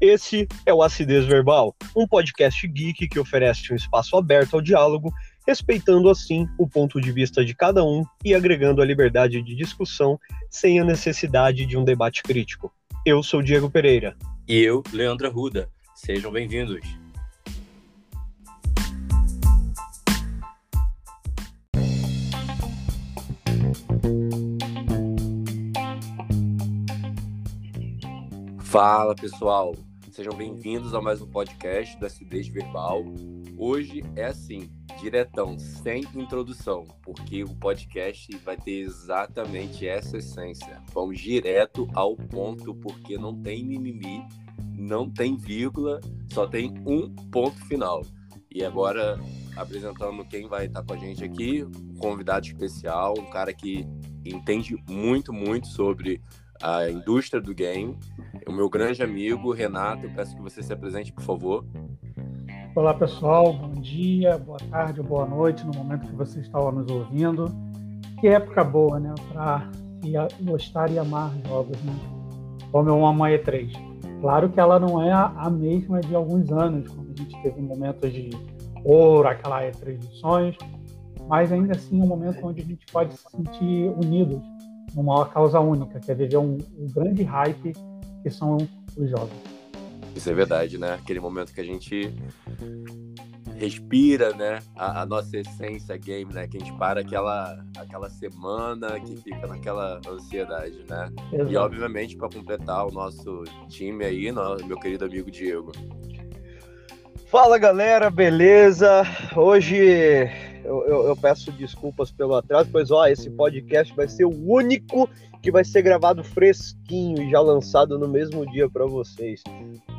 Esse é o Acidez Verbal, um podcast geek que oferece um espaço aberto ao diálogo, respeitando assim o ponto de vista de cada um e agregando a liberdade de discussão sem a necessidade de um debate crítico. Eu sou Diego Pereira. E eu, Leandro Ruda. Sejam bem-vindos. Fala pessoal, sejam bem-vindos a mais um podcast da Acidez Verbal. Hoje é assim, diretão, sem introdução, porque o podcast vai ter exatamente essa essência. Vamos direto ao ponto, porque não tem mimimi, não tem vírgula, só tem um ponto final. E agora, apresentando quem vai estar com a gente aqui, um convidado especial, um cara que entende muito, muito sobre a indústria do game. O meu grande amigo Renato, eu peço que você se apresente, por favor. Olá, pessoal. Bom dia, boa tarde, boa noite no momento que você está nos ouvindo. Que época boa, né? Para gostar e amar jogos, né? Como eu amo a E3. Claro que ela não é a mesma de alguns anos, quando a gente teve momentos de ouro, aquela E3 dos sonhos, mas ainda assim é um momento onde a gente pode se sentir unidos numa causa única, que é viver um, um grande hype que são os jogos. Isso é verdade, né? Aquele momento que a gente respira, né? A, a, nossa essência game, né? Que a gente para aquela, aquela semana que fica naquela ansiedade, né? Exato. E obviamente para completar o nosso time aí, meu querido amigo Diego. Fala galera, beleza? Hoje eu, eu, eu, peço desculpas pelo atraso, pois ó, esse podcast vai ser o único que vai ser gravado fresquinho e já lançado no mesmo dia para vocês.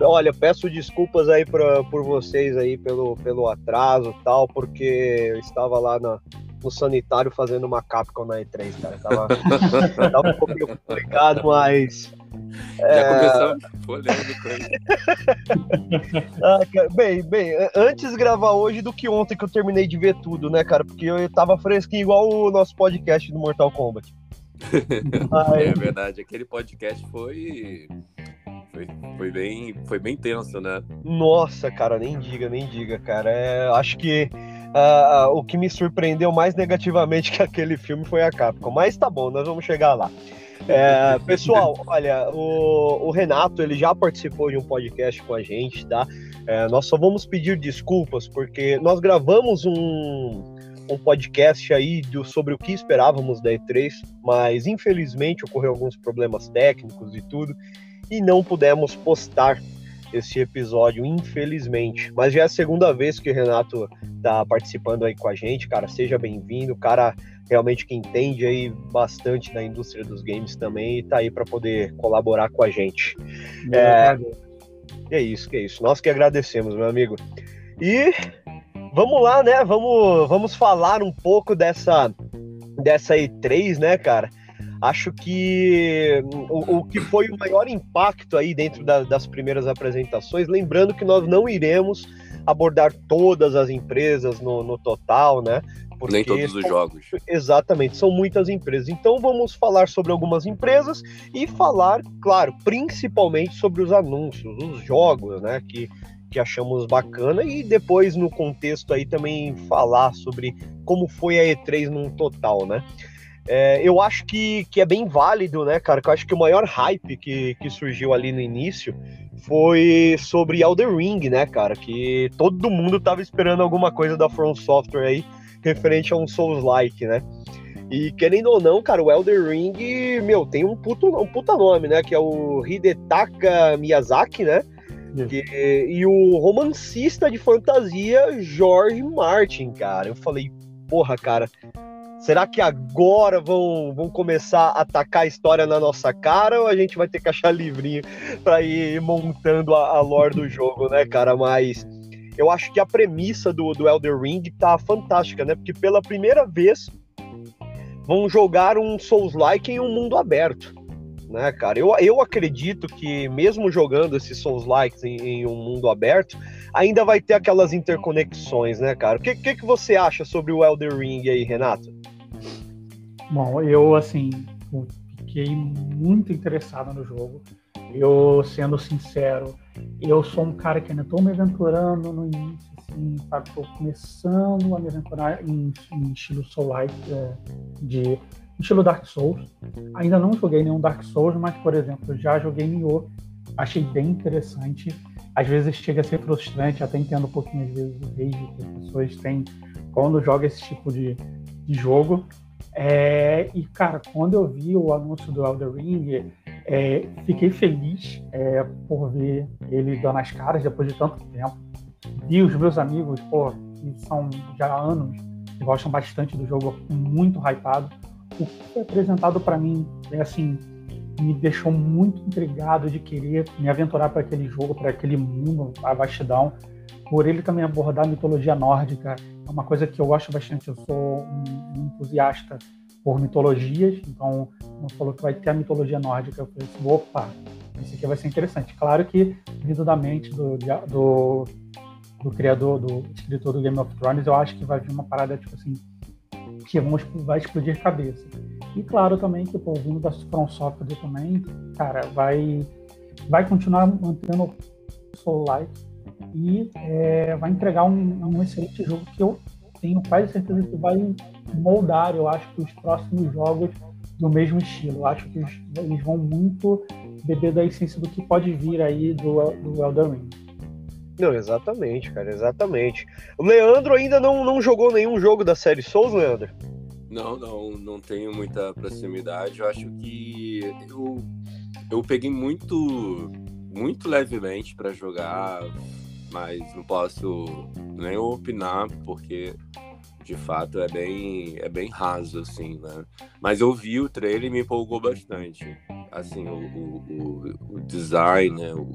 Olha, peço desculpas aí pra, por vocês aí pelo, pelo atraso tal, porque eu estava lá na, no sanitário fazendo uma Capcom na E3, cara. Tava, tava um pouquinho complicado, mas. Já é... começamos coisa. ah, bem, bem, antes gravar hoje do que ontem que eu terminei de ver tudo, né, cara? Porque eu tava fresquinho igual o nosso podcast do Mortal Kombat. é verdade, aquele podcast foi foi, foi, bem, foi bem tenso, né? Nossa, cara, nem diga, nem diga, cara. É, acho que uh, o que me surpreendeu mais negativamente que aquele filme foi a Capcom. Mas tá bom, nós vamos chegar lá. É, pessoal, olha, o, o, Renato ele já participou de um podcast com a gente, tá? É, nós só vamos pedir desculpas porque nós gravamos um, um podcast aí do, sobre o que esperávamos da E3, mas infelizmente ocorreu alguns problemas técnicos e tudo, e não pudemos postar esse episódio, infelizmente. Mas já é a segunda vez que o Renato tá participando aí com a gente, cara. Seja bem-vindo, cara realmente que entende aí bastante da indústria dos games também e tá aí para poder colaborar com a gente. É, é isso, que é isso. Nós que agradecemos, meu amigo. E vamos lá, né? Vamos, vamos falar um pouco dessa dessa E3, né, cara? Acho que o, o, que foi o maior impacto aí dentro da, das primeiras apresentações, lembrando que nós não iremos abordar todas as empresas no, no total, né? Porque Nem todos os jogos. Exatamente, são muitas empresas. Então vamos falar sobre algumas empresas e falar, claro, principalmente sobre os anúncios, os jogos, né? Que, que achamos bacana e depois no contexto aí também falar sobre como foi a E3 num total, né? É, eu acho que, que é bem válido, né, cara? Que eu acho que o maior hype que, que surgiu ali no início foi sobre Elder Ring, né, cara? Que todo mundo tava esperando alguma coisa da From Software aí referente a um Souls-like, né? E querendo ou não, cara, o Elder Ring, meu, tem um, puto, um puta nome, né? Que é o Hidetaka Miyazaki, né? Que, e o romancista de fantasia George Martin, cara. Eu falei, porra, cara, Será que agora vão, vão começar a atacar a história na nossa cara ou a gente vai ter que achar livrinho para ir montando a, a lore do jogo, né, cara? Mas eu acho que a premissa do, do Elder Ring tá fantástica, né? Porque pela primeira vez vão jogar um Souls-like em um mundo aberto né, cara? Eu, eu acredito que mesmo jogando esses Souls Likes em, em, um mundo aberto, ainda vai ter aquelas interconexões, né, cara? O que, que, que você acha sobre o Elder Ring aí, Renato? Bom, eu, assim, fiquei muito interessado no jogo. Eu sendo sincero, eu sou um cara que ainda estou me aventurando no início, assim? Estou começando a me aventurar em, em estilo Soul-like, é, de estilo Dark Souls. Ainda não joguei nenhum Dark Souls, mas, por exemplo, já joguei Nioh, achei bem interessante. Às vezes chega a ser frustrante, até entendo um pouquinho, às vezes, o rage que as pessoas têm quando joga esse tipo de, de jogo. É, e, cara, quando eu vi o anúncio do Elder Ring, é, fiquei feliz é, por ver ele dando as caras depois de tanto tempo. Vi os meus amigos, pô, que são já anos, que gostam bastante do jogo, muito hypado. O que foi apresentado para mim é assim, me deixou muito intrigado de querer me aventurar para aquele jogo, para aquele mundo, a vastidão. Por ele também abordar a mitologia nórdica, é uma coisa que eu gosto bastante. Eu sou um entusiasta por mitologias, então não falou que vai ter a mitologia nórdica. Eu falei assim, opa, isso aqui vai ser interessante. Claro que, vindo da mente do, do, do criador, do escritor do Game of Thrones, eu acho que vai vir uma parada, tipo assim, que vamos, vai explodir cabeça. E claro também que, pô, vindo da From Software também, cara, vai, vai continuar mantendo o Soul Light e é, vai entregar um, um excelente jogo que eu tenho quase certeza que vai moldar, eu acho, que os próximos jogos do mesmo estilo. Eu acho que eles vão muito beber da essência do que pode vir aí do, do Elden Ring. Não, exatamente, cara, exatamente. O Leandro ainda não, não jogou nenhum jogo da série Souls, Leandro? Não, não, não tenho muita proximidade. Eu acho que eu, eu peguei muito, muito levemente para jogar, mas não posso nem opinar porque de fato é bem é bem raso assim, né? Mas eu vi o trailer e me empolgou bastante. Assim, o, o, o design, né? o,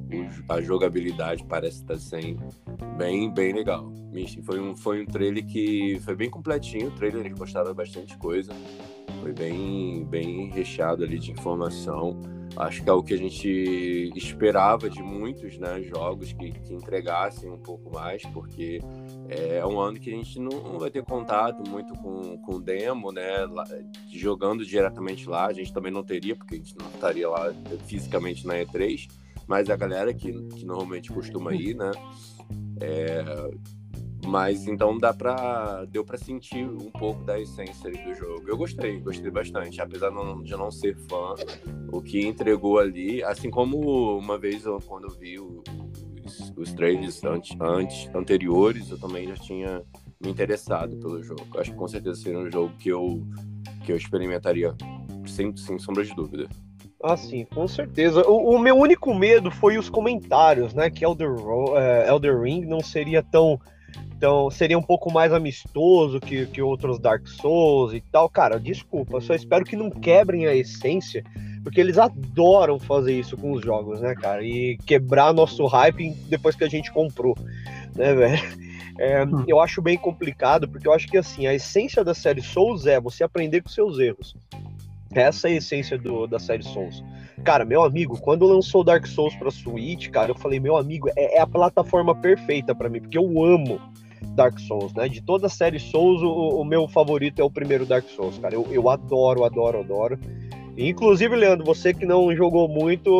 a jogabilidade parece estar sendo bem bem legal. Foi um foi um trailer que foi bem completinho, o trailer eles postaram bastante coisa. Foi bem bem recheado ali de informação acho que é o que a gente esperava de muitos né, jogos que, que entregassem um pouco mais, porque é um ano que a gente não vai ter contato muito com, com demo, né? Lá, jogando diretamente lá, a gente também não teria, porque a gente não estaria lá fisicamente na E3, mas a galera que, que normalmente costuma ir, né? É, mas então dá pra. deu para sentir um pouco da essência do jogo. Eu gostei, gostei bastante. Apesar de não ser fã, o que entregou ali, assim como uma vez eu, quando eu vi os, os trailers antes, antes, anteriores, eu também já tinha me interessado pelo jogo. Acho que com certeza seria um jogo que eu, que eu experimentaria sem, sem sombra de dúvida. Ah, sim, com certeza. O, o, meu único medo foi os comentários, né? Que Elder, uh, Elder Ring não seria tão então seria um pouco mais amistoso que, que outros Dark Souls e tal. Cara, desculpa, só espero que não quebrem a essência, porque eles adoram fazer isso com os jogos, né, cara? E quebrar nosso hype depois que a gente comprou, né, velho? É, hum. Eu acho bem complicado, porque eu acho que assim, a essência da série Souls é você aprender com seus erros. Essa é a essência do, da série Souls. Cara, meu amigo, quando lançou Dark Souls pra Switch, cara, eu falei, meu amigo, é, é a plataforma perfeita para mim, porque eu amo Dark Souls, né? De toda a série Souls, o, o meu favorito é o primeiro Dark Souls, cara. Eu, eu adoro, adoro, adoro. Inclusive, Leandro, você que não jogou muito,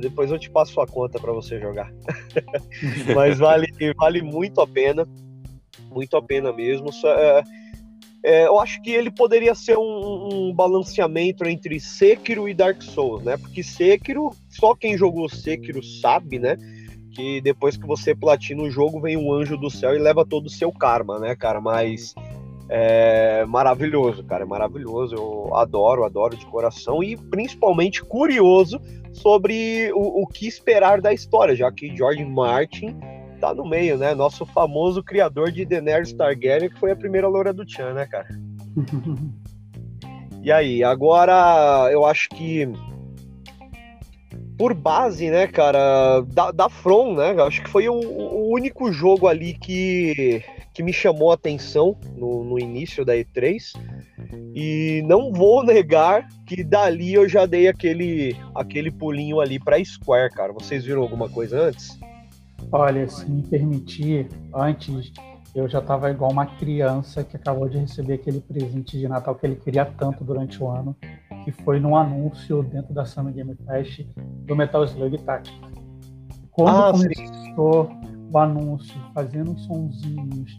depois eu te passo a conta para você jogar. Mas vale, vale muito a pena, muito a pena mesmo. Só, é, é, eu acho que ele poderia ser um, um, balanceamento entre Sekiro e Dark Souls, né? Porque Sekiro, só quem jogou Sekiro sabe, né? que depois que você platina o jogo, vem um anjo do céu e leva todo o seu karma, né, cara? Mas é maravilhoso, cara, é maravilhoso. Eu adoro, adoro de coração e principalmente curioso sobre o, o que esperar da história, já que George Martin tá no meio, né? Nosso famoso criador de Daenerys Targaryen, que foi a primeira loura do Chan, né, cara? e aí, agora eu acho que por base, né, cara, da, da From, né? Acho que foi o, o, único jogo ali que, que me chamou a atenção no, no início da E3. E não vou negar que dali eu já dei aquele, aquele pulinho ali para Square, cara. Vocês viram alguma coisa antes? Olha, se me permitir, antes eu já estava igual uma criança que acabou de receber aquele presente de Natal que ele queria tanto durante o ano, que foi num anúncio dentro da Summer Game Fest do Metal Slug Tactics. Quando ah, começou sim. o anúncio, fazendo uns sonzinhos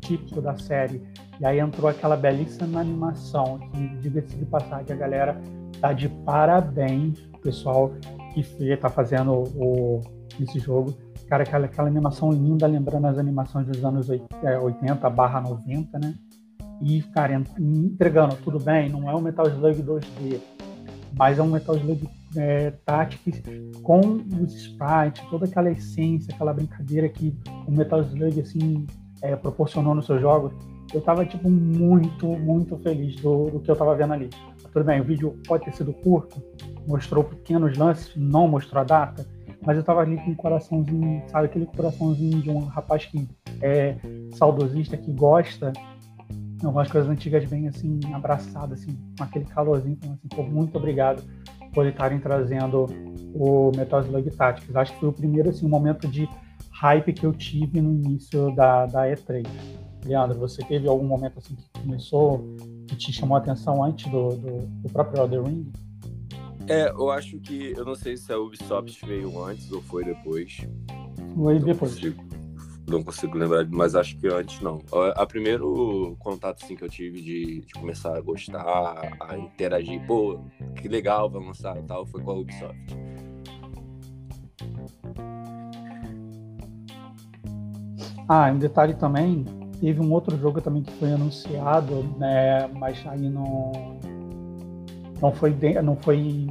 típico da série, e aí entrou aquela belíssima animação, que diga-se de passagem, a galera tá de parabéns, o pessoal que está fazendo o, esse jogo. Cara, aquela, aquela animação linda, lembrando as animações dos anos 80 é, barra 90, né? E, cara, entregando, tudo bem, não é um Metal Slug 2D, mas é um Metal Slug é, Tactics com os sprites, toda aquela essência, aquela brincadeira que o Metal Slug, assim, é, proporcionou nos seus jogos. Eu tava, tipo, muito, muito feliz do, do que eu tava vendo ali. Tudo bem, o vídeo pode ter sido curto, mostrou pequenos lances, não mostrou a data, mas eu tava ali com um coraçãozinho, sabe, aquele coraçãozinho de um rapaz que é saudosista, que gosta algumas coisas antigas bem assim, abraçado, assim, com aquele calorzinho, então, assim, pô, muito obrigado por estarem trazendo o Metal Slug Tactics. Acho que foi o primeiro, assim, momento de hype que eu tive no início da, da E3. Leandro, você teve algum momento assim que começou, que te chamou a atenção antes do, do, do próprio Elder Ring? É, eu acho que. Eu não sei se a Ubisoft veio antes ou foi depois. Foi depois. Consigo, não consigo lembrar, mas acho que antes não. A, a primeiro contato assim, que eu tive de, de, começar a gostar, a interagir, pô, que legal, vai lançar e tal, foi com a Ubisoft. Ah, um detalhe também, teve um outro jogo também que foi anunciado, né, mas aí não não foi não foi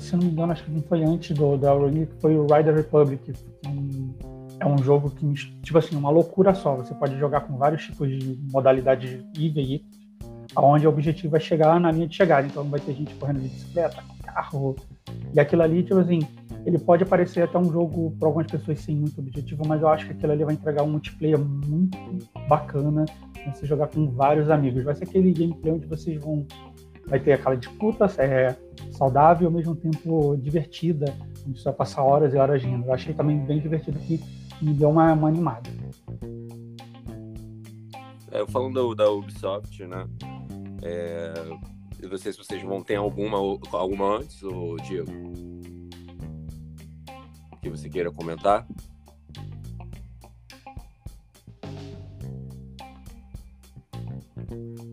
se não me engano acho que não foi antes do da que foi o Rider Republic. Um, é um jogo que tipo assim uma loucura só. Você pode jogar com vários tipos de modalidades e veículos aonde o objetivo é chegar na linha de chegada. Então vai ter gente correndo de bicicleta carro. E aquilo ali tipo assim ele pode parecer até um jogo para algumas pessoas sem muito objetivo mas eu acho que aquilo ali vai entregar um multiplayer muito bacana você jogar com vários amigos. Vai ser aquele gameplay onde vocês vão vai ter aquela disputa é, saudável e ao mesmo tempo divertida, onde você vai passar horas e horas rindo. Eu achei também bem divertido que me deu uma, uma animada. É, falando da, Ubisoft, né? É, eu não sei se vocês vão ter alguma, alguma antes, ou Diego? Que você queira comentar?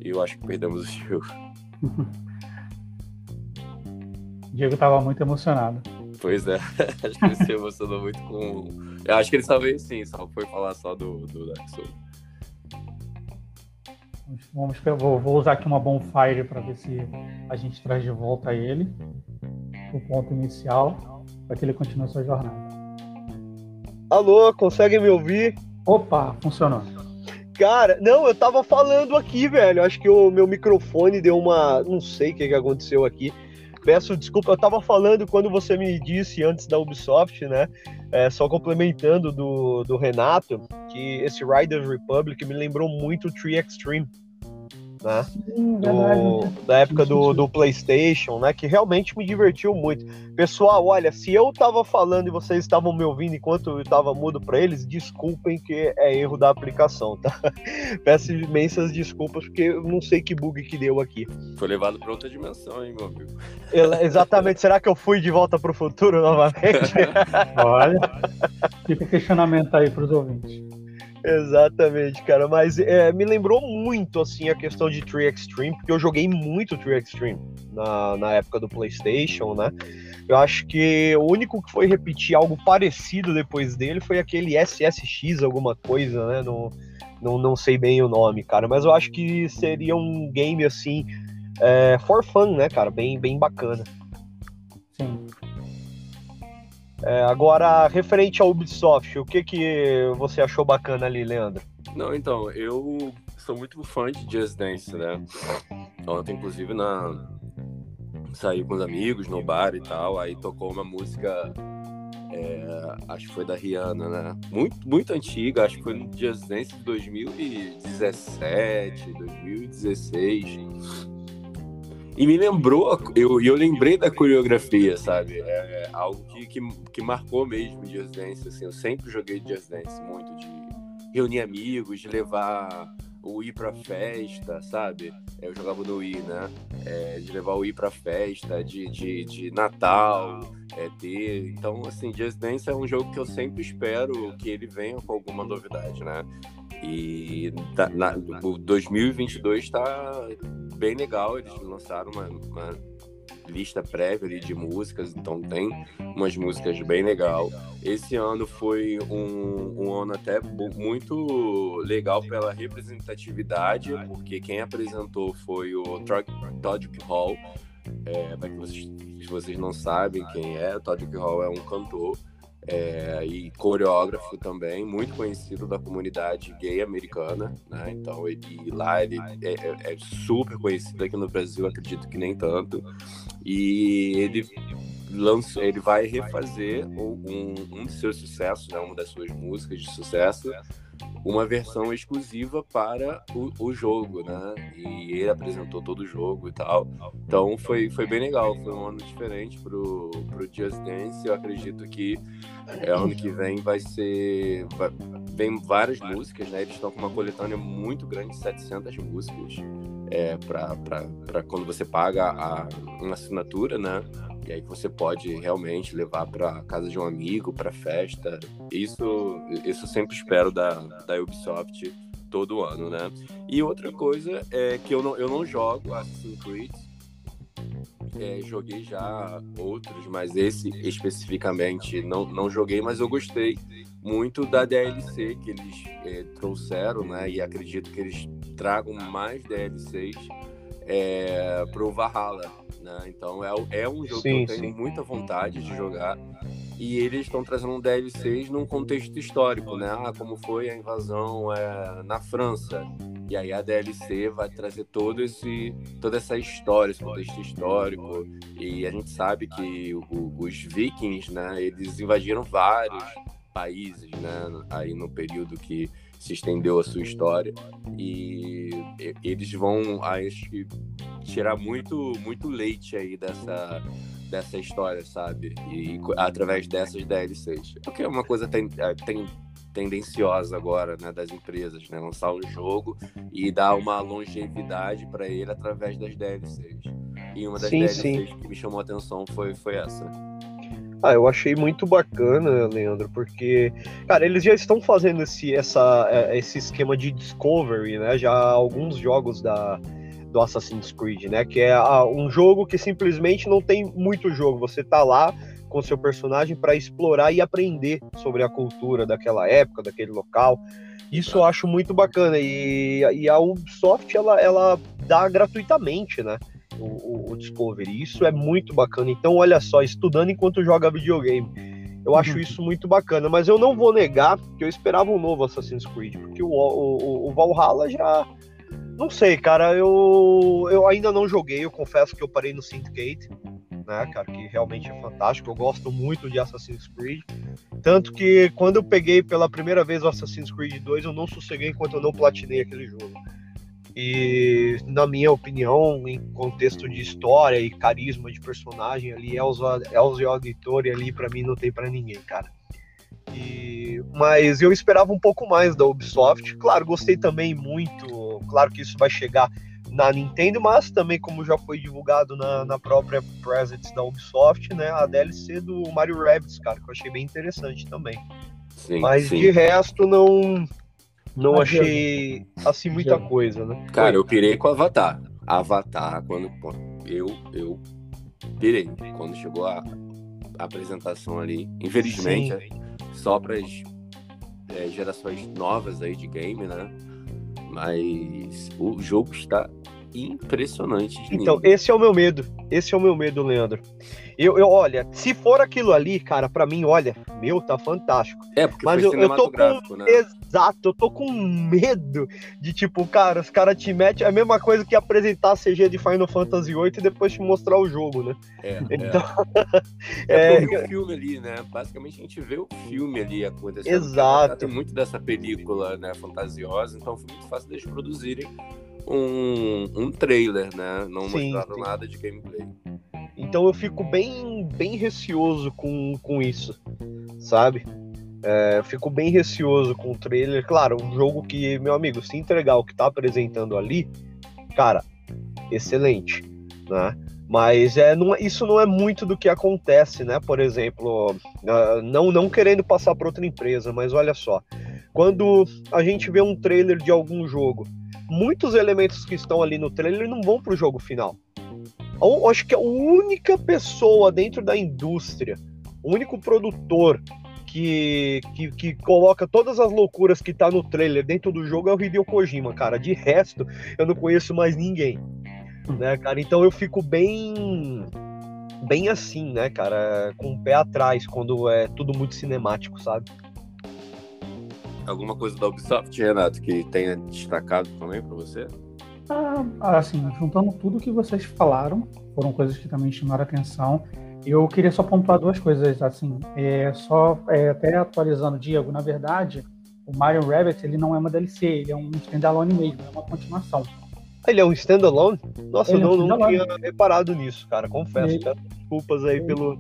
Eu acho que perdemos o Diego. Diego estava muito emocionado. Pois é, acho que ele se emocionou muito com. Eu acho que ele só veio sim, só foi falar só do, do Dark Souls. Vamos, vou, vou usar aqui uma bonfire para ver se a gente traz de volta ele, o ponto inicial, para que ele continue sua jornada. Alô, conseguem me ouvir? Opa, funcionou. Cara, não, eu tava falando aqui, velho. Acho que o meu microfone deu uma. Não sei o que, que aconteceu aqui. Peço desculpa, eu tava falando quando você me disse antes da Ubisoft, né? É, só complementando do, do Renato, que esse Riders Republic me lembrou muito o Tree Extreme né? Sim, do, da época do, do PlayStation, né? Que realmente me divertiu muito. Pessoal, olha, se eu tava falando e vocês estavam me ouvindo enquanto eu tava mudo para eles, desculpem que é erro da aplicação, tá? Peço imensas desculpas porque eu não sei que bug que deu aqui. Foi levado para outra dimensão, hein, meu amigo? exatamente. Será que eu fui de volta para o futuro novamente? olha, fica questionamento aí para os ouvintes. Exatamente, cara. Mas é, me lembrou muito, assim, a questão de Tree Extreme, porque eu joguei muito Tree Extreme na, na época do PlayStation, né? Eu acho que o único que foi repetir algo parecido depois dele foi aquele SSX, alguma coisa, né? No, não, não sei bem o nome, cara. Mas eu acho que seria um game, assim, é, for fun, né, cara? Bem, bem bacana. Sim. É, agora, referente ao Ubisoft, o que, que você achou bacana ali, Leandro? Não, então, eu sou muito fã de Just Dance, né? Ontem, inclusive, na... saí com os amigos no bar e tal, aí tocou uma música, é... acho que foi da Rihanna, né? Muito, muito antiga, acho que foi no Just Dance de 2017, 2016. E me lembrou, eu, eu lembrei da coreografia, sabe? É, é algo que, que, que, marcou mesmo Just Dance, assim. Eu sempre joguei Just Dance muito, de reunir amigos, de levar o ir pra festa, sabe? Eu jogava no Wii, né? É, de levar o Wii pra festa, de, de, de Natal, é, ter. Então, assim, Just Dance é um jogo que eu sempre espero que ele venha com alguma novidade, né? E tá, na, o 2022 está bem legal, eles lançaram uma, uma lista prévia de músicas, então tem umas músicas bem legal. Esse ano foi um, um ano até muito legal pela representatividade, porque quem apresentou foi o Todrick Hall. É, para que vocês, se vocês não sabem quem é, o Todrick Hall é um cantor é, e coreógrafo também, muito conhecido da comunidade gay americana, né? Então, ele, lá ele é, é, é, super conhecido aqui no Brasil, acredito que nem tanto. E ele lançou, ele vai refazer um, um dos seus sucessos, né? Uma das suas músicas de sucesso uma versão exclusiva para o, o, jogo, né? E ele apresentou todo o jogo e tal. Então foi, foi bem legal, foi um ano diferente pro, pro Just Dance. Eu acredito que é, ano que vem vai ser. Vai, vem várias músicas, né? Eles estão com uma coletânea muito grande, 700 músicas, é, para quando você paga a, uma assinatura, né? E aí você pode realmente levar para casa de um amigo, para festa. Isso, isso sempre espero da, da Ubisoft todo ano, né? E outra coisa é que eu não, eu não jogo Assassin's Creed. É, joguei já outros, mas esse especificamente não, não joguei, mas eu gostei muito da DLC que eles é, trouxeram, né? E acredito que eles tragam mais DLCs é, pro Valhalla, né? Então é, é um jogo sim, que eu tenho sim. muita vontade de jogar. E eles estão trazendo um DLCs num contexto histórico, né? Ah, como foi a invasão é, na França. E aí a DLC vai trazer todo esse, toda essa história, esse contexto histórico. E a gente sabe que o, os vikings, né? Eles invadiram vários países, né? Aí no período que se estendeu a sua história. E eles vão acho que tirar muito muito leite aí dessa dessa história sabe? E através dessas DLCs o que é uma coisa tem, é, tem tendenciosa agora né das empresas né? Lançar um jogo e dar uma longevidade para ele através das DLCs e uma das sim, DLCs sim. que me chamou a atenção foi foi essa ah, eu achei muito bacana, Leandro, porque, cara, eles já estão fazendo esse, essa, é, esse esquema de discovery, né? Já há alguns jogos da, do Assassin's Creed, né? Que é ah, um jogo que simplesmente não tem muito jogo. Você tá lá com seu personagem para explorar e aprender sobre a cultura daquela época, daquele local. Isso eu acho muito bacana. E, e a Ubisoft, ela, ela dá gratuitamente, né? O, o, Discovery. Isso é muito bacana. Então, olha só, estudando enquanto joga videogame. Eu acho uhum. isso muito bacana, mas eu não vou negar que eu esperava um novo Assassin's Creed, porque o, o, o Valhalla já. Não sei, cara, eu, eu ainda não joguei, eu confesso que eu parei no Syndicate, né, cara, que realmente é fantástico. Eu gosto muito de Assassin's Creed. Tanto que quando eu peguei pela primeira vez o Assassin's Creed 2, eu não sosseguei enquanto eu não platinei aquele jogo. E, na minha opinião, em contexto de história e carisma de personagem ali, Elza, Elza Auditori ali, para mim, não tem para ninguém, cara. E, mas eu esperava um pouco mais da Ubisoft. Claro, gostei também muito. Claro que isso vai chegar na Nintendo, mas também, como já foi divulgado na, na própria Presence da Ubisoft, né? A DLC do Mario Rabbids, cara, que eu achei bem interessante também. Sim, mas sim. de resto, não não achei assim muita coisa, né? Cara, eu pirei com Avatar. Avatar, quando eu eu pirei quando chegou a, a apresentação ali. Infelizmente, Sim. só para as é, gerações novas aí de game, né? Mas o jogo está impressionante. então, esse é o meu medo. Esse é o meu medo, Leandro. Eu, eu olha, se for aquilo ali, cara, para mim, olha, meu, tá fantástico. É, porque Mas eu, eu tô com né? exato, eu tô com medo de tipo, cara, os caras te metem é a mesma coisa que apresentar a CG de Final Fantasy VIII e depois te mostrar o jogo, né? É, é. então, é, é, o filme ali, né? Basicamente a gente vê o filme ali acontecendo. Exato. Tem muito dessa película, né, fantasiosa, então foi muito fácil deles produzirem um, um trailer, né? Não sim, mostraram sim. nada de gameplay. Então eu fico bem, bem receoso com, com isso, sabe? É, fico bem receoso com o trailer. Claro, um jogo que, meu amigo, se entregar o que tá apresentando ali, cara, excelente, né? Mas é, não, isso não é muito do que acontece, né? Por exemplo, uh, não, não querendo passar para outra empresa, mas olha só, quando a gente vê um trailer de algum jogo, muitos elementos que estão ali no trailer não vão para o jogo final. Eu acho que a única pessoa dentro da indústria, o único produtor que, que, que, coloca todas as loucuras que tá no trailer dentro do jogo é o Hideo Kojima, cara. De resto, eu não conheço mais ninguém. Né, cara? Então eu fico bem bem assim, né, cara, com o pé atrás quando é tudo muito cinemático, sabe? Alguma coisa da Ubisoft, Renato, que tenha destacado também para você? Ah, assim, juntando tudo que vocês falaram, foram coisas que também chamaram atenção. Eu queria só pontuar duas coisas, assim, é, só é, até atualizando o Diego, na verdade, o Mario Rabbit ele não é uma DLC, ele é um standalone mesmo, é uma continuação. Ele é um standalone? Nossa, ele eu não, é um não tinha reparado nisso, cara, confesso. Ele... desculpas aí ele... pelo.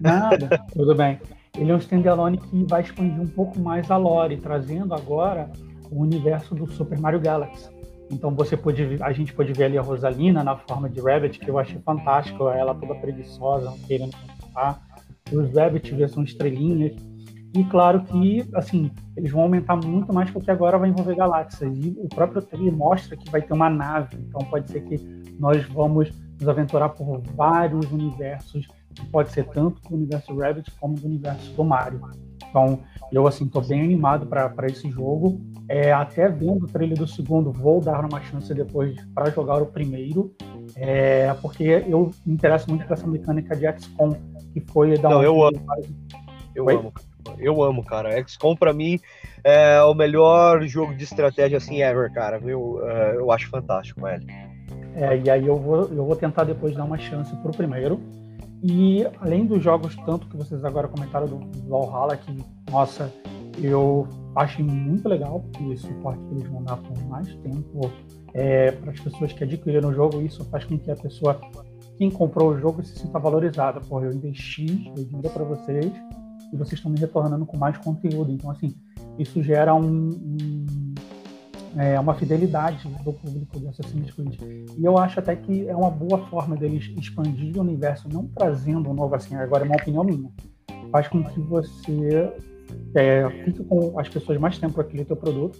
Nada, tudo bem. Ele é um standalone que vai expandir um pouco mais a lore, trazendo agora o universo do Super Mario Galaxy. Então você pode, a gente pode ver ali a Rosalina na forma de Rabbit, que eu achei fantástico, ela toda preguiçosa, querendo participar. Os Rabbit são estrelinhas. E claro que, assim, eles vão aumentar muito mais porque agora vai envolver galáxias. E o próprio trailer mostra que vai ter uma nave. Então pode ser que nós vamos nos aventurar por vários universos. Pode ser tanto do universo Rabbit como do universo do Mario. Então, eu, assim, tô bem animado para esse jogo. É, até vendo o trailer do segundo, vou dar uma chance depois para jogar o primeiro, é, porque eu me interesso muito por essa mecânica de XCOM, que foi da Não, eu amo. Eu Oi? amo. Eu amo, cara. XCOM para mim é o melhor jogo de estratégia assim ever, cara. Eu, é, eu acho fantástico, velho. É, e aí eu vou, eu vou tentar depois dar uma chance pro primeiro. E além dos jogos, tanto que vocês agora comentaram do, Valhalla, que, nossa, eu achei muito legal o suporte que eles vão dar por mais tempo é, para as pessoas que adquiriram o jogo. Isso faz com que a pessoa, quem comprou o jogo, se sinta valorizada. Pô, eu investi, eu dinheiro para vocês e vocês estão me retornando com mais conteúdo. Então, assim, isso gera um, um é, uma fidelidade do público de Assassin's Creed. E eu acho até que é uma boa forma deles expandir o universo, não trazendo um novo assim, agora é uma opinião minha. Faz com que você é, fique com as pessoas mais tempo com aquele teu produto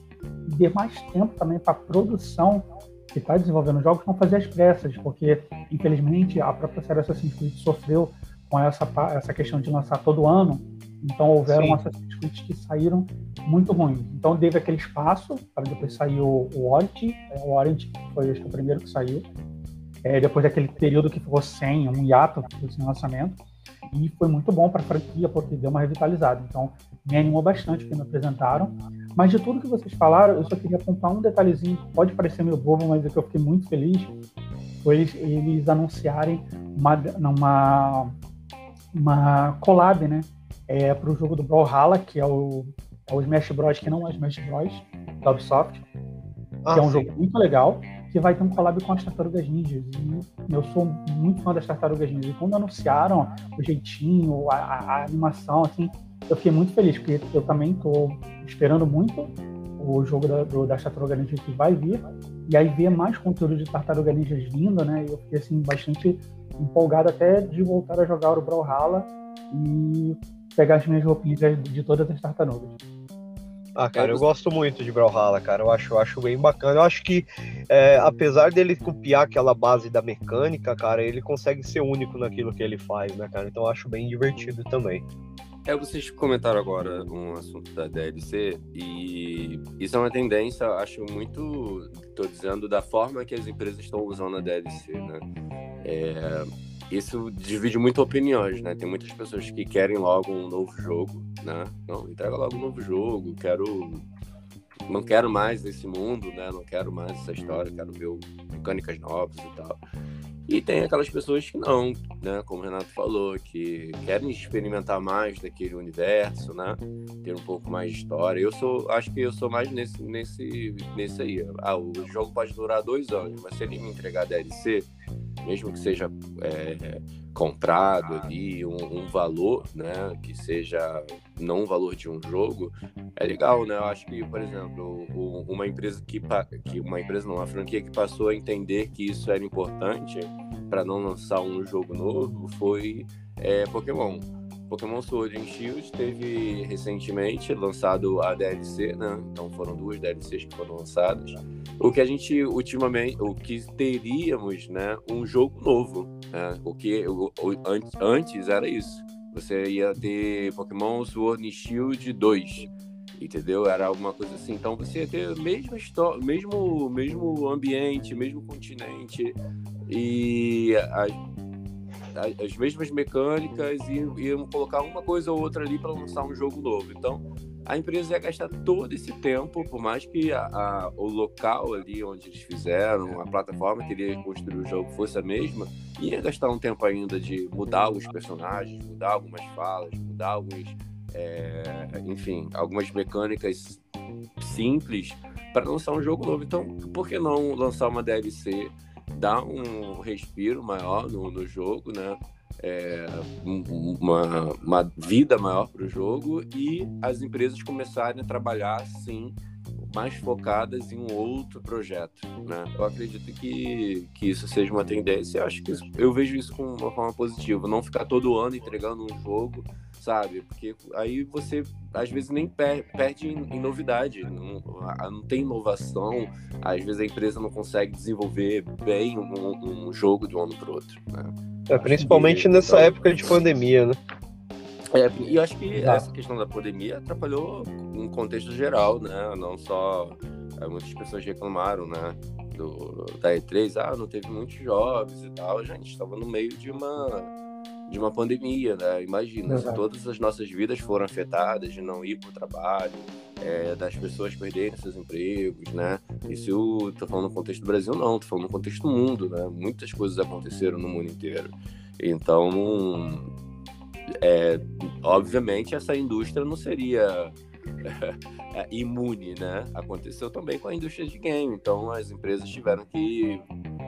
e dê mais tempo também para a produção que está desenvolvendo jogos não fazer as pressas, porque infelizmente a própria série Assassin's Creed sofreu com essa, essa questão de lançar todo ano então houveram Sim. Assassin's Creed que saíram muito ruins. Então teve aquele espaço para depois sair o, o Origin, é, o Origin foi acho o primeiro que saiu. É, depois daquele período que ficou sem, um hiato sem lançamento. E foi muito bom para a franquia porque deu uma revitalizada. Então me animou bastante o que me apresentaram. Mas de tudo que vocês falaram, eu só queria apontar um detalhezinho, pode parecer meio bobo, mas é que eu fiquei muito feliz, foi eles, eles anunciarem uma, uma, uma collab, né? é, para o jogo do Brawlhalla, que é o, é o Smash Bros, que não é Smash Bros, da Ubisoft, ah, que é um sim. jogo muito legal, que vai ter um collab com as Tartarugas Ninjas. E eu sou muito fã das Tartarugas Ninjas. E quando anunciaram o jeitinho, a, a animação, assim, eu fiquei muito feliz, porque eu também estou esperando muito o jogo da, do, das Tartarugas Ninjas que vai vir. E aí ver mais conteúdo de Tartaruga Ninjas vindo, né? Eu fiquei assim bastante empolgado até de voltar a jogar o Brawlhalla e pegar as minhas roupinhas de todas as tartarugas. Ah, cara, eu gosto muito de Brawlhalla, cara. Eu acho, eu acho bem bacana. Eu acho que, é, apesar dele copiar aquela base da mecânica, cara, ele consegue ser único naquilo que ele faz, né, cara? Então eu acho bem divertido também. É, vocês comentaram agora um assunto da DLC e isso é uma tendência, acho muito, tô dizendo, da forma que as empresas estão usando a DLC, né? É, isso divide muito opiniões, né? Tem muitas pessoas que querem logo um novo jogo, né? Não, entrega logo um novo jogo, quero não quero mais esse mundo, né? Não quero mais essa história, quero ver mecânicas novas e tal. E tem aquelas pessoas que não, né? Como o Renato falou, que querem experimentar mais daquele universo, né? Ter um pouco mais de história. Eu sou, acho que eu sou mais nesse, nesse, nesse aí. Ah, o jogo pode durar dois anos, mas se ele me entregar DLC, mesmo que seja é, comprado ali, um, um, valor, né? Que seja não o valor de um jogo, é legal, né? Eu acho que, por exemplo, uma empresa que, que uma empresa não, uma franquia que passou a entender que isso era importante para não lançar um jogo novo foi é, Pokémon. Pokémon Sword and Shield teve recentemente lançado a DLC, né? Então foram duas DLCs que foram lançadas. O que a gente ultimamente, o que teríamos, né, um jogo novo, né? O que o, o, antes era isso. Você ia ter Pokémon Sword and Shield 2, entendeu? Era alguma coisa assim. Então você ia ter história, mesmo mesmo ambiente, mesmo continente e a, as mesmas mecânicas e iam colocar uma coisa ou outra ali para lançar um jogo novo. Então, a empresa ia gastar todo esse tempo, por mais que a, a, o local ali onde eles fizeram, a plataforma que iria construir o jogo fosse a mesma, ia gastar um tempo ainda de mudar alguns personagens, mudar algumas falas, mudar alguns. É, enfim, algumas mecânicas simples para lançar um jogo novo. Então, por que não lançar uma DLC? dá um respiro maior no, no jogo, né? É, uma, uma vida maior para o jogo e as empresas começarem a trabalhar sim mais focadas em um outro projeto, né? Eu acredito que, que isso seja uma tendência. Eu acho que isso, eu vejo isso com uma forma positiva. Não ficar todo ano entregando um jogo, sabe? Porque aí você às vezes nem per perde em, em novidade, não, não, tem inovação. Às vezes a empresa não consegue desenvolver bem um, um jogo de um ano para outro. Né? É, principalmente que, nessa então... época de pandemia, né? É, e eu acho que Exato. essa questão da pandemia atrapalhou um contexto geral, né? Não só é, muitas pessoas reclamaram, né? Do, da E3, ah, não teve muitos jogos e tal. A gente estava no meio de uma de uma pandemia, né? Imagina, Exato. se todas as nossas vidas foram afetadas de não ir para o trabalho, é, das pessoas perderem seus empregos, né? Isso eu tô falando no contexto do Brasil, não, tô falando no contexto do mundo, né? Muitas coisas aconteceram no mundo inteiro. Então, é, obviamente essa indústria não seria imune, né? Aconteceu também com a indústria de game, então as empresas tiveram que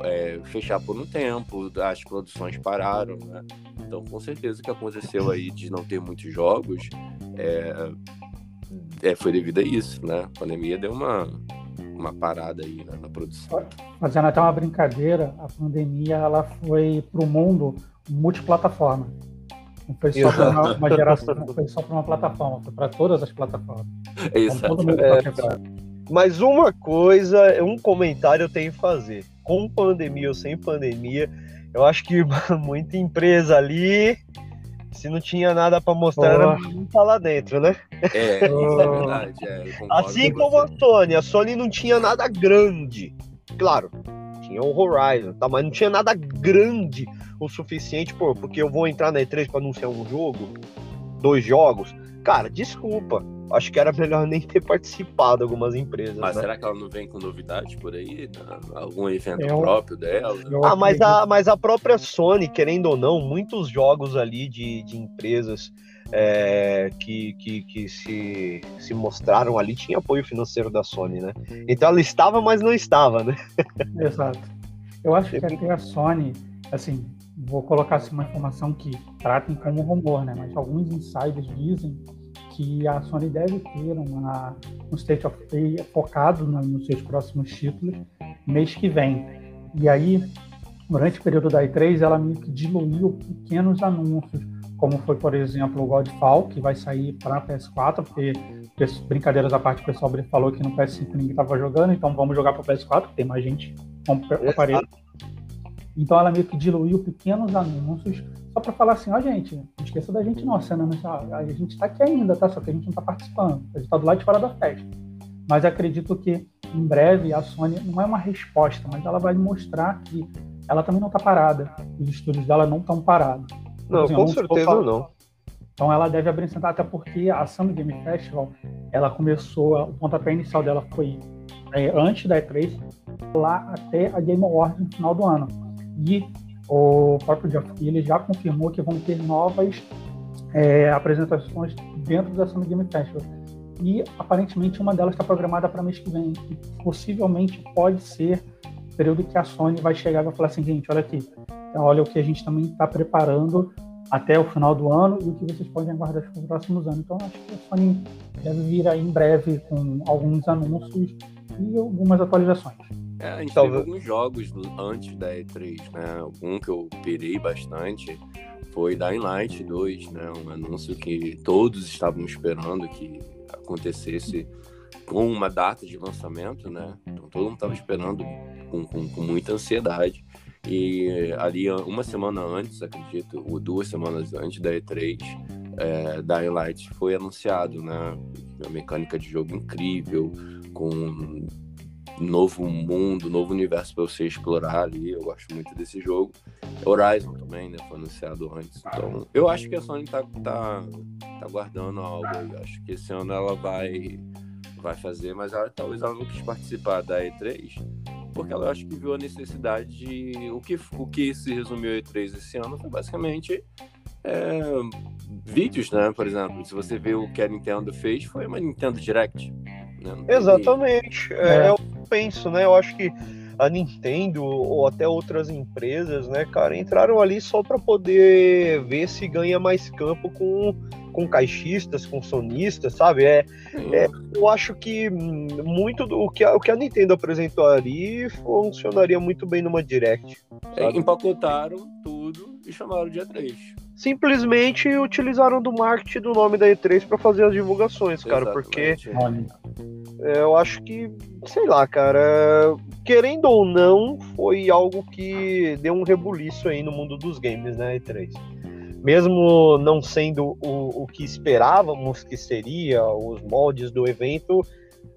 é, fechar por um tempo, as produções pararam, né? Então com certeza o que aconteceu aí de não ter muitos jogos é, é foi devido a isso, né? A pandemia deu uma uma parada aí né, na produção. Fazendo até uma brincadeira, a pandemia ela foi para o mundo multiplataforma. Não foi só para uma, uma, geração, não foi só para uma plataforma, foi para todas as plataformas. Exato. Então, é, mas uma coisa, um comentário eu tenho que fazer. Com pandemia ou sem pandemia, eu acho que muita empresa ali, se não tinha nada para mostrar, oh. era tá lá dentro, né? É, isso é verdade. É, assim como a Sony, a Sony não tinha nada grande. Claro, tinha o Horizon, tá? mas não tinha nada grande o suficiente, pô, porque eu vou entrar na E3 para anunciar um jogo, dois jogos. Cara, desculpa. Acho que era melhor nem ter participado algumas empresas. Mas né? será que ela não vem com novidades por aí? Algum evento eu, próprio dela? Ah, mas a, mas a própria Sony, querendo ou não, muitos jogos ali de, de empresas é, que, que, que se, se mostraram ali tinha apoio financeiro da Sony, né? Então ela estava, mas não estava, né? Exato. Eu acho que até a Sony, assim, vou colocar assim, uma informação que tratem como rumor, né? Mas alguns insiders dizem que a Sony deve ter uma, um State of Play focado no, nos seus próximos títulos mês que vem. E aí, durante o período da E3, ela meio que diluiu pequenos anúncios como foi, por exemplo, o Godfall, que vai sair para PS4, porque, brincadeiras à parte, o pessoal falou que no PS5 ninguém estava jogando, então vamos jogar para o PS4, tem mais gente com o aparelho. Então ela meio que diluiu pequenos anúncios só para falar assim, ó oh, gente, não esqueça da gente não, a cena, a gente está aqui ainda, tá? Só que a gente não está participando, a gente está do lado de fora da festa. Mas acredito que em breve a Sony não é uma resposta, mas ela vai mostrar que ela também não está parada, os estúdios dela não estão parados. Não, assim, com certeza não. Então ela deve abrilhantar, até porque a Summer Game Festival, ela começou, o pontapé inicial dela foi é, antes da E3, lá até a Game Awards no final do ano. E o próprio Jeff Keighley já confirmou que vão ter novas é, apresentações dentro da Summer Game Festival. E aparentemente uma delas está programada para mês que vem. E possivelmente pode ser o período que a Sony vai chegar e vai falar assim, gente, olha aqui, então, olha o que a gente também está preparando até o final do ano e o que vocês podem aguardar para os próximos anos. Então, acho que a Sony deve vir aí em breve com alguns anúncios e algumas atualizações. É, a gente teve alguns jogos antes da E3, né? Um que eu pirei bastante foi Dying Light 2, né? Um anúncio que todos estavam esperando que acontecesse com uma data de lançamento, né? Então todo mundo estava esperando com, com, com, muita ansiedade. E ali, uma semana antes, acredito, ou duas semanas antes da E3, é, Dying Light foi anunciado, né? Uma mecânica de jogo incrível, com novo mundo, novo universo para você explorar ali. Eu gosto muito desse jogo. Horizon também, né? Foi anunciado antes. Então, eu acho que a Sony tá, tá, tá guardando algo. Eu acho que esse ano ela vai, vai fazer, mas ela, talvez ela não quis participar da E3, porque ela acho que viu a necessidade de. O que, o que se resumiu a E3 esse ano foi basicamente. É, vídeos, né? Por exemplo, se você vê o que a Nintendo fez, foi uma Nintendo Direct. Né? Exatamente. É, é. Eu penso, né? Eu acho que a Nintendo ou até outras empresas, né, cara, entraram ali só para poder ver se ganha mais campo com, com caixistas, com sonistas, sabe? É, é, eu acho que muito do o que, a, o que a Nintendo apresentou ali funcionaria muito bem numa Direct. É, empacotaram tudo e chamaram de E3 simplesmente utilizaram do marketing do nome da E3 para fazer as divulgações, cara, Exatamente. porque é, eu acho que, sei lá, cara, querendo ou não, foi algo que deu um rebuliço aí no mundo dos games, né, E3. Mesmo não sendo o, o que esperávamos que seria, os moldes do evento,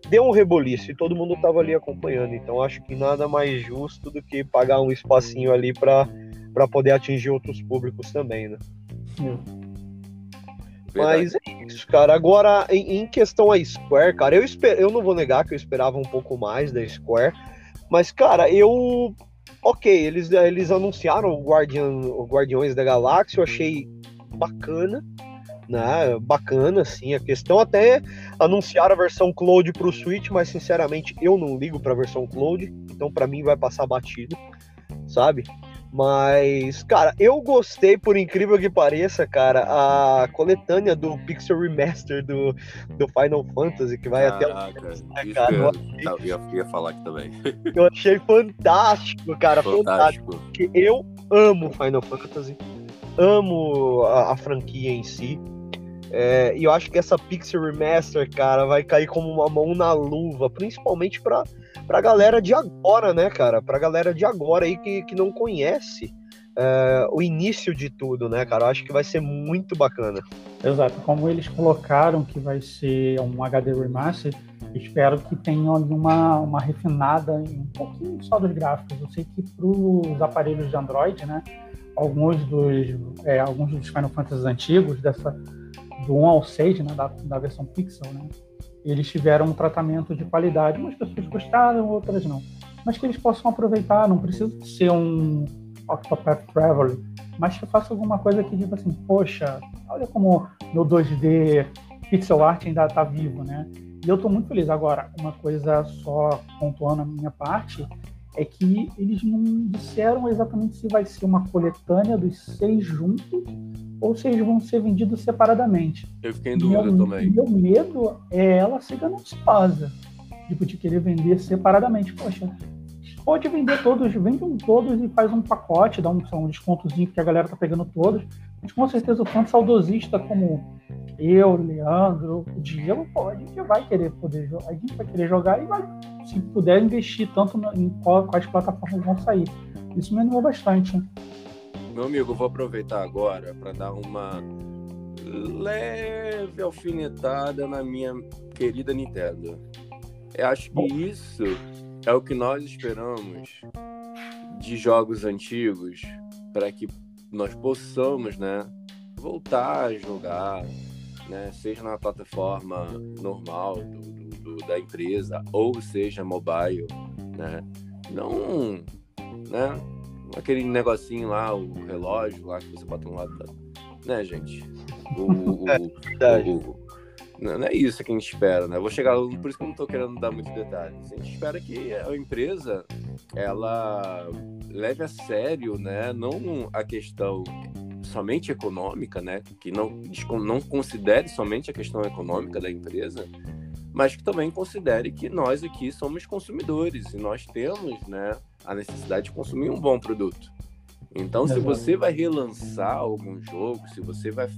deu um reboliço e todo mundo tava ali acompanhando. Então acho que nada mais justo do que pagar um espacinho ali para para poder atingir outros públicos também, né? Mas é isso, cara. Agora, em, em, questão a Square, cara, eu, esper, eu não vou negar que eu esperava um pouco mais da Square, mas, cara, eu. Ok, eles, eles anunciaram o, Guardian, o Guardiões da Galáxia, eu achei bacana, né? Bacana, assim. A questão até anunciar a versão Cloud pro Switch, mas sinceramente eu não ligo pra versão Cloud, então para mim vai passar batido, sabe? Mas, cara, eu gostei, por incrível que pareça, cara, a coletânea do Pixel Remaster do, do Final Fantasy, que vai Caraca, até o. Né, cara, eu, achei... eu, ia, ia, falar aqui também. Eu achei fantástico, cara, fantástico. fantástico. Porque eu amo Final Fantasy, amo a, a franquia em si. É, e eu acho que essa Pixel Remaster, cara, vai cair como uma mão na luva, principalmente para pra galera de agora, né, cara? Pra galera de agora aí que, que não conhece é, o início de tudo, né, cara? Eu acho que vai ser muito bacana. Exato. Como eles colocaram que vai ser um HD Remaster, espero que tenha uma, uma refinada um pouquinho só dos gráficos. Eu sei que para os aparelhos de Android, né, alguns dos, é, alguns dos Final Fantasy antigos, dessa, do 1 ao 6, né, da, da versão Pixel, né, eles tiveram um tratamento de qualidade. Umas pessoas gostaram, outras não. Mas que eles possam aproveitar, não precisa ser um Octopath Traveler, mas que faça alguma coisa que diga assim, poxa, olha como meu 2D pixel art ainda está vivo, né? E eu estou muito feliz. Agora, uma coisa só pontuando a minha parte, é que eles não disseram exatamente se vai ser uma coletânea dos seis juntos ou se eles vão ser vendidos separadamente. Eu fiquei em dúvida meu, também. Meu medo é ela ser gananciosa, tipo, de querer vender separadamente. Poxa, pode vender todos, vende um todos e faz um pacote, dá um, um descontozinho que a galera tá pegando todos. Mas com certeza o fã saudosista como eu, Leandro, o Diego, pô, a gente vai querer poder jogar, a gente vai querer jogar e vai, se puder, investir tanto em quais plataformas vão sair. Isso me animou bastante. Meu amigo, vou aproveitar agora para dar uma leve alfinetada na minha querida Nintendo. Eu acho que isso é o que nós esperamos de jogos antigos para que nós possamos, né, voltar a jogar, né, seja na plataforma normal do, do, da empresa ou seja mobile, né, não, né, aquele negocinho lá, o relógio lá que você bota no lado da, né, gente, o, o, é, o, não é isso que a gente espera, né? Eu vou chegar, por isso que eu não tô querendo dar muitos detalhes. A gente espera que a empresa ela leve a sério, né? Não a questão somente econômica, né? Que não, não considere somente a questão econômica da empresa, mas que também considere que nós aqui somos consumidores e nós temos, né, a necessidade de consumir um bom produto. Então, se você vai relançar algum jogo, se você vai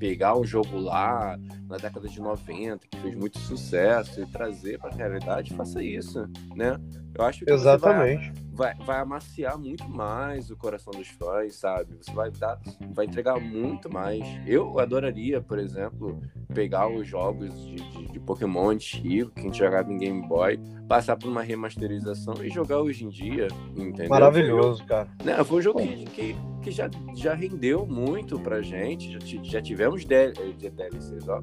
pegar um jogo lá na década de 90 que fez muito sucesso e trazer para a realidade, faça isso, né? Eu acho que Exatamente. Vai, vai, amaciar muito mais o coração dos fãs, sabe? Você vai dar, vai entregar muito mais. Eu adoraria, por exemplo, pegar os jogos de, de, de Pokémon antigo que a gente jogava em Game Boy, passar por uma remasterização e jogar hoje em dia, entendeu? Maravilhoso, cara. Né, foi um jogo que, que, que, já, já rendeu muito pra gente, já, já tivemos DLCs, ó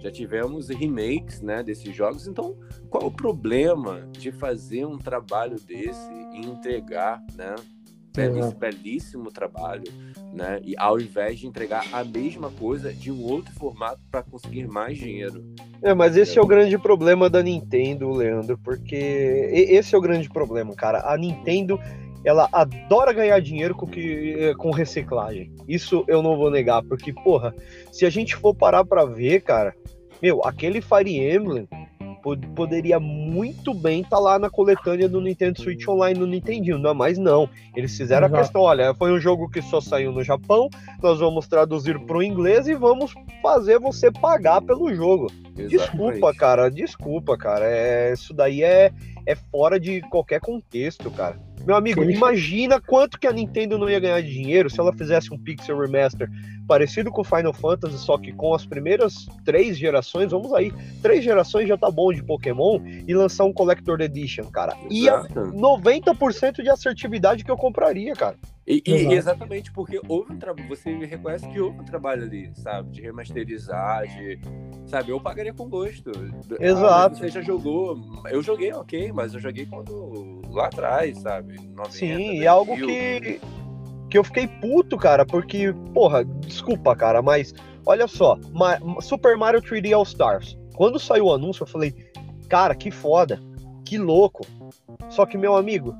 já tivemos remakes né, desses jogos. Então, qual o problema de fazer um trabalho desse e entregar, né? Esse belíssimo trabalho, né? E ao invés de entregar a mesma coisa de um outro formato para conseguir mais dinheiro. É, mas esse é o grande problema da Nintendo, Leandro, porque esse é o grande problema, cara. A Nintendo ela adora ganhar dinheiro com, que, com reciclagem. Isso eu não vou negar, porque, porra, se a gente for parar pra ver, cara, meu, aquele Fire Emblem poderia muito bem estar tá lá na coletânea do Nintendo Switch Online no Nintendinho, não é mais não. Eles fizeram Exato. a questão, olha, foi um jogo que só saiu no Japão, nós vamos traduzir para o inglês e vamos fazer você pagar pelo jogo. Exatamente. Desculpa, cara, desculpa, cara. É, isso daí é, é fora de qualquer contexto, cara. Meu amigo, Sim. imagina quanto que a Nintendo não ia ganhar de dinheiro se ela fizesse um Pixel Remaster parecido com Final Fantasy, só que com as primeiras três gerações, vamos aí, três gerações já tá bom de Pokémon, e lançar um Collector Edition, cara. Ia 90% de assertividade que eu compraria, cara. E, e exatamente porque houve um trabalho, você reconhece que houve um trabalho ali, sabe? De remasterizar, de. Sabe, eu pagaria com gosto. Exato. Ah, você já jogou. Eu joguei, ok, mas eu joguei quando. lá atrás, sabe? 90, Sim, e algo que. Que eu fiquei puto, cara, porque, porra, desculpa, cara, mas olha só, Super Mario 3D All Stars. Quando saiu o anúncio, eu falei, cara, que foda, que louco. Só que, meu amigo,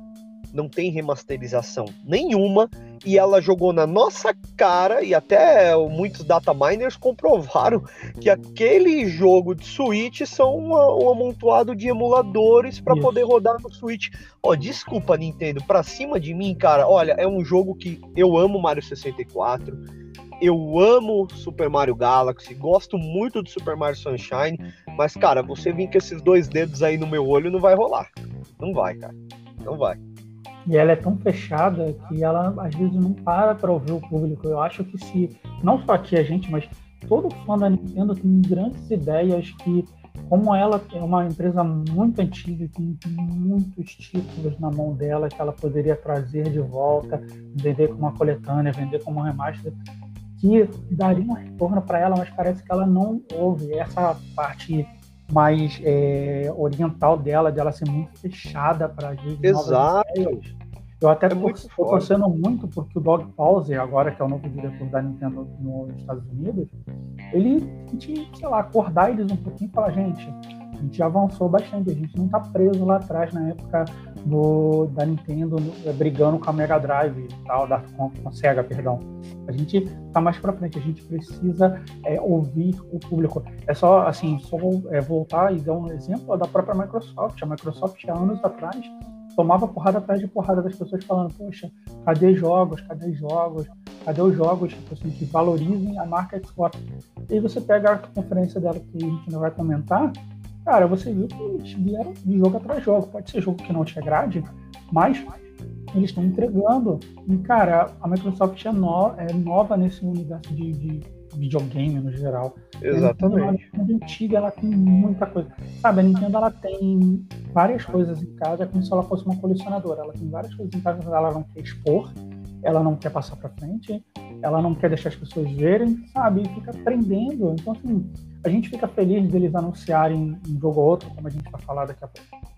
não tem remasterização nenhuma e ela jogou na nossa cara e até muitos data miners comprovaram que aquele jogo de Switch são uma, um amontoado de emuladores para poder rodar no Switch. Ó, oh, desculpa Nintendo, pra cima de mim, cara, olha, é um jogo que eu amo Mario 64. Eu amo Super Mario Galaxy, gosto muito do Super Mario Sunshine, mas cara, você vir com esses dois dedos aí no meu olho não vai rolar. Não vai, cara. Não vai. E ela é tão fechada que ela às vezes não para para ouvir o público. Eu acho que se, não só aqui a gente, mas todo fã da Nintendo tem grandes ideias que, como ela é uma empresa muito antiga, tem muitos títulos na mão dela que ela poderia trazer de volta, vender como uma coletânea, vender como um remaster, que daria um retorno para ela, mas parece que ela não ouve essa parte mais é, oriental dela, dela ser muito fechada para as Exato. Eu até estou é torcendo muito porque o Dog Pause, agora que é o novo diretor da Nintendo nos Estados Unidos, ele, sei lá, acordar eles um pouquinho e falar, gente, a gente já avançou bastante, a gente não está preso lá atrás na época do, da Nintendo é, brigando com a Mega Drive tal, da, com, com a Sega, perdão. A gente está mais para frente, a gente precisa é, ouvir o público. É só, assim, só é, voltar e dar um exemplo da própria Microsoft. A Microsoft, há anos atrás, tomava porrada atrás de porrada das pessoas falando, poxa, cadê jogos, cadê jogos, cadê os jogos assim, que valorizem a marca Xbox? E aí você pega a conferência dela, que a gente não vai comentar, cara, você viu que eles vieram de jogo atrás jogo. Pode ser jogo que não te agrade, mas eles estão entregando. E, cara, a Microsoft é, no, é nova nesse universo de, de videogame no geral. Exatamente. A Nintendo antiga, ela tem muita coisa. Sabe, a Nintendo ela tem várias coisas em casa, é como se ela fosse uma colecionadora. Ela tem várias coisas em casa, ela não quer expor, ela não quer passar para frente, ela não quer deixar as pessoas verem, sabe? E fica aprendendo. Então, assim, a gente fica feliz deles anunciarem um jogo ou outro, como a gente vai falar daqui a pouco.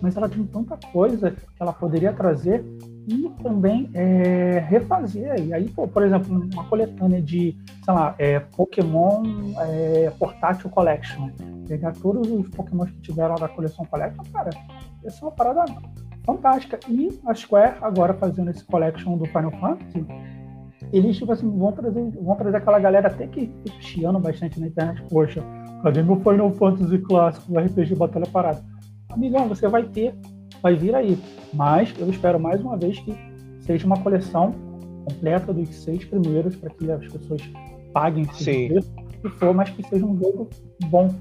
Mas ela tem tanta coisa que ela poderia trazer e também é, refazer. E aí, pô, por exemplo, uma coletânea de, sei lá, é, Pokémon é, Portátil Collection. Pegar todos os Pokémon que tiveram da coleção Collection, cara, essa é uma parada fantástica. E a Square, agora fazendo esse collection do Final Fantasy, eles, tipo assim, vão trazer, vão trazer aquela galera até que fica chiando bastante na internet. Poxa, cadê meu Final Fantasy clássico, RPG Batalha Parada? Amigão, você vai ter, vai vir aí. Mas eu espero mais uma vez que seja uma coleção completa dos seis primeiros para que as pessoas paguem Sim. preço, se for, mas que seja um jogo bom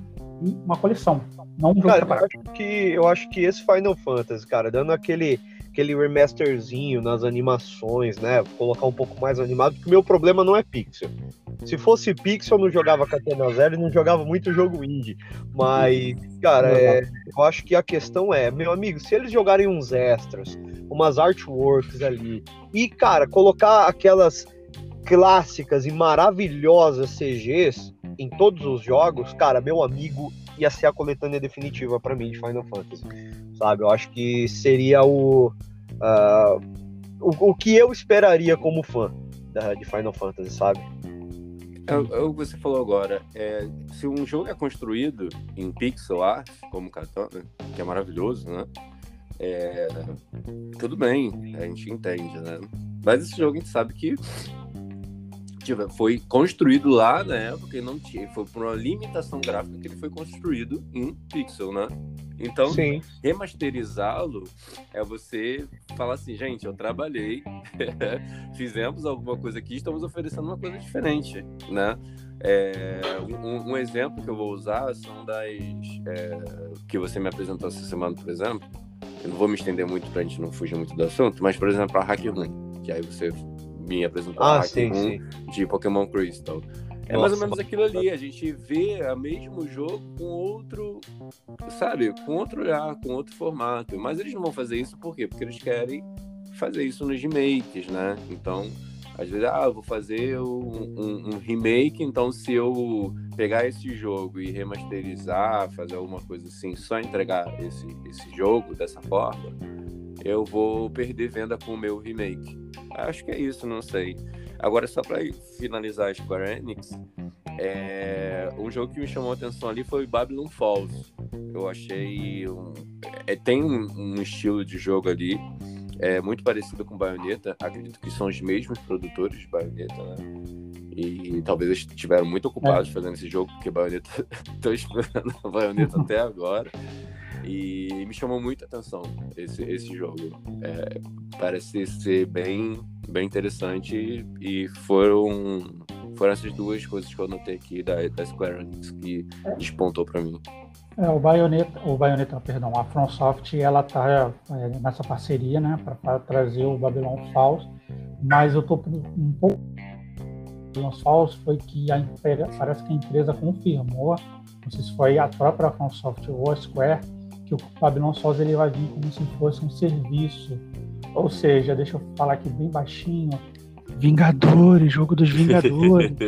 e uma coleção. Não um jogo Cara, eu acho, que, eu acho que esse Final Fantasy, cara, dando aquele, aquele remasterzinho nas animações, né? Colocar um pouco mais animado, porque o meu problema não é pixel. Se fosse pixel, eu não jogava Catena Zero e não jogava muito jogo indie. Mas, cara, é, eu acho que a questão é, meu amigo, se eles jogarem uns extras, umas artworks ali, e, cara, colocar aquelas clássicas e maravilhosas CGs em todos os jogos, cara, meu amigo, ia ser a coletânea definitiva pra mim de Final Fantasy, sabe? Eu acho que seria o, ah, o, o que eu esperaria como fã da- de Final Fantasy, sabe? É, é o que você falou agora. É, se um jogo é construído em pixel art, como Katana, que é maravilhoso, né? É, tudo bem, a gente entende, né? Mas esse jogo a gente sabe que foi construído lá na época e não tinha. Foi por uma limitação gráfica que ele foi construído em pixel, né? Então, remasterizá-lo é você falar assim, gente, eu trabalhei, fizemos alguma coisa aqui, estamos oferecendo uma coisa diferente, né? É, um, um exemplo que eu vou usar são das é, que você me apresentou essa semana, por exemplo. Eu não vou me estender muito pra gente não fugir muito do assunto, mas, por exemplo, a Hack Room, que aí você me apresentou Ah, sim, sim. de Pokémon Crystal. É mais ou Nossa, menos aquilo ali, a gente vê o mesmo jogo com outro, sabe, com outro olhar, com outro formato. Mas eles não vão fazer isso por quê? Porque eles querem fazer isso nos remakes, né? Então, às vezes, ah, eu vou fazer um, um- um remake, então se eu pegar esse jogo e remasterizar, fazer alguma coisa assim, só entregar esse, esse jogo dessa forma, eu vou perder venda com o meu remake. Acho que é isso, não sei. Agora, só para finalizar a Square Enix, é, um jogo que me chamou a atenção ali foi Babylon Falls. Eu achei. Um, é, tem um, estilo de jogo ali é, muito parecido com Bayonetta. Acredito que são os mesmos produtores de Bayonetta, né? E talvez eles estiveram muito ocupados fazendo esse jogo, porque Bayonetta. Tô esperando a Bayonetta até agora. E me chamou muita atenção esse, esse jogo. É, parece ser bem, bem interessante e foram, foram essas duas coisas que eu notei aqui da, da Square Enix que despontou pra mim. É, o Bayonetta, o Bayonetta, perdão, a FromSoft, ela tá é, nessa parceria, né, para trazer o Babylon Falls, mas eu tô um pouco Babylon Falls foi que a empresa, parece que a empresa confirmou, não sei se foi a própria FromSoft ou a Square, que o Babylon Falls ele vai vir como se fosse um serviço, ou seja, deixa eu falar aqui bem baixinho, Vingadores, jogo dos Vingadores.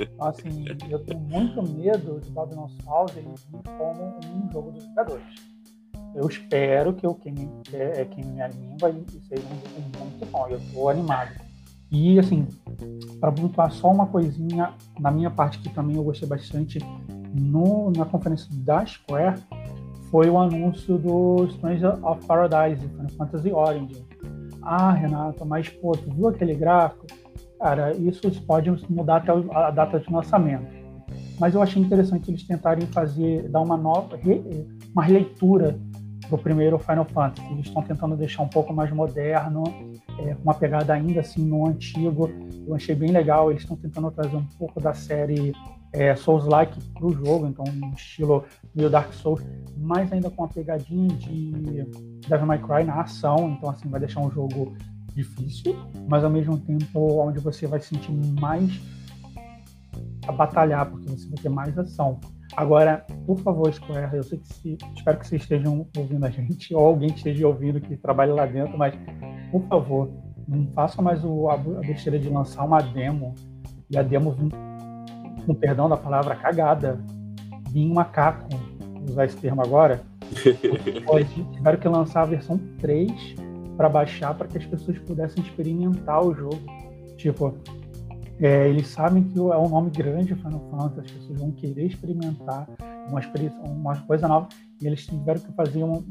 Então, assim, eu tenho muito medo de Babylon ele vir como um jogo dos Vingadores. Eu espero que eu queime, é, queime minha língua e seja um jogo muito bom. Eu estou animado. E, assim, para pontuar só uma coisinha, na minha parte que também eu gostei bastante, no, na conferência da Square, foi o anúncio do Stranger of Paradise, Final Fantasy Origin. Ah, Renato, mas pô, tu viu aquele gráfico? Cara, isso pode mudar até a data de lançamento. Mas eu achei interessante eles tentarem fazer, dar uma nova, uma releitura do primeiro Final Fantasy. Eles estão tentando deixar um pouco mais moderno, é, uma pegada ainda assim no antigo. Eu achei bem legal. Eles estão tentando trazer um pouco da série é, Souls-like para o jogo, então um estilo meio Dark Souls, mas ainda com uma pegadinha de Devil May Cry na ação. Então assim vai deixar um jogo difícil, mas ao mesmo tempo onde você vai sentir mais a batalhar, porque você vai ter mais ação. Agora, por favor, Square, eu sei que se, espero que vocês estejam ouvindo a gente, ou alguém esteja ouvindo que trabalha lá dentro, mas por favor, não faça mais o, a, a besteira de lançar uma demo e a demo vir, com perdão da palavra, cagada, um macaco, usar esse termo agora. tiveram que lançar a versão 3 para baixar para que as pessoas pudessem experimentar o jogo. Tipo, é, eles sabem que é um nome grande Final Fantasy, as pessoas vão querer experimentar uma, experiência, uma coisa nova, e eles tiveram que fazer um,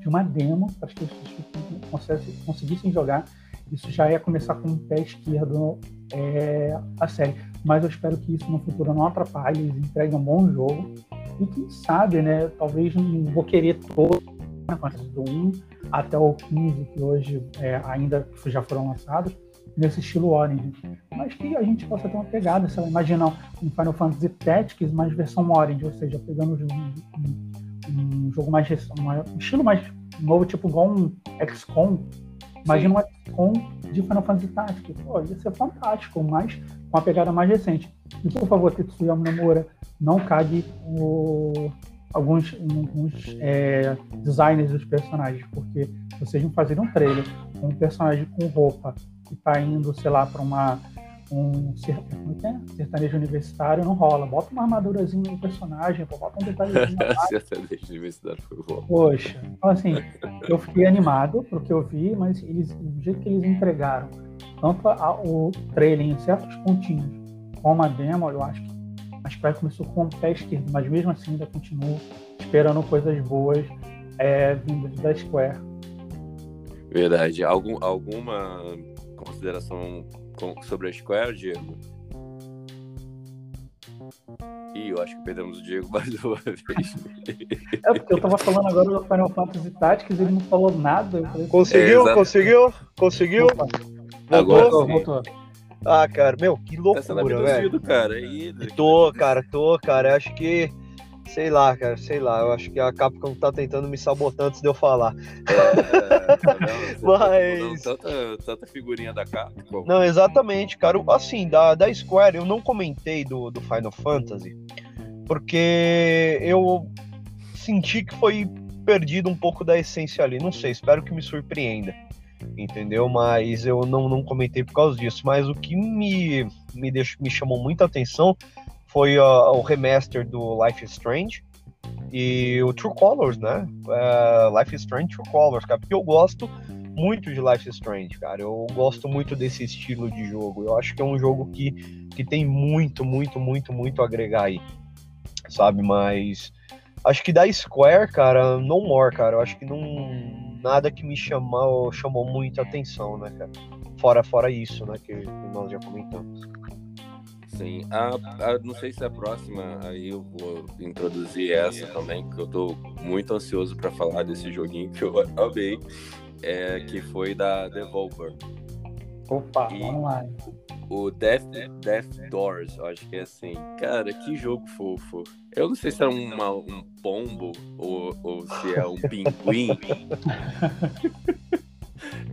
de uma demo para que as pessoas conseguissem jogar. isso já ia começar com o pé esquerdo é, a série. Mas eu espero que isso no futuro não atrapalhe, eles entreguem um bom jogo. E quem sabe, né? Talvez não vou querer todo do 1 até o 15, que hoje é, ainda já foram lançados, nesse estilo Orange. Mas que a gente possa ter uma pegada, se imaginar um Final Fantasy Tactics, mais versão Orange, ou seja, pegando um, um, um jogo mais um estilo mais novo, tipo igual um XCOM. Imagina um XCOM de Final Fantasy Tactics. Pô, ia ser fantástico, mas com a pegada mais recente. E por favor, Tetsuyama Nomura, não cague o, alguns, alguns é, designers dos personagens, porque vocês vão fazer um trailer com um personagem com roupa que está indo, sei lá, para uma um é, é? sertanejo universitário, não rola. Bota uma armadurazinha no personagem, pô, bota um detalhezinho. sertanejo universitário foi bom. Poxa, então assim, eu fiquei animado pro que eu vi, mas eles, do jeito que eles entregaram, tanto a, o trailer em certos pontinhos, como a demo, eu acho que a Square começou com o pé esquerdo, mas mesmo assim ainda continuo esperando coisas boas é, vindas da Square. Verdade. Algum, alguma consideração sobre a Square, Diego? Ih, eu acho que perdemos o Diego mais uma vez. É porque eu tava falando agora do Final Fantasy Tactics e ele não falou nada. Conseguiu, é, conseguiu, conseguiu. Agora voltou, voltou. Ah, cara, meu, que loucura, tá velho. cara. Aí, tô, cara, tô, cara. Acho que Sei lá, cara, sei lá. Eu acho que a Capcom tá tentando me sabotar antes de eu falar. É, tá Mas. Tanta, tanta figurinha da Capcom. Não, exatamente, cara. Assim, da, da Square, eu não comentei do, do Final Fantasy, porque eu senti que foi perdido um pouco da essência ali. Não sei, espero que me surpreenda. Entendeu? Mas eu não, não comentei por causa disso. Mas o que me, me, deixou, me chamou muita atenção foi uh, o remaster do Life is Strange e o True Colors, né? Uh, Life is Strange True Colors, cara, porque eu gosto muito de Life is Strange, cara. Eu gosto muito desse estilo de jogo. Eu acho que é um jogo que, que tem muito, muito, muito, muito a agregar aí, sabe? Mas acho que da Square, cara, no more, cara. Eu acho que não nada que me chamou, chamou muita atenção, né, cara? Fora, fora isso, né, que, que nós já comentamos. Sim, a, a, não sei se é a próxima, aí eu vou introduzir essa também, que eu tô muito ansioso para falar desse joguinho que eu amei, é, que foi da Devolver. Opa, e vamos lá. O Death, Death Doors, eu acho que é assim. Cara, que jogo fofo. Eu não sei se é uma, um pombo ou, ou se é um pinguim.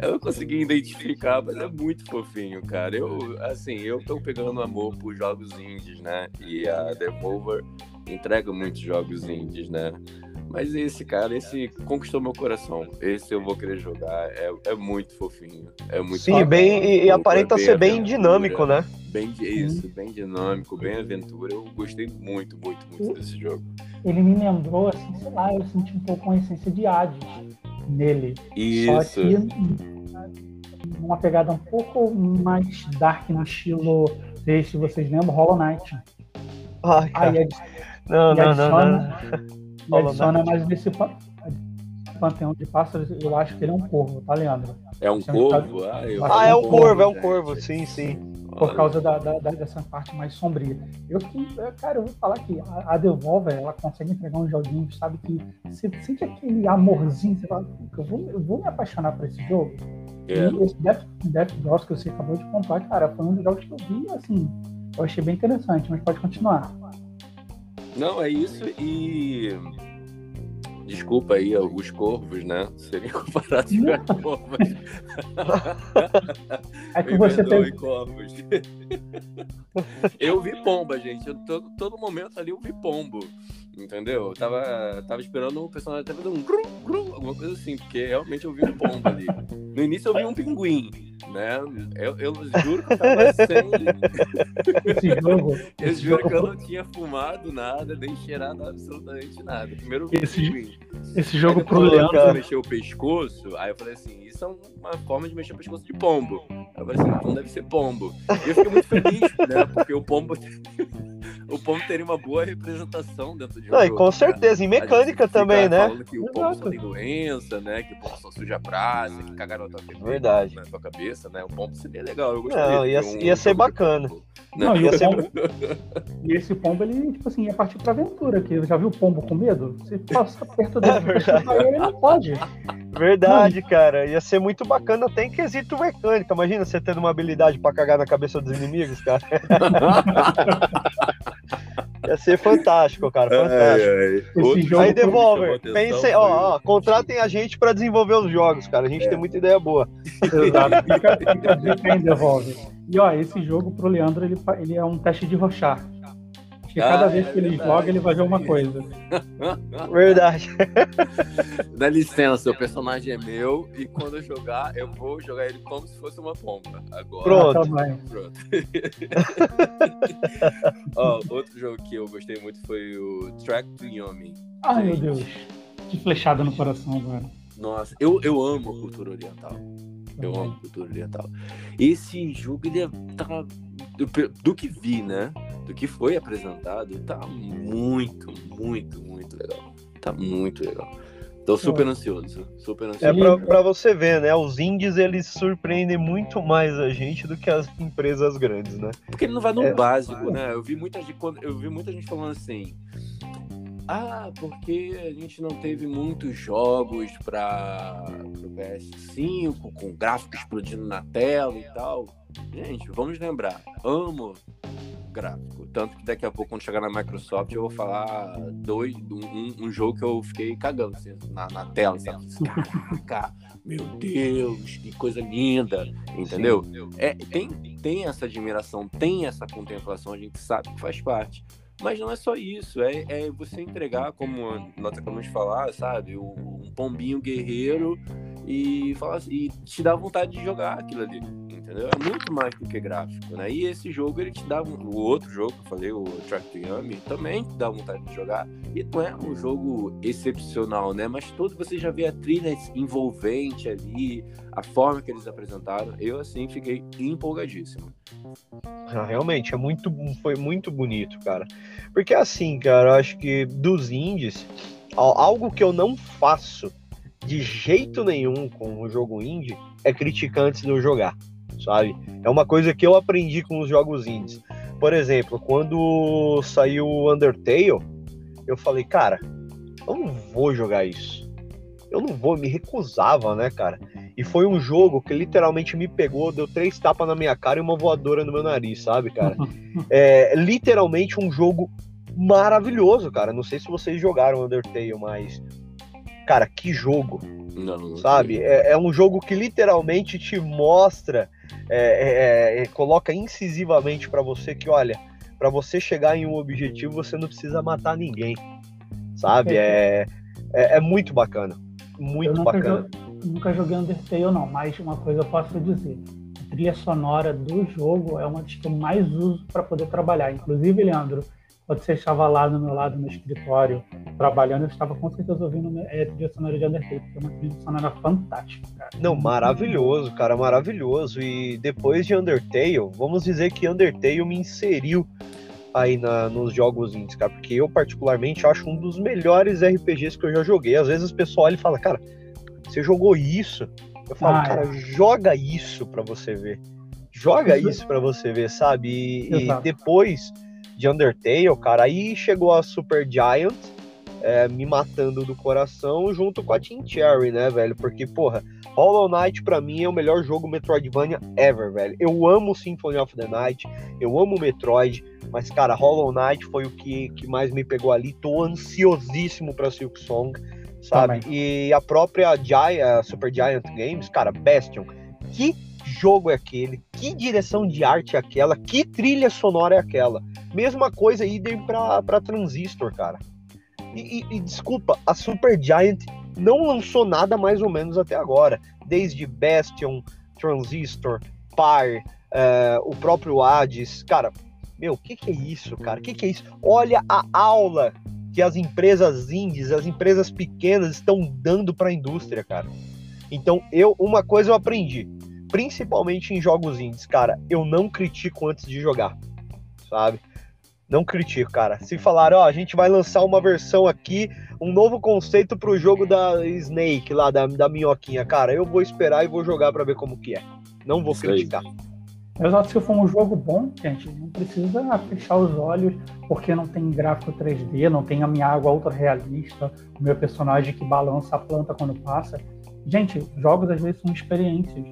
Eu não consegui identificar, mas é muito fofinho, cara. Eu, assim, eu tô pegando amor por jogos indies, né? E a Devolver entrega muitos jogos indies, né? Mas esse, cara, esse conquistou meu coração. Esse eu vou querer jogar. É, é muito fofinho. É muito Sim, bem, e, e aparenta ser bem aventura, dinâmico, né? Bem, isso, bem dinâmico, bem aventura. Eu gostei muito, muito, muito desse jogo. Ele me lembrou, assim, sei lá, eu senti um pouco a essência de Hades nele. Isso. Só que uma pegada um pouco mais dark no estilo, se vocês lembram, Hollow Knight. Ai, cara. Aí, não, não, não, não, E adiciona mais nesse panteão de pássaros, eu acho que ele é um corvo, tá, Leandro? É um corvo? Ah, eu... ah, é um corvo, é um corvo, sim, sim por causa da, da, dessa parte mais sombria. Eu fiquei, cara, eu vou falar que a, a Devolver, ela consegue entregar um joguinho, sabe, que você sente aquele amorzinho, você fala, eu vou, eu vou me apaixonar por esse jogo. É. E esse Death, Death Doors que você acabou de contar, cara, foi um dos jogos que eu vi, assim, eu achei bem interessante, mas pode continuar. Não, é isso e Desculpa aí os corvos, né? Seriam comparados com corvos. É que você tem... corvos. eu vi pomba, gente. Eu, todo, todo momento ali eu vi pombo. Entendeu? Eu tava, tava esperando o personagem até fazer um grum, grum, alguma coisa assim, porque realmente eu vi um pombo ali. No início eu vi um pinguim, né? Eu, eu juro que eu tava sem. Esse jogo. Eu juro que eu não tinha fumado nada, nem cheirado absolutamente nada. Primeiro eu vi esse, um pinguim. Esse jogo aí, pro Leandro. mexer o pescoço, aí eu falei assim: é uma forma de mexer o pescoço de pombo. Aí eu falei assim: então deve ser pombo. E eu fiquei muito feliz, né? Porque o pombo. o Pombo teria uma boa representação dentro de um Não, jogo. e com né? certeza, em mecânica também, né? Falando que o Pombo só tem doença, né? Que o Pombo só suja a praça, que cagaram na tua, cabeça, Verdade. na tua cabeça, né? O Pombo seria legal, eu gostaria. Não, ia- um ia ser bacana. Pombo, Não, né? e Ia ser pombo, e esse pombo, ele, tipo assim, ia partir pra aventura. Que já viu o pombo com medo? Você passa perto dele, É verdade. pra ele não pode. Verdade, cara. Ia ser muito bacana até em quesito mecânica. Imagina você tendo uma habilidade pra cagar na cabeça dos inimigos, cara. Ia ser fantástico, cara. Fantástico. Outro jogo Aí Devolver, pensem, ó, ó, contratem a gente pra desenvolver os jogos, cara. A gente É. tem muita ideia boa. Exato. Fica, fica a dica aí, devolve. E ó, esse jogo pro Leandro, ele, ele é um teste de rochar. Porque cada Ah, vez é que ele verdade. joga, ele vai ver uma coisa. Verdade. Dá licença, o personagem é meu e quando eu jogar, eu vou jogar ele como se fosse uma pomba. Agora. Pronto. Ah, também. Pronto. Ó, outro jogo que eu gostei muito foi o Track to Yomi. Ai, meu. Deus. Que flechada no coração agora. Nossa, eu, eu amo a cultura oriental. Eu amo a cultura oriental. Esse jogo, ele é, tá. Do, do que vi, né? Do que foi apresentado, tá muito, muito, muito legal. Tá muito legal. Tô super ansioso. Super É ansioso. pra, pra você ver, né? Os indies, eles surpreendem muito mais a gente do que as empresas grandes, né? Porque ele não vai no É. básico, né? Eu vi muita gente, eu vi muita gente falando assim. Ah, porque a gente não teve muitos jogos para o PS5 com gráfico explodindo na tela e tal. Gente, vamos lembrar, amo gráfico. Tanto que daqui a pouco, quando chegar na Microsoft, eu vou falar dois, um, um jogo que eu fiquei cagando assim, na, na tela, sabe? Caraca, meu Deus, que coisa linda, entendeu? É, tem, tem essa admiração, tem essa contemplação, a gente sabe que faz parte. Mas não é só isso, é, é você entregar, como nós acabamos de falar, sabe? Um, pombinho guerreiro e, falar, e te dá vontade de jogar aquilo ali, entendeu? É muito mais do que gráfico, né? E esse jogo, ele te dá. um- O outro jogo que eu falei, o Track to Yami, também te dá vontade de jogar. E não é um jogo excepcional, né? Mas todo você já vê a trilha envolvente ali, a forma que eles apresentaram. Eu, assim, fiquei empolgadíssimo. Ah, realmente, é muito, foi muito bonito, cara. Porque assim, cara, eu acho que dos indies, al- algo que eu não faço de jeito nenhum com o jogo indie é criticar antes de eu jogar, sabe? É uma coisa que eu aprendi com os jogos indies. Por exemplo, quando saiu o Undertale, eu falei, cara, eu não vou jogar isso. Eu não vou, me recusava, né, cara? E foi um jogo que literalmente me pegou, deu três tapas na minha cara e uma voadora no meu nariz, sabe, cara? É literalmente um jogo maravilhoso, cara. Não sei se vocês jogaram Undertale, mas. Cara, que jogo, Não, não sabe? É, é um jogo que literalmente te mostra, é, é, é, coloca incisivamente pra você que, olha, pra você chegar em um objetivo, você não precisa matar ninguém, sabe? É, é, é muito bacana. Muito nunca, bacana. jo- nunca joguei Undertale, não, mas uma coisa eu posso dizer. A trilha sonora do jogo é uma das que eu mais uso para poder trabalhar. Inclusive, Leandro, quando você estava lá do meu lado no escritório trabalhando, eu estava com certeza ouvindo é, trilha sonora de Undertale, porque é uma trilha sonora fantástica, cara. Não, maravilhoso, cara, maravilhoso. E depois de Undertale, vamos dizer que Undertale me inseriu aí na, nos jogos indies, cara, porque eu particularmente acho um dos melhores RPGs que eu já joguei. Às vezes o pessoal olha e fala, cara, você jogou isso? Eu falo, Ah, é. cara, joga isso pra você ver. Joga isso pra você ver, sabe? E, e depois de Undertale, cara, aí chegou a Super Giant, é, me matando do coração, junto com a Team Cherry, né, velho? Porque, porra, Hollow Knight pra mim é o melhor jogo Metroidvania ever, velho. Eu amo Symphony of the Night, eu amo Metroid, mas, cara, Hollow Knight foi o que, que mais me pegou ali. Tô ansiosíssimo pra Silk Song, sabe? E a própria Gi- a Super Giant Games, cara, Bastion, que jogo é aquele? Que direção de arte é aquela? Que trilha sonora é aquela? Mesma coisa idem pra Transistor, cara. E, e- e desculpa, a Super Giant não lançou nada mais ou menos até agora. Desde Bastion, Transistor, Pyre, eh, o próprio Hades. Cara, meu, o que, que é isso, cara? O que, que é isso? Olha a aula que as empresas indies, as empresas pequenas estão dando para a indústria, cara. Então, eu uma coisa eu aprendi, principalmente em jogos indies, cara, eu não critico antes de jogar, sabe? Não critico, cara. Se falar, ó, a gente vai lançar uma versão aqui, um novo conceito pro jogo da Snake lá, da, da minhoquinha, cara, eu vou esperar e vou jogar para ver como que é. Não vou criticar. Exato, se for um jogo bom, gente, não precisa fechar os olhos porque não tem gráfico 3D, não tem a minha água ultra realista, o meu personagem que balança a planta quando passa. Gente, jogos às vezes são experiências.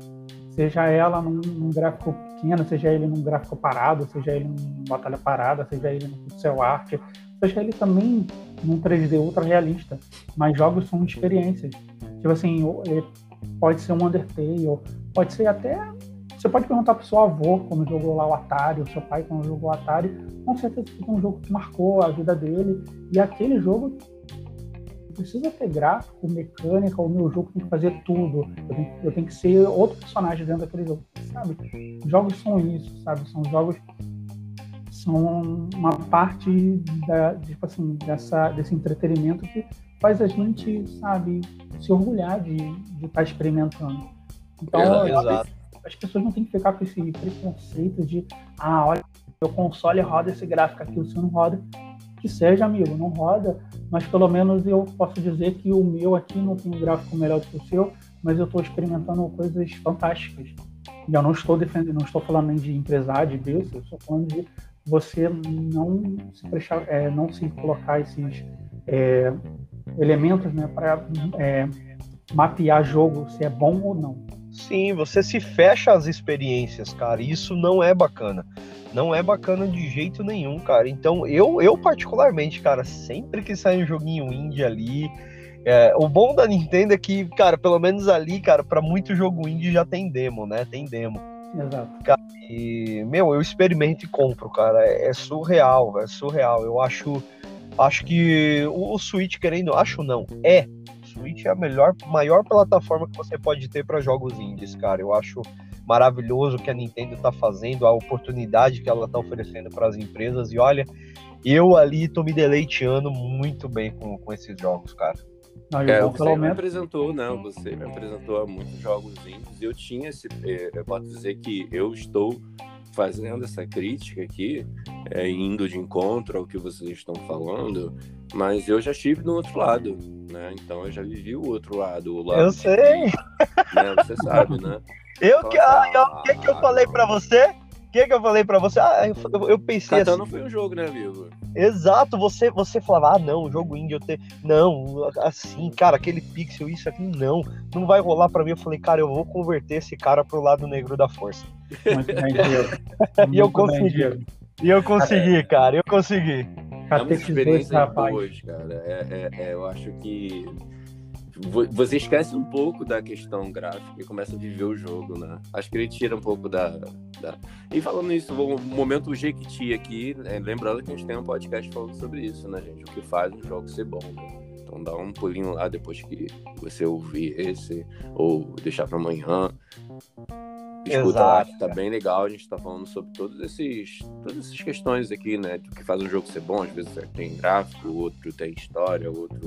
Seja ela num, num gráfico pequeno, seja ele num gráfico parado, seja ele numa batalha parada, seja ele no céu arte, seja ele também num 3D ultra realista. Mas jogos são experiências. Tipo assim, pode ser um Undertale, pode ser até você pode perguntar pro seu avô quando jogou lá o Atari, o seu pai quando jogou o Atari, com certeza foi um jogo que marcou a vida dele. E aquele jogo precisa ter gráfico, mecânica, o meu jogo tem que fazer tudo. Eu tenho, eu tenho que ser outro personagem dentro daquele jogo, sabe? Jogos são isso, sabe? São jogos são uma parte da, tipo assim, dessa, desse entretenimento que faz a gente, sabe, se orgulhar de estar tá experimentando. Então, Exato as pessoas não têm que ficar com esse preconceito de, ah, olha, meu console roda esse gráfico aqui, o seu não roda. Que seja, amigo, não roda, mas pelo menos eu posso dizer que o meu aqui não tem um gráfico melhor do que o seu, mas eu estou experimentando coisas fantásticas. E eu não estou defendendo, não estou falando de empresário, de business, eu estou falando de você não se prestar, é, não se colocar esses é, elementos né, para é, mapear jogo se é bom ou não. Sim, você se fecha às experiências, cara. Isso não é bacana. Não é bacana de jeito nenhum, cara. Então, eu, eu particularmente, cara, sempre que sai um joguinho indie ali. É, o bom da Nintendo é que, cara, pelo menos ali, cara, para muito jogo indie já tem demo, né? Tem demo. Exato. Cara, e, meu, eu experimento e compro, cara. É, é surreal, é surreal. Eu acho, acho que o, o Switch, querendo, acho não, é Switch é a melhor, maior plataforma que você pode ter para jogos indies, cara. Eu acho maravilhoso o que a Nintendo está fazendo, a oportunidade que ela está oferecendo para as empresas. E olha, eu ali tô me deleiteando muito bem com, com esses jogos, cara. Não, é, você me apresentou, né? Você me apresentou a muitos jogos indies. Eu tinha esse. Eh, eu posso dizer que eu estou fazendo essa crítica aqui, é, indo de encontro ao que vocês estão falando, mas eu já estive no outro lado, né? Então eu já vivi o outro lado. O lado eu sei. né? Você sabe, né? Eu que, ah, o que, que eu falei para você? O que, que eu falei para você? Ah, eu, eu pensei Katana assim. foi um jogo, né, amigo? Exato, você você falava, ah, não, o jogo indie eu tenho. Não, assim, cara, aquele pixel, isso aqui, não, não vai rolar para mim. Eu falei, cara, eu vou converter esse cara pro lado negro da força. Muito bem, e eu consegui. e eu consegui, cara, eu consegui. É uma experiência boas, cara. É, é, é, eu acho que você esquece um pouco da questão gráfica e começa a viver o jogo, né? Acho que ele tira um pouco da. da... E falando isso, o momento Jequiti aqui, né? lembrando que a gente tem um podcast falando sobre isso, né, gente? O que faz um jogo ser bom, né? Então dá um pulinho lá depois que você ouvir esse, ou deixar para amanhã. Escuta lá, que tá bem legal. A gente tá falando sobre todos esses, todas essas questões aqui, né? Do que faz um jogo ser bom. Às vezes tem gráfico, outro tem história, outro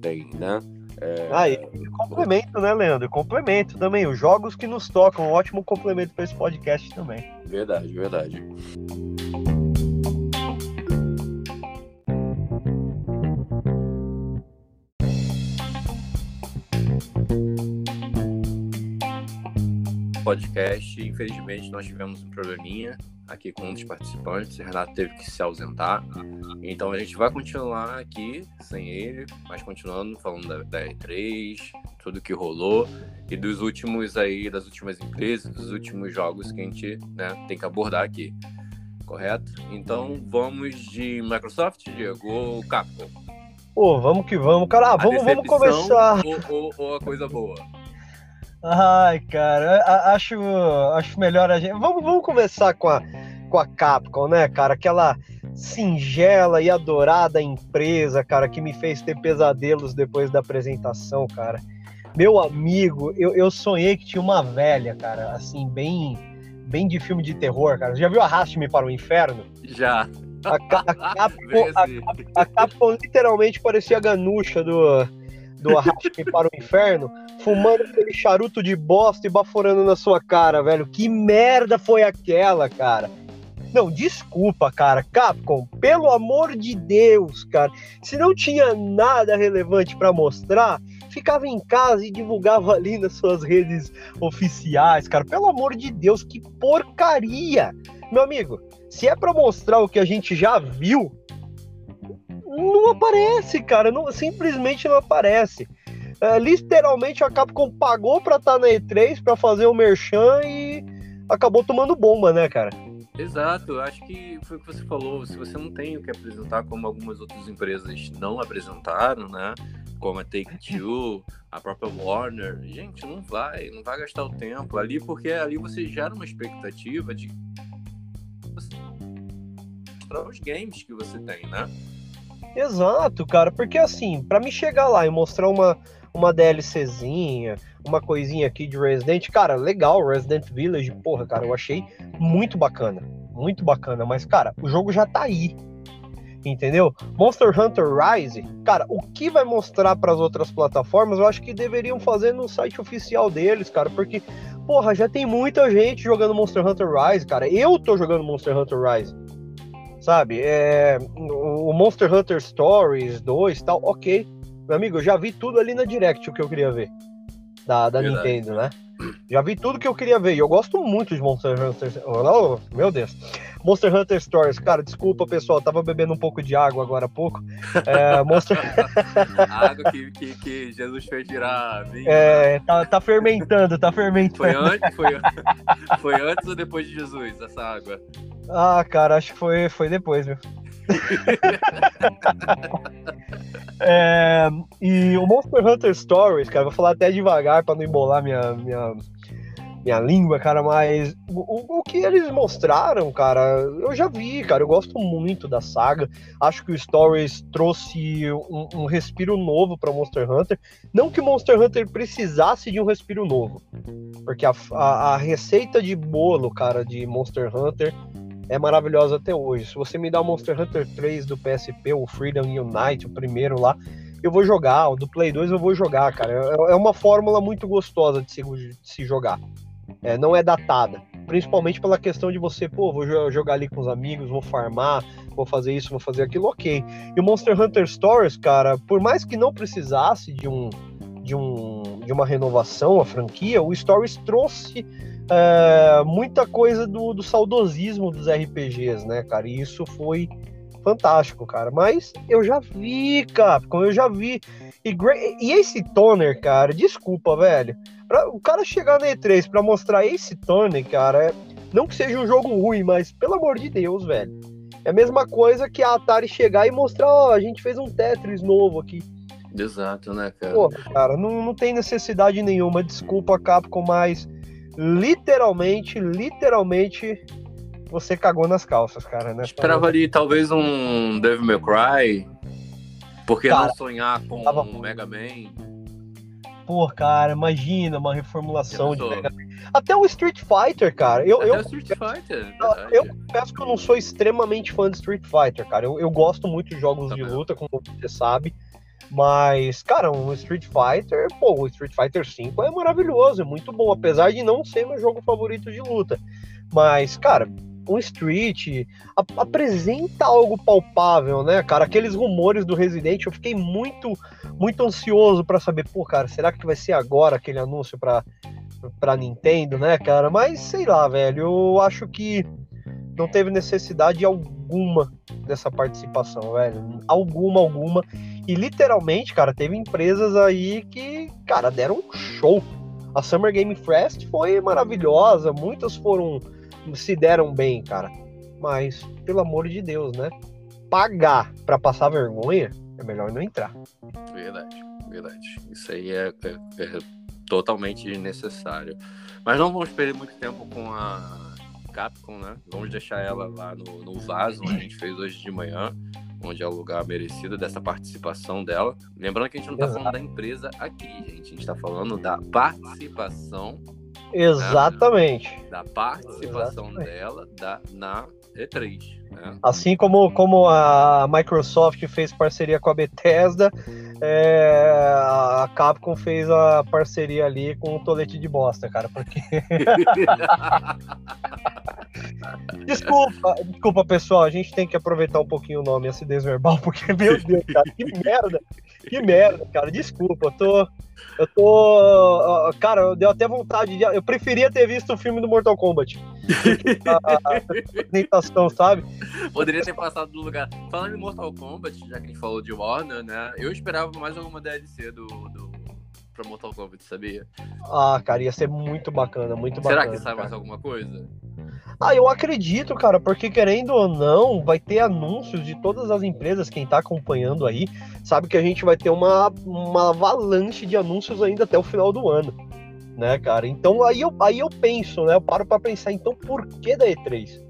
tem, né? É... Ah, e complemento, né, Leandro? Complemento também. Os jogos que nos tocam, um ótimo complemento para esse podcast também. Verdade, verdade. Podcast, infelizmente nós tivemos um probleminha aqui com um dos participantes, o Renato teve que se ausentar. Então a gente vai continuar aqui sem ele, mas continuando falando da, da E3, tudo que rolou e dos últimos aí, das últimas empresas, dos últimos jogos que a gente né, tem que abordar aqui. Correto? Então vamos de Microsoft, Diego, ou Capcom? Pô, vamos que vamos. Cara, ah, vamos, vamos começar. Ou, ou, ou a coisa boa? Ai, cara, acho, acho melhor a gente. Vamos, vamos começar com a, com a Capcom, né, cara? Aquela singela e adorada empresa, cara, que me fez ter pesadelos depois da apresentação, cara. Meu amigo, eu, eu sonhei que tinha uma velha, cara, assim, bem bem de filme de terror, cara. Já viu Arraste-me para o Inferno? Já. A, a, Capcom, a, Capcom literalmente parecia a ganucha do, do Arraste-me para o Inferno, fumando aquele charuto de bosta e baforando na sua cara, velho. Que merda foi aquela, cara? Não, desculpa, cara. Capcom, pelo amor de Deus, cara. Se não tinha nada relevante para mostrar, ficava em casa e divulgava ali nas suas redes oficiais, cara. Pelo amor de Deus, que porcaria! Meu amigo, se é para mostrar o que a gente já viu, não aparece, cara. Não, simplesmente não aparece. É, literalmente a Capcom pagou pra estar tá na E3 pra fazer o merchan e acabou tomando bomba, né, cara? Exato, acho que foi o que você falou. Se você não tem o que apresentar, como algumas outras empresas não apresentaram, né? Como a Take Two, a própria Warner, gente, não vai, não vai gastar o tempo ali, porque ali você gera uma expectativa de mostrar os games que você tem, né? Exato, cara, porque assim, para me chegar lá e mostrar uma, uma DLCzinha, uma coisinha aqui de Resident. Cara, legal, Resident Village, porra, cara, eu achei muito bacana. Muito bacana, mas, cara, o jogo já tá aí. Entendeu? Monster Hunter Rise, cara, o que vai mostrar para as outras plataformas, eu acho que deveriam fazer no site oficial deles, cara, porque, porra, já tem muita gente jogando Monster Hunter Rise, cara. Eu tô jogando Monster Hunter Rise sabe? É, o Monster Hunter Stories 2 tal, ok. Meu amigo, eu já vi tudo ali na Direct o que eu queria ver da, da Nintendo, né? Já vi tudo que eu queria ver. E eu gosto muito de Monster Hunter. Oh, meu Deus. Monster Hunter Stories. Cara, desculpa, pessoal. tava bebendo um pouco de água agora há pouco. É, Monster... água que, que, que, Jesus fez virar vinho. É, né? tá, tá fermentando, tá fermentando. Foi antes, foi, foi antes ou depois de Jesus, essa água? Ah, cara, acho que foi, foi depois, viu? É, e o Monster Hunter Stories, cara, vou falar até devagar para não embolar minha, minha, minha língua, cara, mas o, o que eles mostraram, cara, eu já vi, cara, eu gosto muito da saga. Acho que o Stories trouxe um, um respiro novo para Monster Hunter. Não que Monster Hunter precisasse de um respiro novo, porque a, a, a receita de bolo, cara, de Monster Hunter é maravilhosa até hoje. Se você me dá o Monster Hunter 3 do PSP, o Freedom Unite, o primeiro lá, eu vou jogar. O do Play 2 eu vou jogar, cara. É, é uma fórmula muito gostosa de se, de se jogar. É, não é datada. Principalmente pela questão de você, pô, vou jogar ali com os amigos, vou farmar, vou fazer isso, vou fazer aquilo, ok. E o Monster Hunter Stories, cara, por mais que não precisasse de um de, um, de uma renovação a franquia, o Stories trouxe é, muita coisa do, do saudosismo dos RPGs, né, cara? E isso foi fantástico, cara. Mas eu já vi, Capcom, eu já vi. E, e Ace Toner, cara, desculpa, velho. Pra, o cara chegar na E3 pra mostrar Ace Toner, cara, é, não que seja um jogo ruim, mas pelo amor de Deus, velho. É a mesma coisa que a Atari chegar e mostrar, ó, a gente fez um Tetris novo aqui. Exato, né, cara? Pô, cara, não, não tem necessidade nenhuma. Desculpa, Capcom, mas literalmente, literalmente, você cagou nas calças, cara, né? Esperava ali talvez um Devil May Cry. Porque cara, não sonhar com tava... um Mega Man? Pô, cara, imagina uma reformulação de Mega Man. Até o Street Fighter, cara. Eu, Até eu, Street Fighter. Eu, eu peço que eu não sou extremamente fã de Street Fighter, cara. Eu, eu gosto muito de jogos Também. de luta, como você sabe. Mas, cara, um Street Fighter, pô, o Street Fighter V é maravilhoso, é muito bom, apesar de não ser meu jogo favorito de luta. Mas, cara, um Street apresenta algo palpável, né, cara? Aqueles rumores do Resident, eu fiquei muito, muito ansioso para saber, pô, cara, será que vai ser agora aquele anúncio para para Nintendo, né, cara? Mas sei lá, velho, eu acho que não teve necessidade alguma dessa participação, velho. Alguma, alguma. E literalmente, cara, teve empresas aí que, cara, deram um show. A Summer Game Fest foi maravilhosa, muitas foram se deram bem, cara. Mas, pelo amor de Deus, né? Pagar para passar vergonha é melhor não entrar. Verdade, verdade. Isso aí é, é, é totalmente necessário. Mas não vamos perder muito tempo com a Capcom, né? Vamos deixar ela lá no, no vaso, onde a gente fez hoje de manhã, onde é o lugar merecido dessa participação dela. Lembrando que a gente não está falando da empresa aqui, gente. A gente está falando da participação. Exatamente. Né? Da participação Exatamente. dela da, na E3. Né? Assim como, como a Microsoft fez parceria com a Bethesda, é, a Capcom fez a parceria ali com o Tolete de Bosta, cara, porque. Desculpa, desculpa, pessoal. A gente tem que aproveitar um pouquinho o nome acidez verbal, porque, meu Deus, cara, que merda. Que merda, cara. Desculpa, eu tô. Eu tô. Cara, deu até vontade de. Eu preferia ter visto o filme do Mortal Kombat. a, a apresentação, sabe? Poderia ter passado no lugar. Falando em Mortal Kombat, já que a gente falou de Warner, né? Eu esperava mais alguma DLC do, do pra Mortal Kombat, sabia? Ah, cara, ia ser muito bacana, muito Será bacana. que sai cara. mais alguma coisa? Ah, eu acredito, cara, porque querendo ou não, vai ter anúncios de todas as empresas, quem tá acompanhando aí, sabe que a gente vai ter uma, uma avalanche de anúncios ainda até o final do ano, né, cara? Então aí eu, aí eu penso, né, eu paro pra pensar, então por que da E3?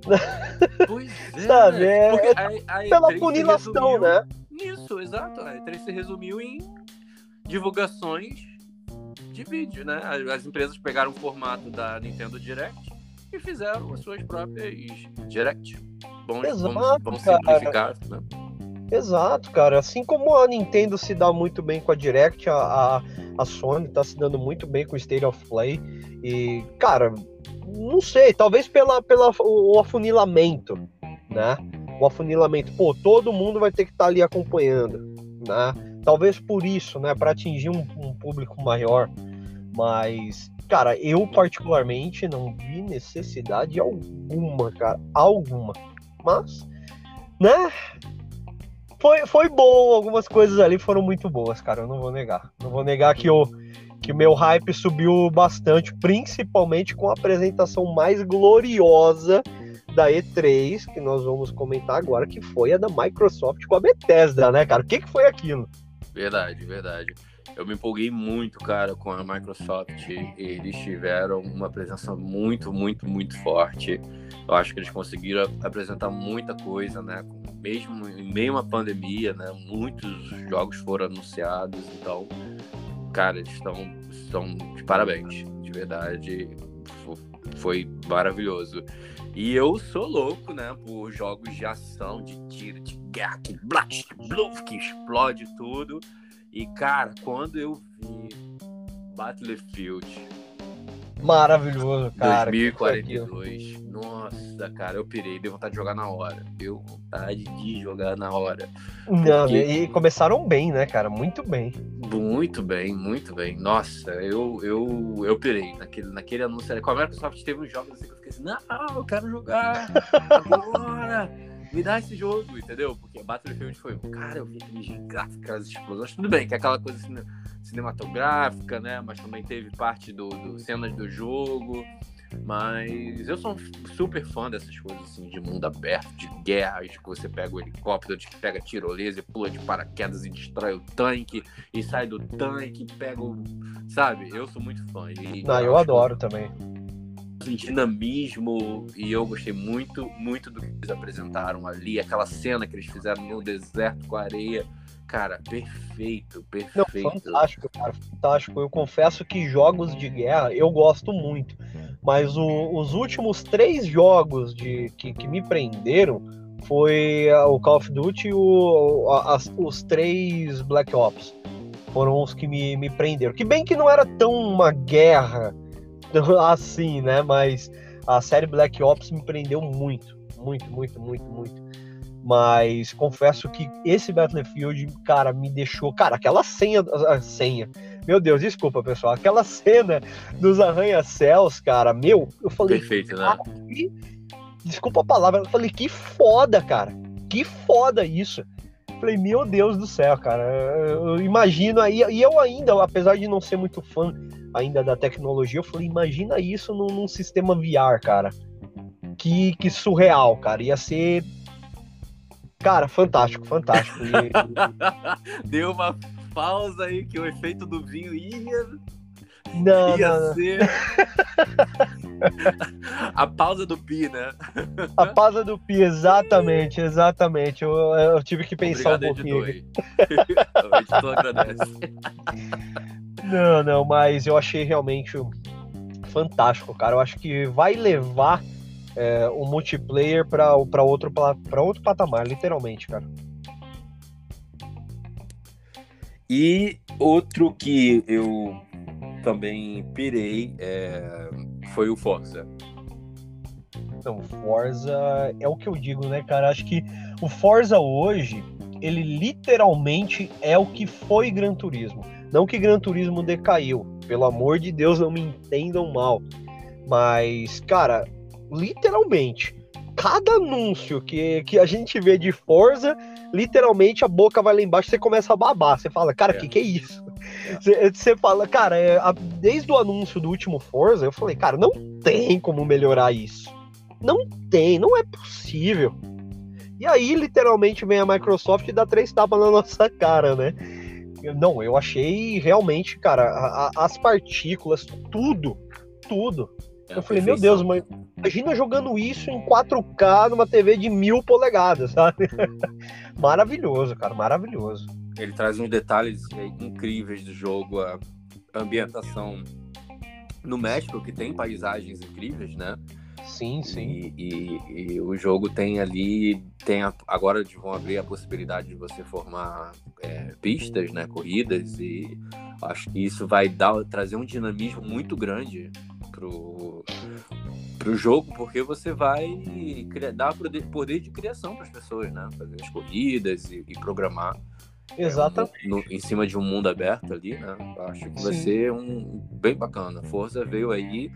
Pois é. Sabe, é- porque a, a Pela E3 se funilação, resumiu né? Nisso, exato. A E3 se resumiu em divulgações de vídeo, né? As, as empresas pegaram o formato da Nintendo Direct e fizeram as suas próprias Direct. Vamos, Exato, cara. simplificar, né? Exato, cara. Assim como a Nintendo se dá muito bem com a Direct, a, a, a Sony tá se dando muito bem com o State of Play. E, cara, não sei, talvez pela, pela o, o afunilamento, né? O afunilamento, pô, todo mundo vai ter que estar ali acompanhando, né? Talvez por isso, né? Para atingir um, um público maior. Mas, cara, eu particularmente não vi necessidade alguma, cara, alguma. Mas, né? Foi, foi bom, algumas coisas ali foram muito boas, cara. Eu não vou negar. Não vou negar que o que meu hype subiu bastante, principalmente com a apresentação mais gloriosa da E3, que nós vamos comentar agora, que foi a da Microsoft com a Bethesda, né, cara? O que, que foi aquilo? Verdade, verdade. Eu me empolguei muito, cara, com a Microsoft. Eles tiveram uma presença muito, muito, muito forte. Eu acho que eles conseguiram apresentar muita coisa, né? Mesmo em meio a pandemia, né? Muitos jogos foram anunciados, então, cara, eles estão, estão de parabéns, de verdade. Fo- Foi maravilhoso. E eu sou louco, né? Por jogos de ação, de tiro, de guerra, que blast, bluff, que explode tudo. E, cara, quando eu vi Battlefield Maravilhoso, cara. que foi aquilo? 2042, nossa, cara, eu pirei, deu vontade de jogar na hora. Deu vontade de jogar na hora. Não, Porque- e começaram bem, né, cara? Muito bem. Muito bem, muito bem. Nossa, eu, eu, eu pirei naquele, naquele anúncio. Com a Microsoft teve uns jogos assim que eu fiquei assim, não, eu quero jogar agora. Me dá esse jogo, entendeu? Porque Battlefield foi, cara, eu vi aqueles gráficos, aquelas explosões, tudo bem, que é aquela coisa cine- cinematográfica, né? Mas também teve parte do, do cenas do jogo. Mas eu sou um super fã dessas coisas assim, de mundo aberto, de guerras, que você pega o helicóptero, de que pega tirolesa e pula de paraquedas e destrói o tanque, e sai do tanque, pega o. Sabe? Eu sou muito fã. E Não, eu acho adoro também. Dinamismo e eu gostei muito, muito do que eles apresentaram ali, aquela cena que eles fizeram no deserto com a areia. Cara, perfeito, Não, perfeito. fantástico, cara, fantástico. Eu confesso que jogos de guerra eu gosto muito, mas o- os últimos três jogos de, que, que me prenderam foi o Call of Duty e o, as- os três Black Ops. Foram os que me, me prenderam. Que bem que não era tão uma guerra assim, né? Mas a série Black Ops me prendeu muito, muito, muito, muito, muito. Mas confesso que esse Battlefield, cara, me deixou. Cara, aquela senha. A senha. Meu Deus, desculpa, pessoal. Aquela cena dos arranha-céus, cara, meu, eu falei. Perfeito, né? "Cara, que- Desculpa a palavra, eu falei, que foda, cara. Que foda isso. Falei, meu Deus do céu, cara. Eu imagino aí. E eu ainda, apesar de não ser muito fã ainda da tecnologia, eu falei, imagina isso num, num sistema VR, cara. Que, que surreal, cara. Ia ser. Cara, fantástico, fantástico. Deu uma pausa aí que o efeito do vinho ia, não, ia não, não. ser. A pausa do pi, né? A pausa do Pi, exatamente, exatamente. Eu, eu tive que pensar Obrigado, um pouquinho. editor. aí. o editor agradece. Não, não, mas eu achei realmente fantástico, cara. Eu acho que vai levar é, o multiplayer para outro, pra outro patamar, literalmente, cara. E outro que eu também pirei é, foi o Forza. Então, Forza é o que eu digo, né, cara? Acho que o Forza hoje, ele literalmente é o que foi Gran Turismo. Não que Gran Turismo decaiu, pelo amor de Deus, não me entendam mal. Mas, cara, literalmente, cada anúncio que, que a gente vê de Forza, literalmente a boca vai lá embaixo e você começa a babar. Você fala, cara, o é. que, que é isso? É. Você, fala, cara, é, a, desde o anúncio do último Forza, eu falei, cara, não tem como melhorar isso. Não tem, não é possível. E aí, literalmente, vem a Microsoft e dá três tapas na nossa cara, né? Não, eu achei realmente, cara, a, a, as partículas, tudo, tudo. É eu falei, meu Deus, mas imagina jogando isso em 4K numa TV de mil polegadas, sabe? maravilhoso, cara, maravilhoso. Ele traz uns detalhes incríveis do jogo, a ambientação no México, que tem paisagens incríveis, né? Sim, sim. E, e, e, o jogo tem ali, tem a, agora vão abrir a possibilidade de você formar é, pistas, né, corridas, e acho que isso vai dar, trazer um dinamismo muito grande pro, pro jogo, porque você vai dar poder, poder de criação para as pessoas, né, fazer as corridas e, e programar. Exatamente. É, no, em cima de um mundo aberto ali, né? Acho que vai Sim. ser um bem bacana. Forza veio aí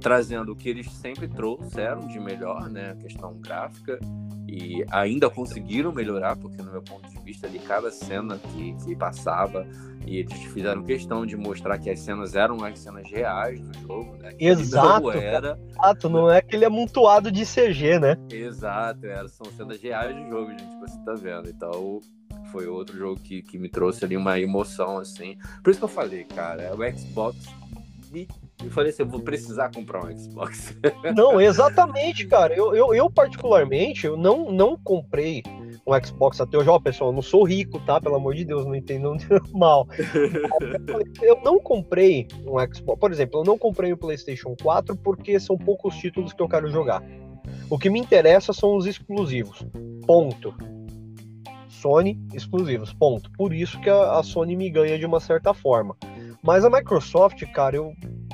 trazendo o que eles sempre trouxeram de melhor, né? A questão gráfica. E ainda conseguiram melhorar, porque no meu ponto de vista ali, cada cena que, que passava, e eles fizeram questão de mostrar que as cenas eram as cenas reais do jogo, né? Que Exato. Era, Exato, não é aquele amontoado de CG, né? Exato, era, são cenas reais do jogo, gente, que você tá vendo. Então, foi outro jogo que, que me trouxe ali uma emoção, assim. Por isso que eu falei, cara, o Xbox me eu falei assim, eu vou precisar comprar um Xbox. Não, exatamente, cara. Eu, eu, eu, particularmente, eu não, não comprei um Xbox até hoje. Ó, pessoal, eu não sou rico, tá? Pelo amor de Deus, não entendam mal. Eu não comprei um Xbox. Por exemplo, eu não comprei o um PlayStation 4 porque são poucos títulos que eu quero jogar. O que me interessa são os exclusivos. Ponto. Sony exclusivos. Ponto. Por isso que a, a Sony me ganha de uma certa forma. Mas a Microsoft, cara, eu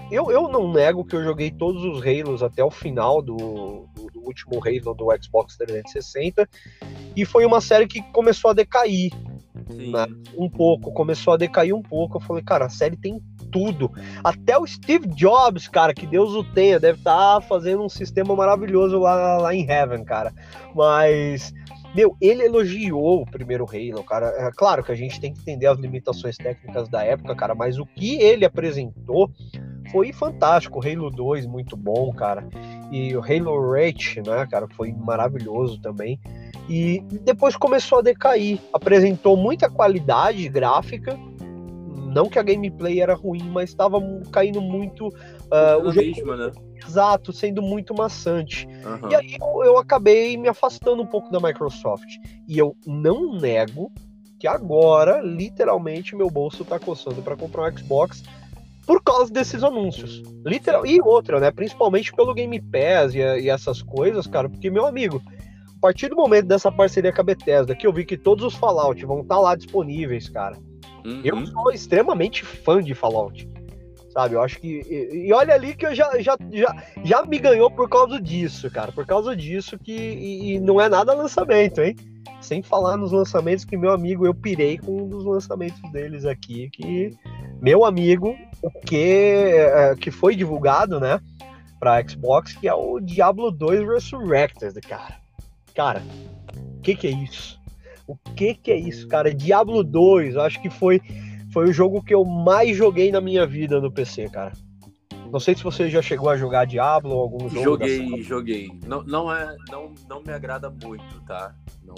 eu, eu não nego que eu joguei todos os Halos até o final do, do, do último Halo do Xbox 360 e foi uma série que começou a decair né? um pouco, começou a decair um pouco. Eu falei, cara, a série tem tudo. Até o Steve Jobs, cara, que Deus o tenha, deve estar tá fazendo um sistema maravilhoso lá, lá em Heaven, cara. Mas meu, ele elogiou o primeiro Halo, cara. É claro que a gente tem que entender as limitações técnicas da época, cara, mas o que ele apresentou foi fantástico. O Halo 2, muito bom, cara. E o Halo Reach, né, cara, foi maravilhoso também. E depois começou a decair. Apresentou muita qualidade gráfica. Não que a gameplay era ruim, mas estava caindo muito. Uh, o jogo, mesmo, né? Exato, sendo muito maçante. Uhum. E aí eu, eu acabei me afastando um pouco da Microsoft. E eu não nego que agora, literalmente, meu bolso tá coçando para comprar um Xbox por causa desses anúncios. Literal. E outra, né? Principalmente pelo Game Pass e, e, essas coisas, cara. Porque, meu amigo, a partir do momento dessa parceria com a Bethesda, que eu vi que todos os Fallout vão estar tá lá disponíveis, cara. Uhum. Eu sou extremamente fã de Fallout. Sabe, eu acho que. E, e, olha ali que eu já, já, já, já me ganhou por causa disso, cara. Por causa disso que. E, e não é nada lançamento, hein? Sem falar nos lançamentos que meu amigo, eu pirei com um dos lançamentos deles aqui, que meu amigo, o que, é, que foi divulgado, né, para Xbox, que é o Diablo 2 Resurrected, cara. Cara, o que que é isso? O que que é isso, cara? Diablo 2, acho que foi foi o jogo que eu mais joguei na minha vida no PC, cara. Não sei se você já chegou a jogar Diablo ou algum jogo. Joguei, joguei. Não, não, é, não, não me agrada muito, tá? Não.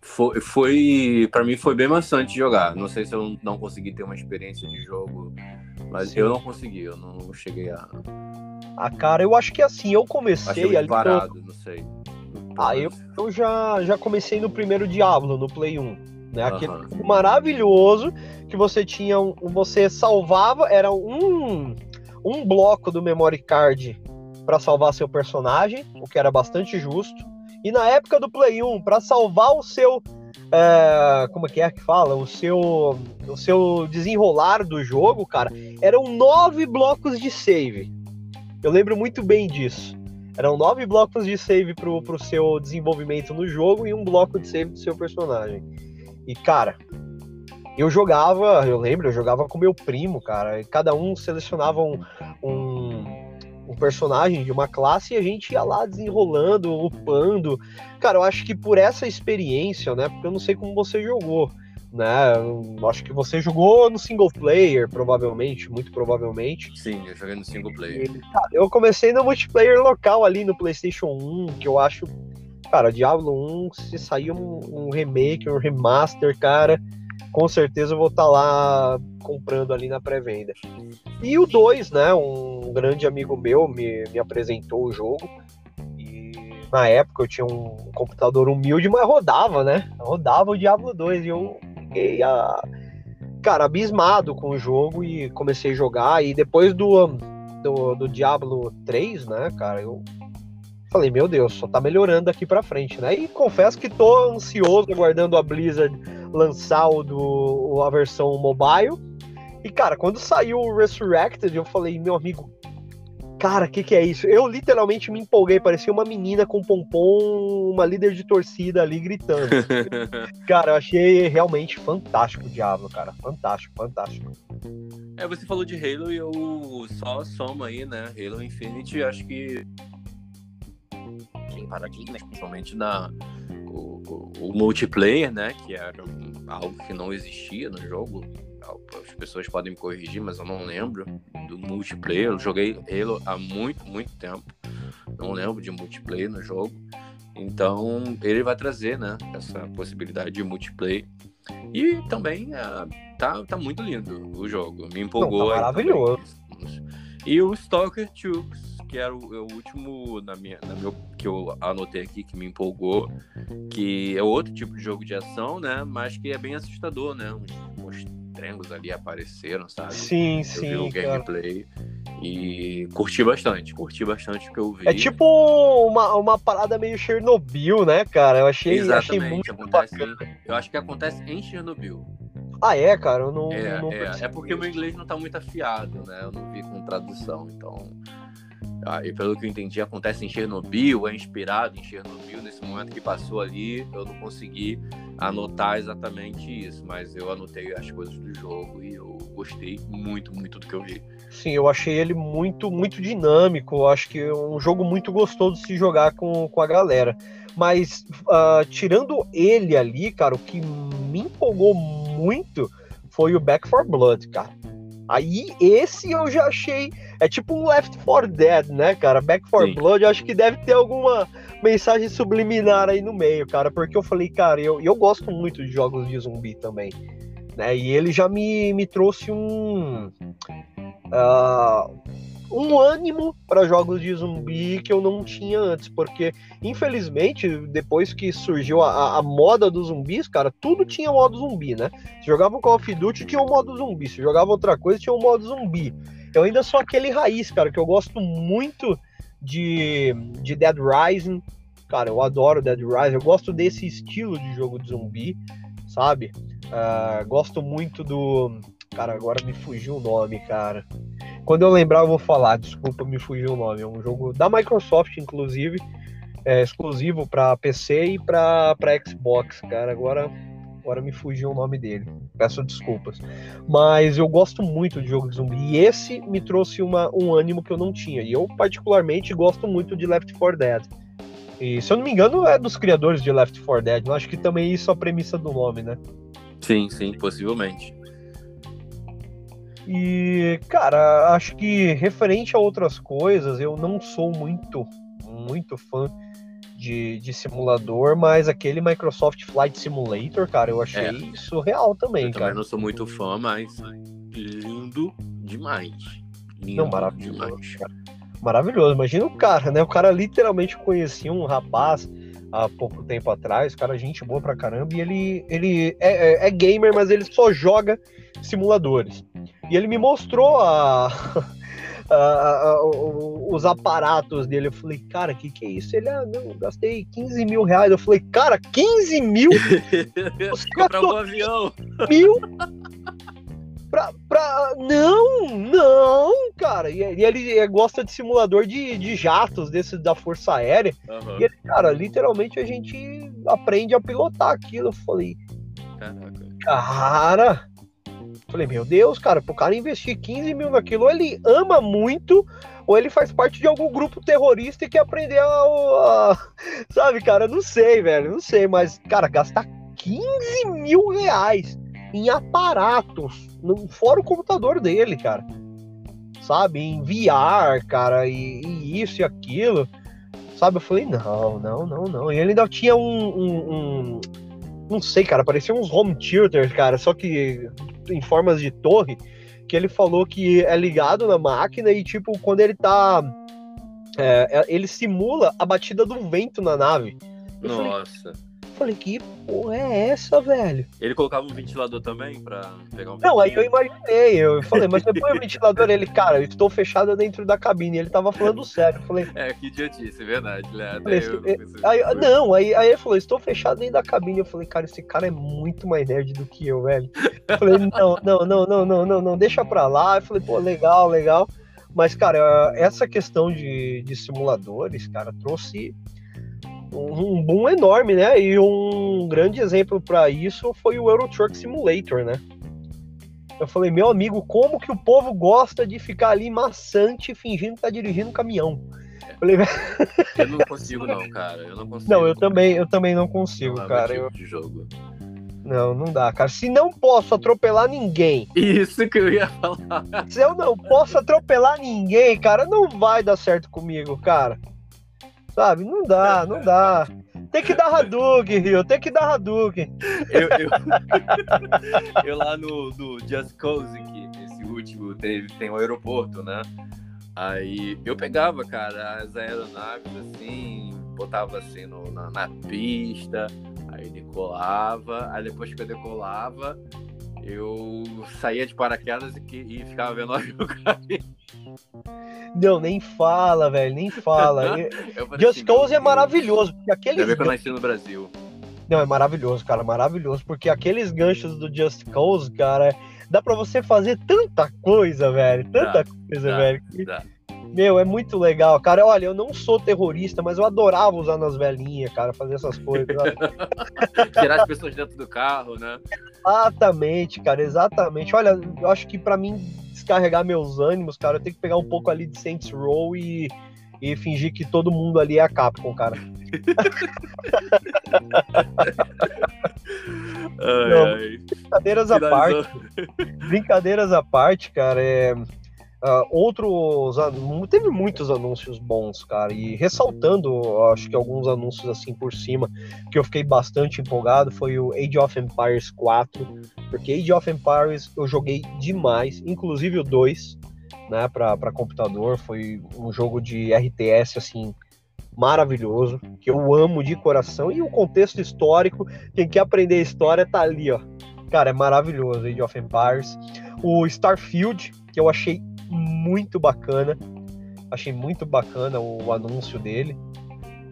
Foi, foi para mim foi bem maçante jogar. Não sei se eu não consegui ter uma experiência de jogo, mas Sim. eu não consegui, eu não cheguei a. Ah, cara, eu acho que assim, eu comecei ali. Parado, não sei. Ah, eu, eu já, já comecei no primeiro Diablo, no Play 1 né? Aquele uhum. maravilhoso que você tinha, um, você salvava, era um, um bloco do memory card para salvar seu personagem, o que era bastante justo. E na época do Play 1, para salvar o seu. É, como é que é que fala? O seu, o seu desenrolar do jogo, cara, eram nove blocos de save. Eu lembro muito bem disso. Eram nove blocos de save pro, pro seu desenvolvimento no jogo e um bloco de save do seu personagem. E, cara, eu jogava, eu lembro, eu jogava com meu primo, cara. E cada um selecionava um, um, um, personagem de uma classe e a gente ia lá desenrolando, upando. Cara, eu acho que por essa experiência, né? Porque eu não sei como você jogou, né? Eu acho que você jogou no single player, provavelmente, muito provavelmente. Sim, eu joguei no single player. E, cara, eu comecei no multiplayer local ali no PlayStation 1, que eu acho. Cara, Diablo 1, se sair um, um remake, um remaster, cara com certeza eu vou estar tá lá comprando ali na pré-venda. E o 2, né? Um grande amigo meu me, me apresentou o jogo. E na época eu tinha um computador humilde, mas rodava, né? Rodava o Diablo 2 e eu fiquei a, cara, abismado com o jogo e comecei a jogar. E depois do, do, do Diablo 3, né, cara, eu falei, meu Deus, só tá melhorando aqui pra frente, né? E confesso que tô ansioso aguardando a Blizzard lançar o do, a versão mobile. E, cara, quando saiu o Resurrected, eu falei, meu amigo, cara, o que, que é isso? Eu literalmente me empolguei, parecia uma menina com pompom, uma líder de torcida ali gritando. cara, eu achei realmente fantástico o Diablo, cara. Fantástico, fantástico. É, você falou de Halo e eu só soma aí, né? Halo Infinity, acho que tem paradigmas, principalmente na o, o, o, multiplayer, né? Que era algo que não existia no jogo. As pessoas podem me corrigir, mas eu não lembro do multiplayer. Eu joguei Halo há muito, muito tempo. Não lembro de multiplayer no jogo. Então, ele vai trazer, né? Essa possibilidade de multiplayer. E também é, tá, tá muito lindo o jogo. Me empolgou. Não, tá maravilhoso. E o Stalker 2 que era o, é o último na minha, na meu, que eu anotei aqui que me empolgou, que é outro tipo de jogo de ação, né? Mas que é bem assustador, né? Uns, uns trengos ali apareceram, sabe? Sim, eu sim. Vi o gameplay e curti bastante, curti bastante o que eu vi. É tipo uma, uma parada meio Chernobyl, né, cara? Eu achei, achei muito acontece, bacana. Eu acho que acontece em Chernobyl. Ah, é, cara? Eu não. É, não é, é porque o meu inglês não tá muito afiado, né? Eu não vi com tradução, então e pelo que eu entendi, acontece em Chernobyl, é inspirado em Chernobyl. Nesse momento que passou ali, eu não consegui anotar exatamente isso, mas eu anotei as coisas do jogo e eu gostei muito, muito do que eu vi. Sim, eu achei ele muito, muito dinâmico. Eu acho que é um jogo muito gostoso de se jogar com, com a galera. Mas uh, tirando ele ali, cara, o que me empolgou muito foi o Back for Blood, cara. Aí esse eu já achei. É tipo um Left 4 Dead, né, cara? Back 4 Sim. Blood, eu acho que deve ter alguma mensagem subliminar aí no meio, cara. Porque eu falei, cara, eu, eu gosto muito de jogos de zumbi também. Né? E ele já me, me trouxe um. Uh, um ânimo para jogos de zumbi que eu não tinha antes, porque infelizmente depois que surgiu a, a, moda dos zumbis, cara, tudo tinha modo zumbi, né? Se jogava Call of Duty tinha um modo zumbi, se jogava outra coisa tinha um modo zumbi. Eu ainda sou aquele raiz, cara, que eu gosto muito de, de Dead Rising, cara, eu adoro Dead Rising, eu gosto desse estilo de jogo de zumbi, sabe? Uh, gosto muito do Cara, agora me fugiu o nome, cara. Quando eu lembrar, eu vou falar. Desculpa, me fugiu o nome. É um jogo da Microsoft, inclusive, é exclusivo para PC e para Xbox, cara. Agora, agora me fugiu o nome dele. Peço desculpas. Mas eu gosto muito de jogo de zumbi. E esse me trouxe uma, um ânimo que eu não tinha. E eu, particularmente, gosto muito de Left 4 Dead. E, se eu não me engano, é dos criadores de Left 4 Dead. Eu acho que também isso é a premissa do nome, né? Sim, sim, possivelmente. E, cara, acho que referente a outras coisas, eu não sou muito, muito fã de, de simulador, mas aquele Microsoft Flight Simulator, cara, eu achei é. surreal também, eu cara. Também não sou muito fã, mas lindo demais. Lindo não, maravilhoso, demais. cara. Maravilhoso. Imagina o cara, né? O cara literalmente conhecia um rapaz há pouco tempo atrás, cara gente boa pra caramba, e ele, ele é, é, é gamer, mas ele só joga simuladores. E ele me mostrou a, a, a, os aparatos dele. Eu falei, cara, o que, que é isso? Ele, ah, não, gastei 15 mil reais. Eu falei, cara, 15 mil? Você Comprar um avião. Mil? Pra, pra... Não, não, cara. E, e ele gosta de simulador de, de jatos, desse da Força Aérea. Aham. E ele, cara, literalmente a gente aprende a pilotar aquilo. Eu falei, Caraca. cara. Falei, meu Deus, cara, pro cara investir 15 mil naquilo, ou ele ama muito, ou ele faz parte de algum grupo terrorista e quer aprender a. a- sabe, cara, não sei, velho, não sei, mas, cara, gastar 15 mil reais em aparatos, no, fora o computador dele, cara. Sabe, em VR, cara, e, e isso e aquilo. Sabe, eu falei, não, não, não, não. E ele ainda tinha um- um- um não sei, cara, parecia uns home theaters, cara, só que em formas de torre, que ele falou que é ligado na máquina e, tipo, quando ele tá. é, é, ele simula a batida do vento na nave. Eu Nossa. falei, que porra é essa, velho? Ele colocava um ventilador também pra pegar um Não, aí eu imaginei, eu falei, mas põe o ventilador, ele, cara, eu estou fechado dentro da cabine. Ele tava falando sério. Eu falei, É, que idiotice, é verdade, né? Falei, Até eu "Esse- pensei- Aí, não, aí, aí ele falou, estou fechado dentro da cabine. Eu falei, cara, esse cara é muito mais nerd do que eu, velho. Eu falei, não, não, não, não, não, não, não, deixa pra lá. Eu falei, pô, legal, legal. Mas, cara, essa questão de, de simuladores, cara, trouxe um, boom enorme, né? E um grande exemplo pra isso foi o Euro Truck Simulator, né? Eu falei, meu amigo, como que o povo gosta de ficar ali maçante fingindo que tá dirigindo um caminhão? Eu falei, Eu não consigo, não, cara. Eu não consigo. não, eu também, eu também não consigo, Não é cara. tipo Eu- de jogo. não, não dá, cara. Se não posso atropelar ninguém, Isso que eu ia falar. se eu não posso atropelar ninguém, cara, não vai dar certo comigo, cara. Sabe? Não dá, não dá. Tem que dar Hadouken, Rio. Tem que dar Hadouken. Eu, eu, eu lá no, no Just Cause, que esse último teve, tem um aeroporto, né? Aí eu pegava, cara, as aeronaves assim, botava assim no- na, na pista, aí decolava, aí depois que eu decolava, eu saía de paraquedas e, e ficava vendo o avião cair. Não, nem fala, velho, nem fala. Falei Just assim, Cause é maravilhoso, porque aqueles bem que eu nasci no Brasil. Não, é maravilhoso, cara, maravilhoso, porque aqueles ganchos do Just Cause, cara, dá pra você fazer tanta coisa, velho, tanta coisa, dá, velho. que- dá. Meu, é muito legal, cara. Olha, eu não sou terrorista, mas eu adorava usar nas velhinhas, cara, fazer essas coisas. Tirar as pessoas dentro do carro, né? exatamente, cara, exatamente. Olha, eu acho que pra mim descarregar meus ânimos, cara, eu tenho que pegar um pouco ali de Saints Row e, e fingir que todo mundo ali é a Capcom, cara. Ai, Não. ai. Brincadeiras à parte. Brincadeiras à parte, cara, é. Ah, outros. Teve muitos anúncios bons, cara. E ressaltando, acho que alguns anúncios assim por cima, que eu fiquei bastante empolgado, foi o Age of Empires 4. Porque Age of Empires eu joguei demais, inclusive o 2, né, pra computador. Foi um jogo de RTS, assim. Maravilhoso, que eu amo de coração, e o contexto histórico, quem quer aprender história tá ali, ó. Cara, é maravilhoso Age of Empires. O Starfield, que eu achei muito bacana. Achei muito bacana o anúncio dele.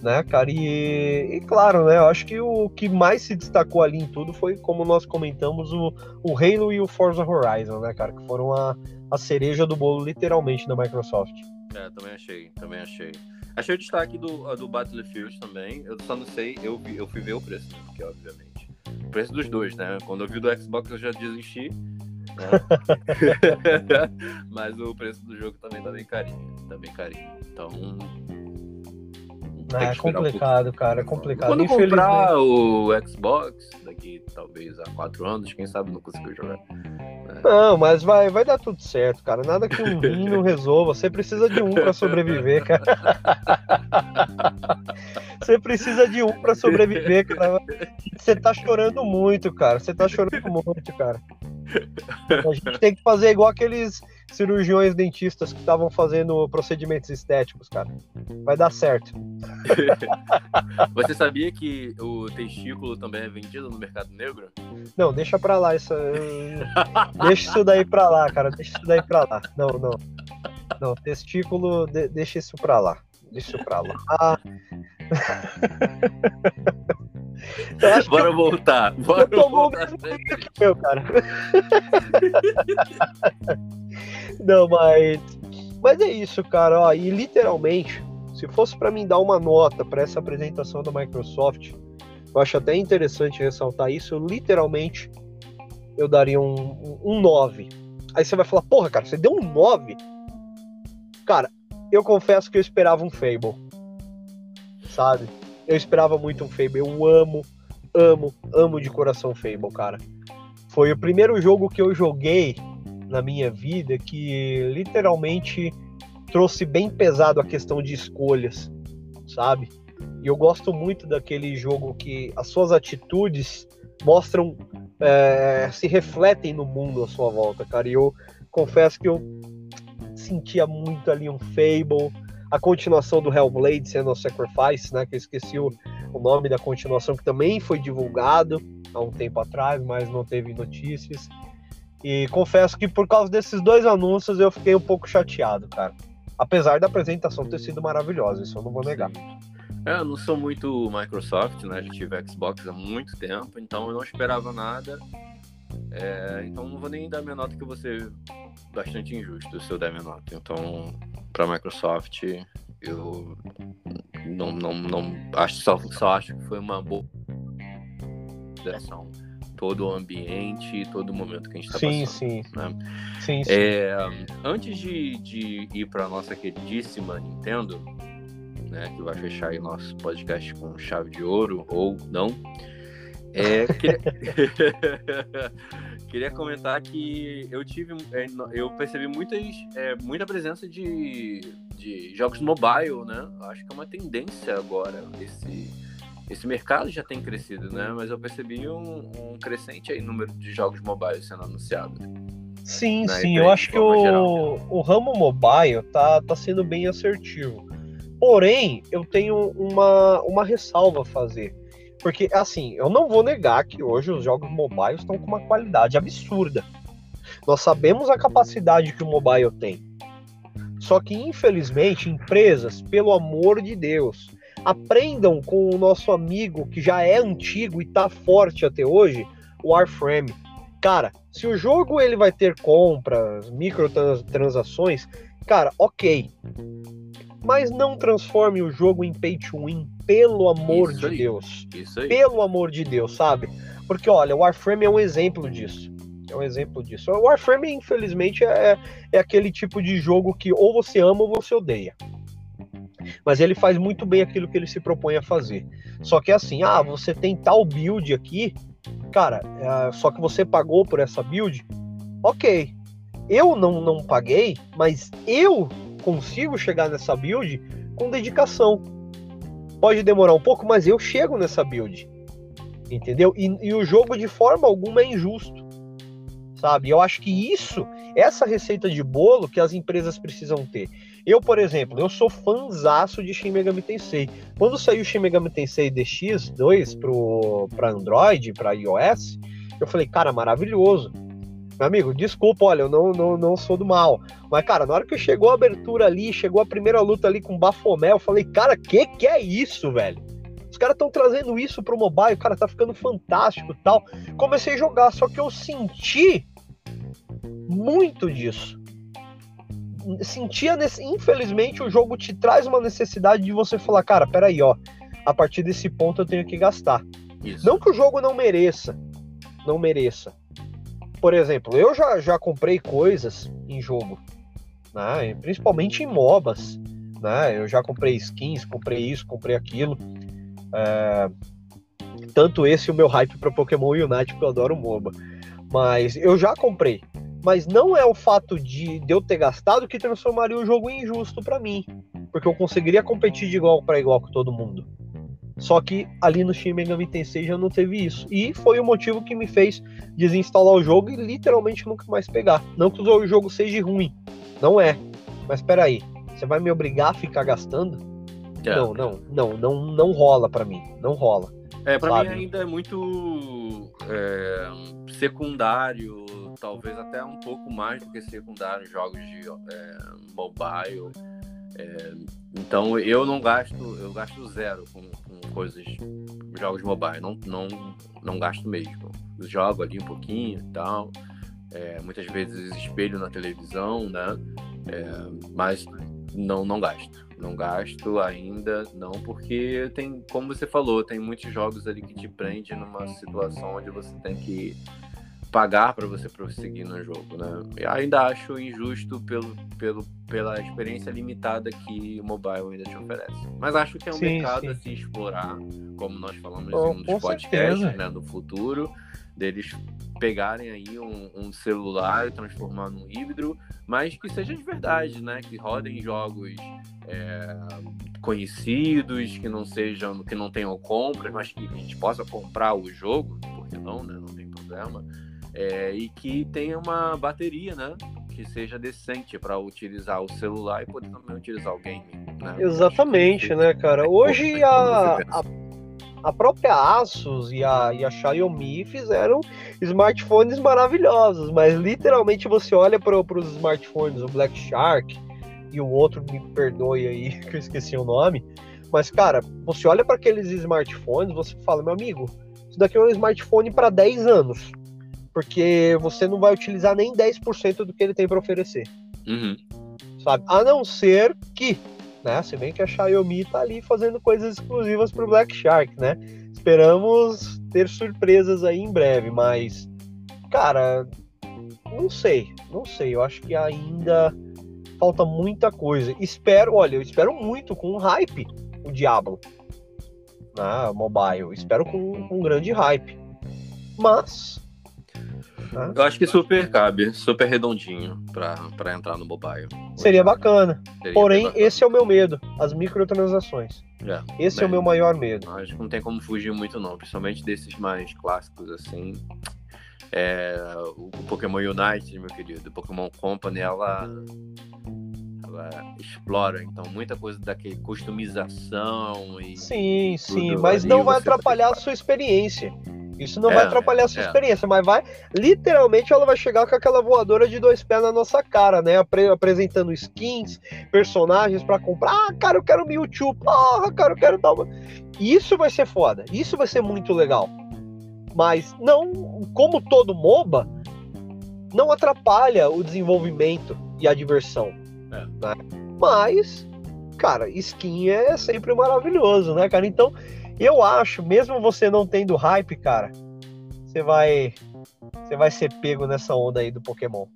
Né, cara? E, e claro, né? Eu acho que o que mais se destacou ali em tudo foi, como nós comentamos, o, o Halo e o Forza Horizon, né, cara? Que foram a, a cereja do bolo, literalmente, da Microsoft. É, também achei, também achei. Achei o destaque do, do Battlefield também. Eu só não sei, eu, eu fui ver o preço? Porque, obviamente. O preço dos dois, né? Quando eu vi do Xbox eu já desisti. Né? Mas o preço do jogo também tá bem carinho. Tá bem carinho. Então. É esperar um complicado, cara, é complicado. Quando comprar o Xbox, talvez há quatro anos, quem sabe não conseguiu jogar. Não, mas vai, vai dar tudo certo, cara. Nada que um rim não resolva. Você precisa de um pra sobreviver, cara. Você precisa de um pra sobreviver, cara. Você tá chorando muito, cara. Você tá chorando muito, cara. A gente tem que fazer igual aqueles cirurgiões dentistas que estavam fazendo procedimentos estéticos, cara. Vai dar certo. Você sabia que o testículo também é vendido no mercado negro? Não, deixa pra lá isso. Deixa isso daí pra lá, cara. Deixa isso daí pra lá. Não, não. Não, testículo, de- deixa isso pra lá. Deixa isso pra lá. Então, bora eu, voltar. Bora eu voltar. Meu, cara. Não, mas. Mas é isso, cara. Ó, e literalmente, se fosse para mim dar uma nota para essa apresentação da Microsoft, eu acho até interessante ressaltar isso. Eu, literalmente, eu daria um, um 9. Aí você vai falar, porra, cara, você deu um 9? Cara, eu confesso que eu esperava um Fable. Sabe? Eu esperava muito um Fable. Eu amo, amo, amo de coração Fable, cara. Foi o primeiro jogo que eu joguei na minha vida que literalmente trouxe bem pesado a questão de escolhas, sabe? E eu gosto muito daquele jogo que as suas atitudes mostram, é, se refletem no mundo à sua volta, cara. E eu confesso que eu sentia muito ali um Fable, a continuação do Hellblade sendo o Sacrifice, né? Que eu esqueci o, o nome da continuação, que também foi divulgado há um tempo atrás, mas não teve notícias. E confesso que por causa desses dois anúncios eu fiquei um pouco chateado, cara. Apesar da apresentação ter sido maravilhosa, isso eu não vou negar. É, eu não sou muito Microsoft, né? Já tive Xbox há muito tempo, então eu não esperava nada. É, então não vou nem dar minha nota que você bastante injusto se eu der minha nota. Então, para Microsoft, eu não, não, não acho só, só acho que foi uma boa direção todo o ambiente, todo o momento que a gente está passando. Sim, né? sim. sim. É, antes de, de ir para nossa queridíssima Nintendo, né, que vai fechar aí nosso podcast com chave de ouro ou não, é, queria... queria comentar que eu tive, é, eu percebi muitas, é, muita presença de, de jogos mobile, né? Acho que é uma tendência agora esse esse mercado já tem crescido, né? Mas eu percebi um, um crescente aí número de jogos mobile sendo anunciados. Sim, né? sim. Eu acho que o, geral, o ramo mobile tá, tá sendo bem assertivo. Porém, eu tenho uma, uma ressalva a fazer. Porque, assim, eu não vou negar que hoje os jogos mobile estão com uma qualidade absurda. Nós sabemos a capacidade que o mobile tem. Só que, infelizmente, empresas, pelo amor de Deus, aprendam com o nosso amigo que já é antigo e tá forte até hoje, o Warframe. Cara, se o jogo ele vai ter compras, microtransações, cara, ok. Mas não transforme o jogo em pay to win, pelo amor Isso de aí. Deus. Isso aí. Pelo amor de Deus, sabe? Porque olha, o Warframe é um exemplo disso. É um exemplo disso. O Warframe, infelizmente, é, é aquele tipo de jogo que ou você ama ou você odeia mas ele faz muito bem aquilo que ele se propõe a fazer. Só que assim, ah, você tem tal build aqui, cara, é, só que você pagou por essa build, ok. Eu não, não paguei, mas eu consigo chegar nessa build com dedicação. Pode demorar um pouco, mas eu chego nessa build. Entendeu? E, e o jogo de forma alguma é injusto. Sabe? Eu acho que isso, essa receita de bolo que as empresas precisam ter. Eu, por exemplo, eu sou fãzaço de Shin Megami Tensei. Quando saiu o Shin Megami Tensei DX2 para Android, para iOS, eu falei, cara, maravilhoso. Meu amigo, desculpa, olha, eu não, não, não sou do mal. Mas, cara, na hora que chegou a abertura ali, chegou a primeira luta ali com Bafomé, eu falei, cara, que que é isso, velho? Os caras estão trazendo isso pro mobile, cara, tá ficando fantástico tal. Comecei a jogar, só que eu senti muito disso sentia nesse, infelizmente o jogo te traz uma necessidade de você falar, cara, peraí, ó, a partir desse ponto eu tenho que gastar. Isso. Não que o jogo não mereça, não mereça. Por exemplo, eu já, já comprei coisas em jogo, né? principalmente em MOBAs. Né? Eu já comprei skins, comprei isso, comprei aquilo. É... Tanto esse o meu hype para Pokémon Unite, porque eu adoro MOBA. Mas eu já comprei mas não é o fato de, de eu ter gastado que transformaria o jogo injusto para mim, porque eu conseguiria competir de igual para igual com todo mundo. Só que ali no Shin Megami Tensei já não teve isso. E foi o motivo que me fez desinstalar o jogo e literalmente nunca mais pegar. Não que o jogo seja ruim, não é. Mas espera aí, você vai me obrigar a ficar gastando? É. Não, não, não, não, não rola para mim, não rola. É, para mim ainda é muito é, secundário talvez até um pouco mais do que secundário jogos de é, mobile. É, então eu não gasto, eu gasto zero com, com coisas jogos mobile, não, não, não gasto mesmo. Jogo ali um pouquinho e tal. É, muitas vezes espelho na televisão, né? É, mas não, não gasto. Não gasto ainda, não, porque tem, como você falou, tem muitos jogos ali que te prende numa situação onde você tem que pagar para você prosseguir no jogo, né? E ainda acho injusto pelo, pelo, pela experiência limitada que o mobile ainda te oferece. Mas acho que é um sim, mercado sim. a se explorar, como nós falamos oh, em um dos podcasts, né, no futuro, deles pegarem aí um, um, celular e transformar num híbrido, mas que seja de verdade, né? Que rodem jogos é, conhecidos, que não sejam, que não tenham compras, mas que a gente possa comprar o jogo, porque não, né? Não tem problema. É, e que tenha uma bateria, né? Que seja decente para utilizar o celular e poder também utilizar o game. Né? Exatamente, né, cara? Hoje a, a, a, própria Asus e a, e a Xiaomi fizeram smartphones maravilhosos, mas literalmente você olha para os smartphones, o Black Shark e o outro, me perdoe aí que eu esqueci o nome, mas cara, você olha para aqueles smartphones, você fala, meu amigo, isso daqui é um smartphone para 10 anos porque você não vai utilizar nem 10% do que ele tem para oferecer. Uhum. Sabe? A não ser que, né? Se bem que a Xiaomi tá ali fazendo coisas exclusivas para o Black Shark, né? Esperamos ter surpresas aí em breve, mas, cara, não sei, não sei. Eu acho que ainda falta muita coisa. Espero, olha, eu espero muito com hype o Diablo na né, mobile. Espero com, com um grande hype. Mas Tá? Eu acho que super cabe, super redondinho para entrar no mobile. Seria bacana. Seria Porém, bacana. esse é o meu medo, as microtransações. É, esse bem, é o meu maior medo. Acho que não tem como fugir muito não, principalmente desses mais clássicos assim. É, o Pokémon Unite, meu querido, o Pokémon Company, ela explora então muita coisa daquele customização e sim sim mas não vai atrapalhar a sua experiência isso não é, vai atrapalhar a sua é. experiência, mas vai. Literalmente ela vai chegar com aquela voadora de dois pés na nossa cara, né? Apre apresentando skins, personagens para comprar. Ah, cara, eu quero Mewtwo. Porra, cara, eu quero tal. Isso vai ser foda. Isso vai ser muito legal. Mas não, como todo MOBA, não atrapalha o desenvolvimento e a diversão. É. Né? Mas, cara, skin é sempre maravilhoso, né, cara? Então, eu acho, mesmo você não tendo hype, cara, você vai você vai ser pego nessa onda aí do Pokémon.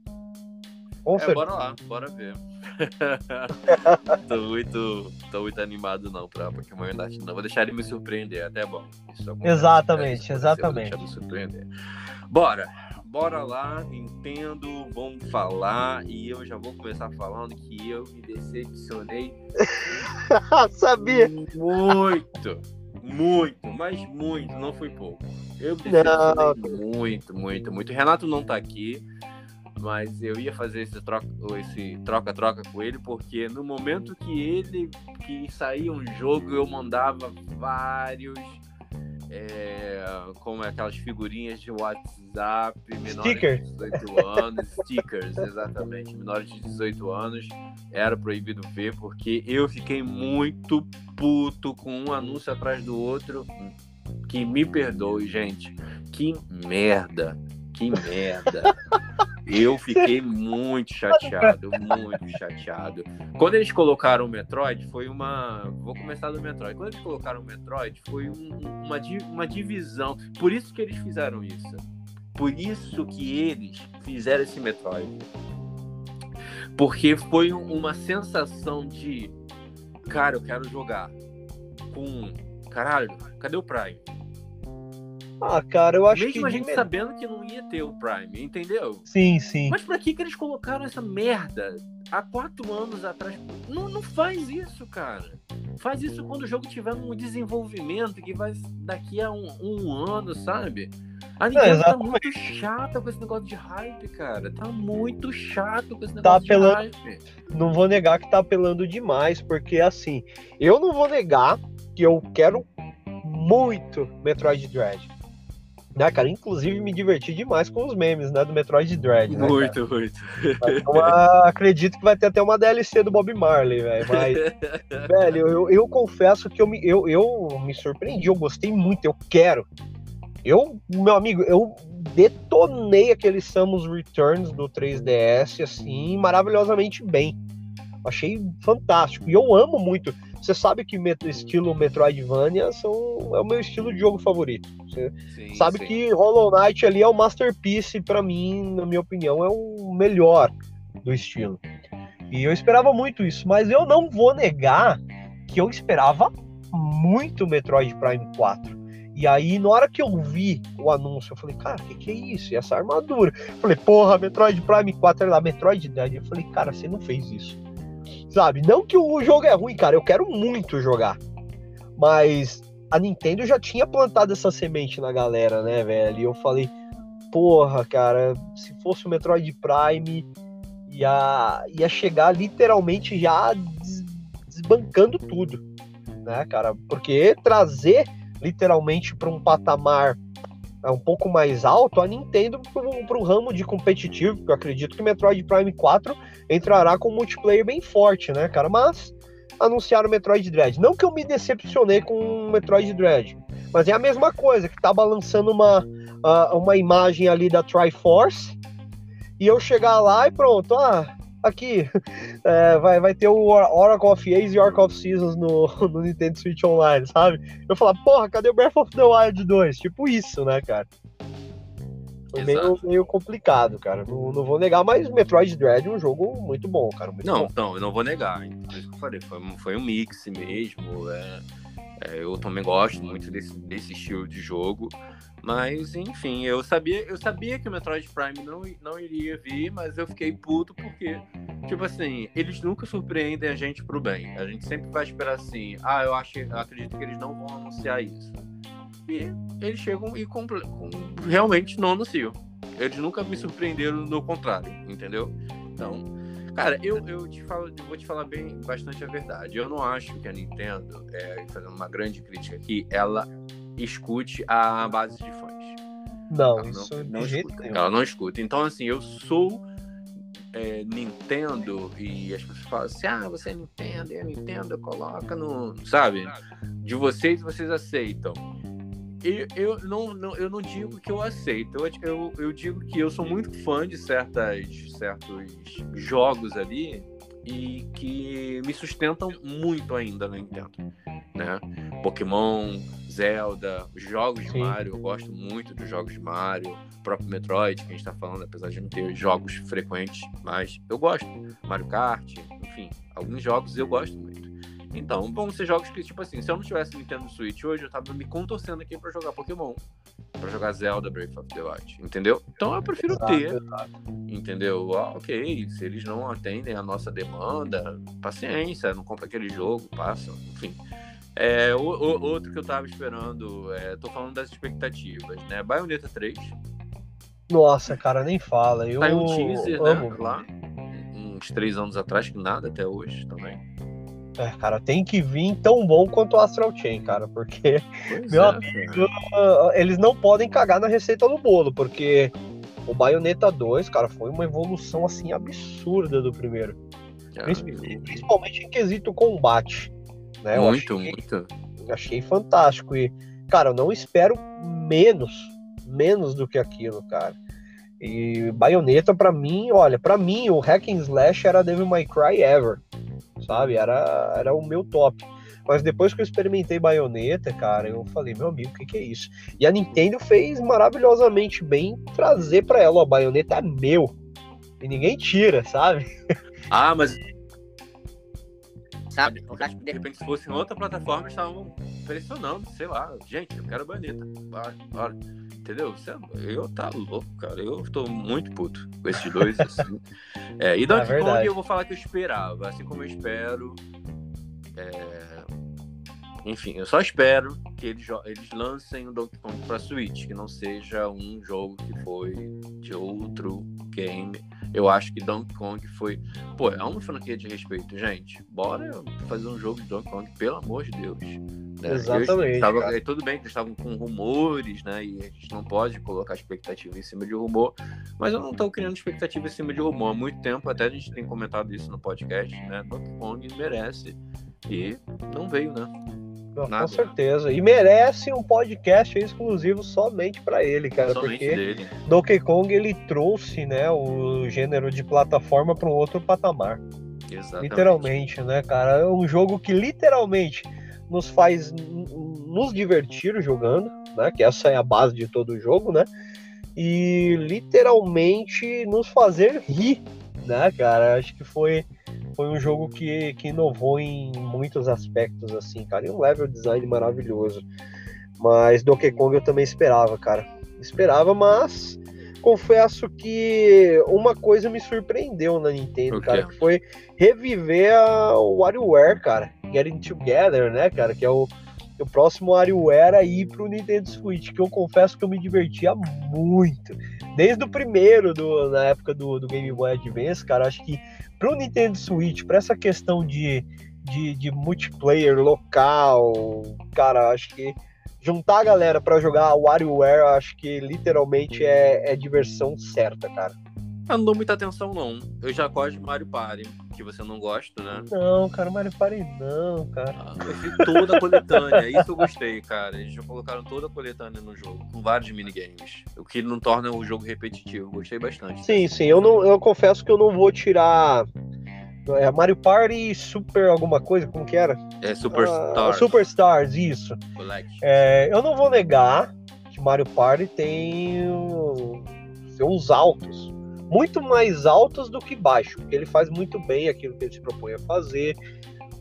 Com é, bora lá, bora ver. tô muito tô muito animado não para Pokémon Unite, não. Vou deixar ele me surpreender, até bom. exatamente, exatamente. Vou deixar me surpreender. Bora. Bora lá, entendo, vamos falar e eu já vou começar falando que eu me decepcionei. Sabia. Muito muito, mas muito, não foi pouco. Eu muito, muito, muito. Renato não tá aqui, mas eu ia fazer esse troca, esse troca-troca com ele, porque no momento que ele que saía um jogo, eu mandava vários é, como é aquelas figurinhas de WhatsApp, menores de 18 anos, stickers, exatamente, menores de 18 anos, era proibido ver, porque eu fiquei muito puto com um anúncio atrás do outro. Que me perdoe, gente. Que merda. Que merda. Eu fiquei muito chateado, muito chateado. Quando eles colocaram o Metroid, foi uma. Vou começar do Metroid. Quando eles colocaram o Metroid, foi um, uma, uma divisão. Por isso que eles fizeram isso. Por isso que eles fizeram esse Metroid. Porque foi uma sensação de. Cara, eu quero jogar. Com. Caralho, cadê o Prime? Ah, cara, eu acho Mesmo que. Mesmo a gente sabendo que não ia ter o Prime, entendeu? Sim, sim. Mas pra que, que eles colocaram essa merda há quatro anos atrás? Não, não faz isso, cara. Faz isso quando o jogo tiver um desenvolvimento que vai daqui a um, um ano, sabe? A Nintendo tá muito chata com esse negócio de hype, cara. Tá muito chato com esse tá negócio tá apelando... de hype. Não vou negar que tá apelando demais, porque assim, eu não vou negar que eu quero muito Metroid Dread Né, cara? Inclusive me diverti demais com os memes, né? Do Metroid Dread. Né, muito, cara? muito. Então, acredito que vai ter até uma DLC do Bob Marley, velho. Mas, velho, eu, eu confesso que eu me, eu, eu me surpreendi, eu gostei muito, eu quero. Eu, meu amigo, eu detonei aqueles Samus Returns do 3DS, assim, maravilhosamente bem. Achei fantástico. E eu amo muito. Você sabe que estilo Metroidvania são, é o meu estilo de jogo favorito. Você sim, sabe sim. que Hollow Knight ali é o masterpiece para mim, na minha opinião, é o melhor do estilo. E eu esperava muito isso, mas eu não vou negar que eu esperava muito Metroid Prime 4. E aí, na hora que eu vi o anúncio, eu falei, cara, o que, que é isso? E essa armadura? Eu falei, porra, Metroid Prime 4 é lá, Metroid Dead. Eu falei, cara, você não fez isso. Sabe? Não que o jogo é ruim, cara, eu quero muito jogar. Mas a Nintendo já tinha plantado essa semente na galera, né, velho? E eu falei, porra, cara, se fosse o Metroid Prime, ia, ia chegar literalmente já desbancando tudo, né, cara? Porque trazer literalmente para um patamar um pouco mais alto, a Nintendo para o ramo de competitivo, porque eu acredito que Metroid Prime 4 entrará com um multiplayer bem forte, né, cara? Mas anunciaram Metroid Dread. Não que eu me decepcionei com Metroid Dread, mas é a mesma coisa, que tá balançando uma, uh, uma imagem ali da Triforce, e eu chegar lá e pronto, ah, aqui, é, vai, vai ter o Oracle of Ages e Oracle of Seasons no, no Nintendo Switch Online, sabe? Eu falar, porra, cadê o Breath of the Wild 2? Tipo isso, né, cara? Foi meio, meio complicado, cara. Não, não vou negar, mas Metroid Dread é um jogo muito bom, cara. Muito não, bom. não, eu não vou negar. É isso que eu falei. Foi, foi um mix mesmo. É, é, eu também gosto muito desse, desse estilo de jogo. Mas, enfim, eu sabia, eu sabia que o Metroid Prime não, não iria vir, mas eu fiquei puto porque, tipo assim, eles nunca surpreendem a gente pro bem. A gente sempre vai esperar assim, ah, eu acho, eu acredito que eles não vão anunciar isso. E eles chegam e com, realmente não anunciam. Eles nunca me surpreenderam no contrário, entendeu? Então, cara, eu, eu te falo, eu vou te falar bem bastante a verdade. Eu não acho que a Nintendo, é, fazendo uma grande crítica aqui, ela escute a base de fãs. Não, ela isso não, não escuta. Ela não escuta. Então, assim, eu sou é, Nintendo e as pessoas falam assim: ah, você é Nintendo, e a Nintendo coloca no. Sabe? De vocês, vocês aceitam. Eu, eu, não, não, eu não digo que eu aceito, eu, eu, eu digo que eu sou muito fã de certas, certos jogos ali e que me sustentam muito ainda na Nintendo, né? Pokémon, Zelda, os jogos Sim. de Mario, eu gosto muito dos jogos de Mario, próprio Metroid, que a gente tá falando, apesar de não ter jogos frequentes, mas eu gosto. Mario Kart, enfim, alguns jogos eu gosto muito. Então, vão ser jogos que, tipo assim, se eu não tivesse Nintendo Switch hoje, eu tava me contorcendo aqui para jogar Pokémon, para jogar Zelda Breath of the Wild, entendeu? Então eu prefiro exato, ter, exato. entendeu? Ah, ok, se eles não atendem a nossa demanda, paciência, não compra aquele jogo, passa, enfim. É, o, o, outro que eu tava esperando, é, tô falando das expectativas, né? Bayonetta 3. Nossa, cara, nem fala. Eu Saiu um teaser, né, amo. né? Lá, uns três anos atrás, que nada até hoje também. É, cara, tem que vir tão bom quanto o Astral Chain, cara, porque, pois meu é, amigo, cara. eles não podem cagar na receita do bolo, porque o Bayonetta 2, cara, foi uma evolução, assim, absurda do primeiro. Ah, principalmente em quesito combate. Né? Muito, achei, muito. Achei fantástico. E, cara, eu não espero menos, menos do que aquilo, cara. E Bayonetta, para mim, olha, para mim, o Hack and Slash era Devil May Cry Ever, sabe? Era, era o meu top. Mas depois que eu experimentei Bayonetta, cara, eu falei, meu amigo, o que, que é isso? E a Nintendo fez maravilhosamente bem trazer para ela, ó, Bayonetta é meu. E ninguém tira, sabe? Ah, mas sabe? Porque, de repente, se fosse em outra plataforma, estavam pressionando, sei lá, gente, eu quero baneta. Bora, Entendeu? É, eu tá louco, cara. Eu tô muito puto com esses dois. Assim. é, e Donkey é Kong eu vou falar que eu esperava, assim como eu espero. É... Enfim, eu só espero que eles, eles lancem o Donkey Kong pra Switch, que não seja um jogo que foi de outro game Eu acho que Donkey Kong foi. Pô, é uma franquia de respeito, gente. Bora fazer um jogo de Donkey Kong, pelo amor de Deus. Né? Exatamente. Tava, tudo bem que eles estavam com rumores, né? E a gente não pode colocar expectativa em cima de rumor. Mas eu não estou criando expectativa em cima de rumor há muito tempo. Até a gente tem comentado isso no podcast, né? Donkey Kong merece. E não veio, né? Com certeza. E merece um podcast exclusivo somente para ele, cara. Somente porque dele. Donkey Kong ele trouxe né, o gênero de plataforma para um outro patamar. Exatamente. Literalmente, né, cara? É um jogo que literalmente nos faz nos divertir jogando, né? Que essa é a base de todo o jogo, né? E literalmente nos fazer rir, né, cara? Acho que foi foi um jogo que, que inovou em muitos aspectos, assim, cara. E um level design maravilhoso. Mas Donkey Kong eu também esperava, cara. Esperava, mas confesso que uma coisa me surpreendeu na Nintendo, cara, que foi reviver a WarioWare, cara. Getting Together, né, cara? Que é o, o próximo WarioWare aí pro Nintendo Switch, que eu confesso que eu me divertia muito. Desde o primeiro, do, na época do, do Game Boy Advance, cara, acho que para o Nintendo Switch, para essa questão de, de, de, multiplayer local, cara, acho que juntar a galera para jogar WarioWare, acho que literalmente é, é diversão certa, cara. Eu não dou muita atenção, não. Eu já gosto de Mario Party, que você não gosta, né? Não, cara, Mario Party não, cara. Ah, eu fiz toda a coletânea, isso eu gostei, cara. Eles já colocaram toda a coletânea no jogo, com vários minigames. O que não torna o jogo repetitivo. Gostei bastante. Sim, sim. Eu, não, eu confesso que eu não vou tirar. É Mario Party Super alguma coisa, como que era? É Superstars. Uh, Superstars, isso. É, eu não vou negar que Mario Party tem seus altos muito mais altos do que baixos, porque ele faz muito bem aquilo que ele se propõe a fazer.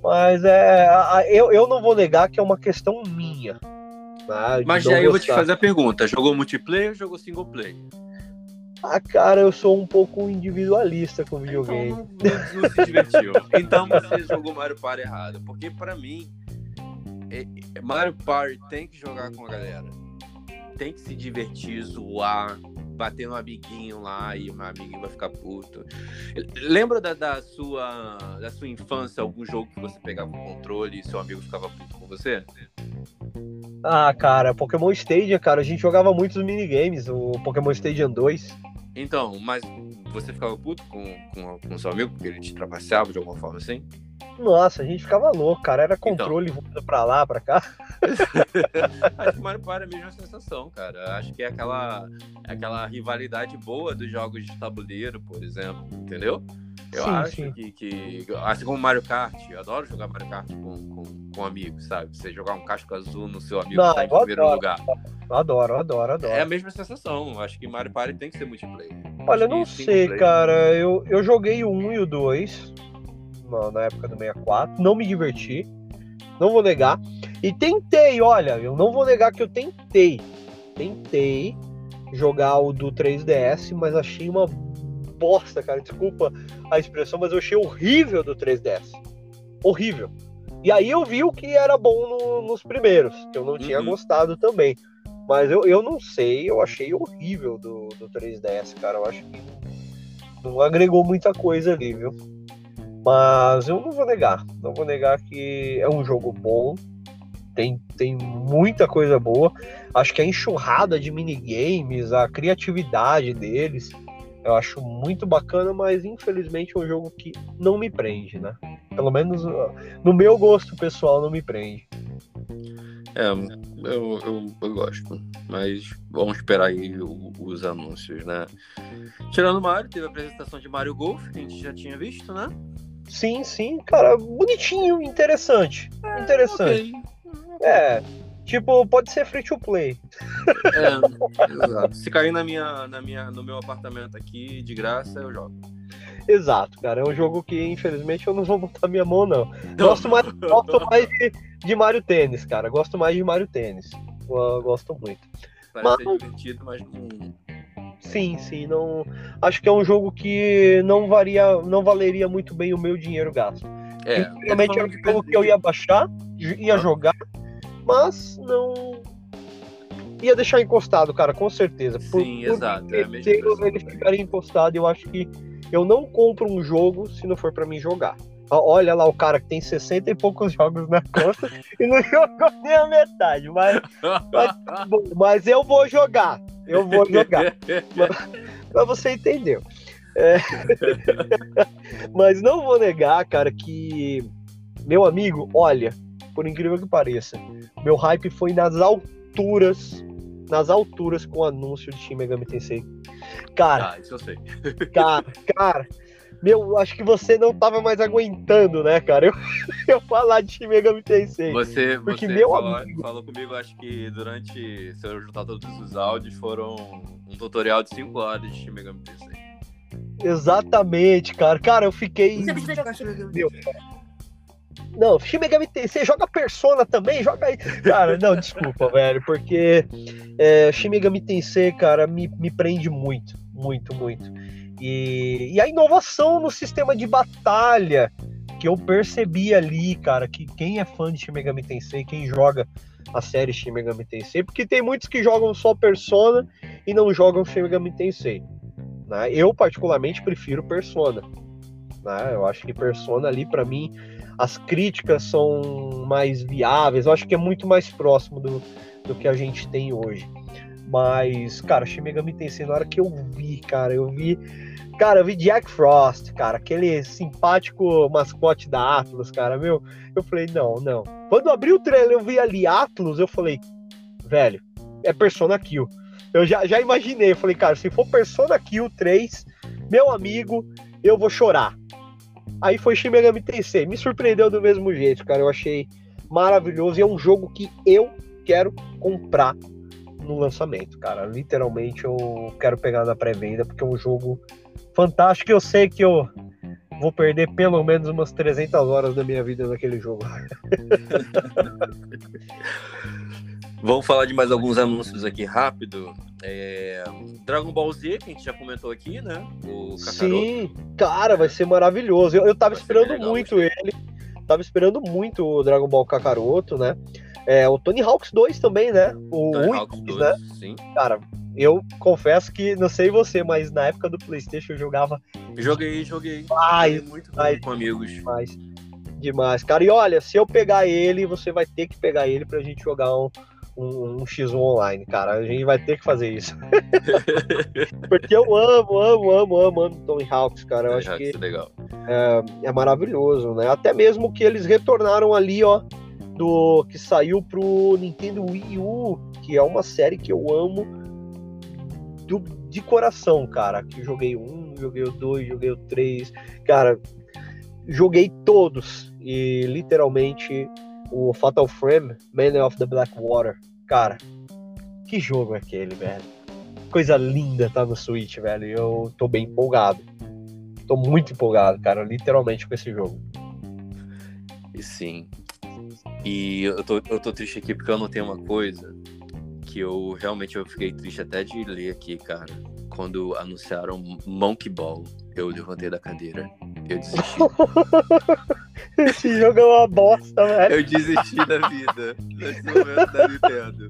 Mas é, eu, eu não vou negar que é uma questão minha. Né, Mas aí eu vou te fazer a pergunta: jogou multiplayer ou jogou single player? Ah, cara, eu sou um pouco individualista com videogame. Então não, não se divertiu. então você jogou Mario Party errado. Porque para mim, é, é, Mario Party tem que jogar com a galera. Tem que se divertir, zoar, bater no amiguinho lá e o meu amiguinho vai ficar puto. Lembra da, da, sua, da sua infância algum jogo que você pegava o controle e seu amigo ficava puto com você? Ah, cara, Pokémon Stadium, cara, a gente jogava muitos minigames, o Pokémon Stadium 2. Então, mas você ficava puto com, com, com seu amigo porque ele te trapaceava de alguma forma assim? Nossa, a gente ficava louco, cara. Era então. controle então... voando pra lá, pra cá. Acho que Mario Party é a mesma sensação, cara. Acho que é aquela, aquela rivalidade boa dos jogos de tabuleiro, por exemplo, entendeu? Eu sim, acho sim. Que, que. Assim como Mario Kart, eu adoro jogar Mario Kart com, com, com amigos, sabe? Você jogar um casco azul no seu amigo Não, tá em primeiro adoro, lugar. Adoro, adoro, adoro. É a mesma sensação. Acho que Mario Party tem que ser multiplayer. Olha, eu não sei, cara. Eu, eu joguei o 1 e o 2 na, na época do 64. Não me diverti. Não vou negar. E tentei, olha, eu não vou negar que eu tentei. Tentei jogar o do 3DS, mas achei uma bosta, cara. Desculpa a expressão, mas eu achei horrível do 3DS. Horrível. E aí eu vi o que era bom no, nos primeiros, que eu não tinha uhum. gostado também. Mas eu, eu não sei, eu achei horrível do, do 3DS, cara. Eu acho que não agregou muita coisa ali, viu? Mas eu não vou negar, não vou negar que é um jogo bom, tem, tem muita coisa boa. Acho que a enxurrada de minigames, a criatividade deles, eu acho muito bacana, mas infelizmente é um jogo que não me prende, né? Pelo menos no meu gosto pessoal não me prende. É, eu, eu, eu gosto, mas vamos esperar aí os anúncios, né? Tirando o Mario, teve a apresentação de Mario Golf, que a gente já tinha visto, né? Sim, sim, cara, bonitinho, interessante. É, interessante. Okay. É, tipo, pode ser free to play. É, exato. Se cair na minha, na minha, no meu apartamento aqui, de graça, eu jogo. Exato, cara. É um jogo que, infelizmente, eu não vou botar minha mão, não. Gosto mais, gosto mais de, de Mario Tênis, cara. Gosto mais de Mario Tênis. Eu gosto muito. Parece mas... ser divertido, mas não, Sim, sim, não. Acho que é um jogo que não varia, não valeria muito bem o meu dinheiro gasto. É, Realmente era um jogo que eu ia baixar, ia jogar, mas não ia deixar encostado, cara, com certeza. Sim, por, exato. É ele ficaria encostado, eu acho que Eu não compro um jogo se não for para mim jogar. Olha lá o cara que tem 60 e poucos jogos na conta e não jogou nem a metade, mas, mas, mas eu vou jogar. Eu vou jogar. mas você entendeu. É... mas não vou negar, cara, que meu amigo, olha, por incrível que pareça, meu hype foi nas alturas, nas alturas com o anúncio de Shin Megami Tensei. Cara, ah, isso eu sei. Cara, cara, meu, acho que você não tava mais aguentando, né, cara? Eu, eu falar de Shin Megami Tensei. Você, porque você meu falou, amigo... falou comigo, acho que durante, se eu juntar todos os áudios, foram um tutorial de 5 horas de Shin Megami Tensei. Exatamente, cara. Cara, eu fiquei. Você precisa jogar Meu, não, Shin Megami Tensei, joga Persona também, joga aí. Cara, não, desculpa, velho, porque é, Shin Megami Tensei, cara, me, me prende muito, muito, muito. E, e a inovação no sistema de batalha que eu percebi ali, cara, que quem é fã de Shin Megami Tensei, quem joga a série Shin Megami Tensei, porque tem muitos que jogam só Persona e não jogam Shin Megami Tensei. Né? Eu, particularmente, prefiro Persona. Né? Eu acho que Persona ali, para mim, as críticas são mais viáveis. Eu acho que é muito mais próximo do, do que a gente tem hoje. Mas, cara, Shin Megami Tensei, na hora que eu vi, cara, eu vi. Cara, eu vi Jack Frost, cara, aquele simpático mascote da Atlas, cara, meu. Eu falei, não, não. Quando abri o trailer, eu vi ali Atlas, eu falei, velho, é Persona Kill. Eu já, já imaginei, eu falei, cara, se for Persona Kill 3, meu amigo, eu vou chorar. Aí foi Shin Megami Tensei. Me surpreendeu do mesmo jeito, cara. Eu achei maravilhoso e é um jogo que eu quero comprar no lançamento, cara. Literalmente eu quero pegar na pré-venda porque é um jogo fantástico. Eu sei que eu vou perder pelo menos umas 300 horas da minha vida naquele jogo. Vamos falar de mais alguns anúncios aqui rápido. É... Dragon Ball Z, que a gente já comentou aqui, né? O Sim, cara, vai ser maravilhoso. Eu, eu tava vai esperando legal, muito ele. Tava esperando muito o Dragon Ball Kakaroto, né? É, o Tony Hawks 2 também, né? O Tony 1 Hawks 2, né? Sim. Cara, eu confesso que, não sei você, mas na época do Playstation eu jogava. Joguei, joguei. Ai, muito ai, com amigos. Demais. Demais, cara. E olha, se eu pegar ele, você vai ter que pegar ele pra gente jogar um, um, um X1 online, cara. A gente vai ter que fazer isso. Porque eu amo, amo, amo, amo, amo Tony Hawks, cara. Eu acho que é, legal. É, é maravilhoso, né? Até mesmo que eles retornaram ali, ó, do que saiu pro Nintendo Wii U, que é uma série que eu amo do, de coração, cara. Que joguei um, joguei o dois, joguei o três, cara. Joguei todos e literalmente o Fatal Frame, Man of the Blackwater. Cara, que jogo é aquele, velho? Coisa linda tá no Switch, velho. Eu tô bem empolgado. Tô muito empolgado, cara, literalmente com esse jogo. E sim. E eu tô, eu tô triste aqui porque eu não tenho uma coisa que eu realmente eu fiquei triste até de ler aqui, cara. Quando anunciaram Monkey Ball, eu levantei da cadeira. Eu desisti. Esse jogo é uma bosta, velho. Eu desisti da vida nesse momento da Nintendo.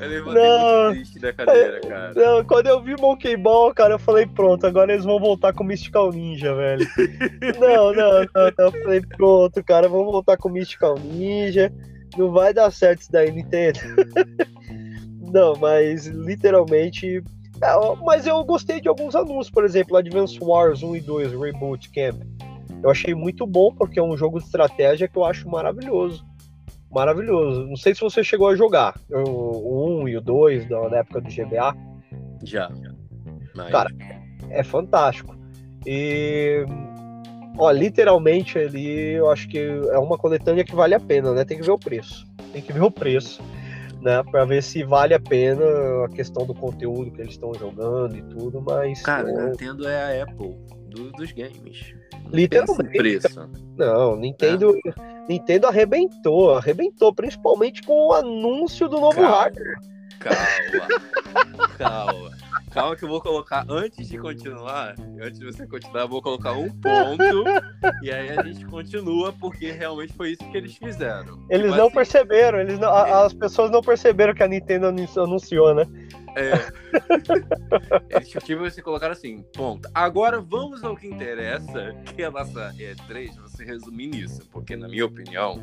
Eu levantei não, triste da cadeira, cara. Não, quando eu vi Monkey Ball, cara, eu falei, pronto, agora eles vão voltar com Mystical Ninja, velho. não, não, não, não. Eu falei, pronto, cara, vamos voltar com Mystical Ninja. Não vai dar certo isso daí, Nintendo. não, mas literalmente. É, mas eu gostei de alguns anúncios, por exemplo, Advance Wars 1 e 2, Reboot Camp eu achei muito bom, porque é um jogo de estratégia que eu acho maravilhoso. Maravilhoso. Não sei se você chegou a jogar o 1 e o 2 da, época do GBA. Já. Mas... Cara, é fantástico. E. Ó, literalmente ali eu acho que é uma coletânea que vale a pena, né? Tem que ver o preço. Tem que ver o preço, né? Pra ver se vale a pena a questão do conteúdo que eles estão jogando e tudo, mas. Cara, a Nintendo é a Apple do, dos games. Literalmente. Preço. Não, Nintendo, é. Nintendo arrebentou, arrebentou, principalmente com o anúncio do novo calma, hardware. Calma, calma. Calma que eu vou colocar, antes de continuar, antes de você continuar, eu vou colocar um ponto e aí a gente continua, porque realmente foi isso que eles fizeram. Eles tipo não assim, perceberam, eles não, é. as pessoas não perceberam que a Nintendo anunciou, né? É. Eles tinham você colocar assim, ponto. Agora vamos ao que interessa, que é a nossa E3, você resumir nisso, porque na minha opinião,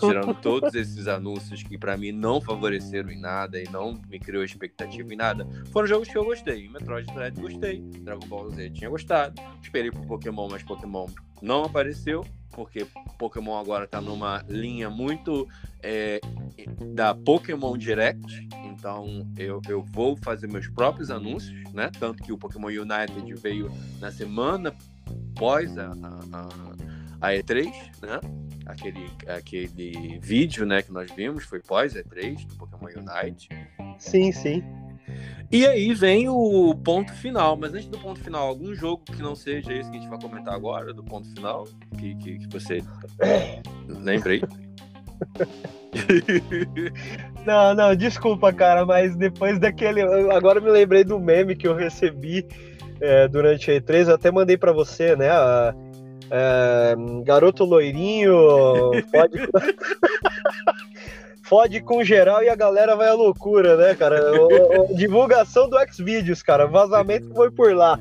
tirando todos esses anúncios que para mim não favoreceram em nada e não me criou expectativa em nada, foram jogos que eu gostei. Metroid Dread gostei, Dragon Ball Z tinha gostado, esperei por Pokémon, mas Pokémon não apareceu porque Pokémon agora está numa linha muito é, da Pokémon Direct, então eu, eu vou fazer meus próprios anúncios, né? Tanto que o Pokémon United veio na semana pós a, a, a E3, né? Aquele, aquele vídeo né, que nós vimos foi pós E3 do Pokémon Unite. Sim, sim. E aí vem o ponto final. Mas antes do ponto final, algum jogo que não seja esse que a gente vai comentar agora, do ponto final, que, que, que você lembra aí? não, não, desculpa, cara, mas depois daquele. Agora me lembrei do meme que eu recebi é, durante a E3, eu até mandei para você, né? A, é, garoto loirinho, pode. fode com geral e a galera vai à loucura, né, cara? O, o, divulgação do Xvideos, cara. Vazamento foi por lá.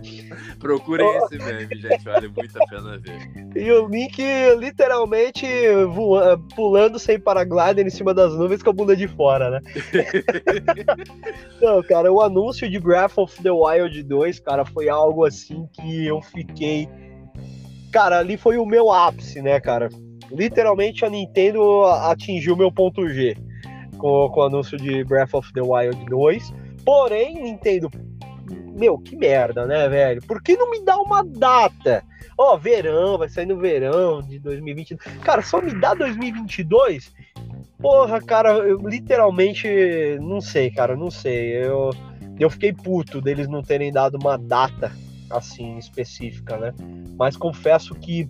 Procurem oh. esse meme, gente. Vale muito a pena ver. E o Link literalmente voando, pulando sem paraglider em cima das nuvens com a bunda de fora, né? Não, cara, o anúncio de Breath of the Wild 2, cara, foi algo assim que eu fiquei. Cara, ali foi o meu ápice, né, cara? literalmente a Nintendo atingiu meu ponto G com, com o anúncio de Breath of the Wild 2. Porém, Nintendo, meu, que merda, né, velho? Por que não me dá uma data? Ó, oh, verão, vai sair no verão de 2022. Cara, só me dá 2022? Porra, cara, eu literalmente não sei, cara, não sei. Eu, eu fiquei puto deles não terem dado uma data assim específica, né? Mas confesso que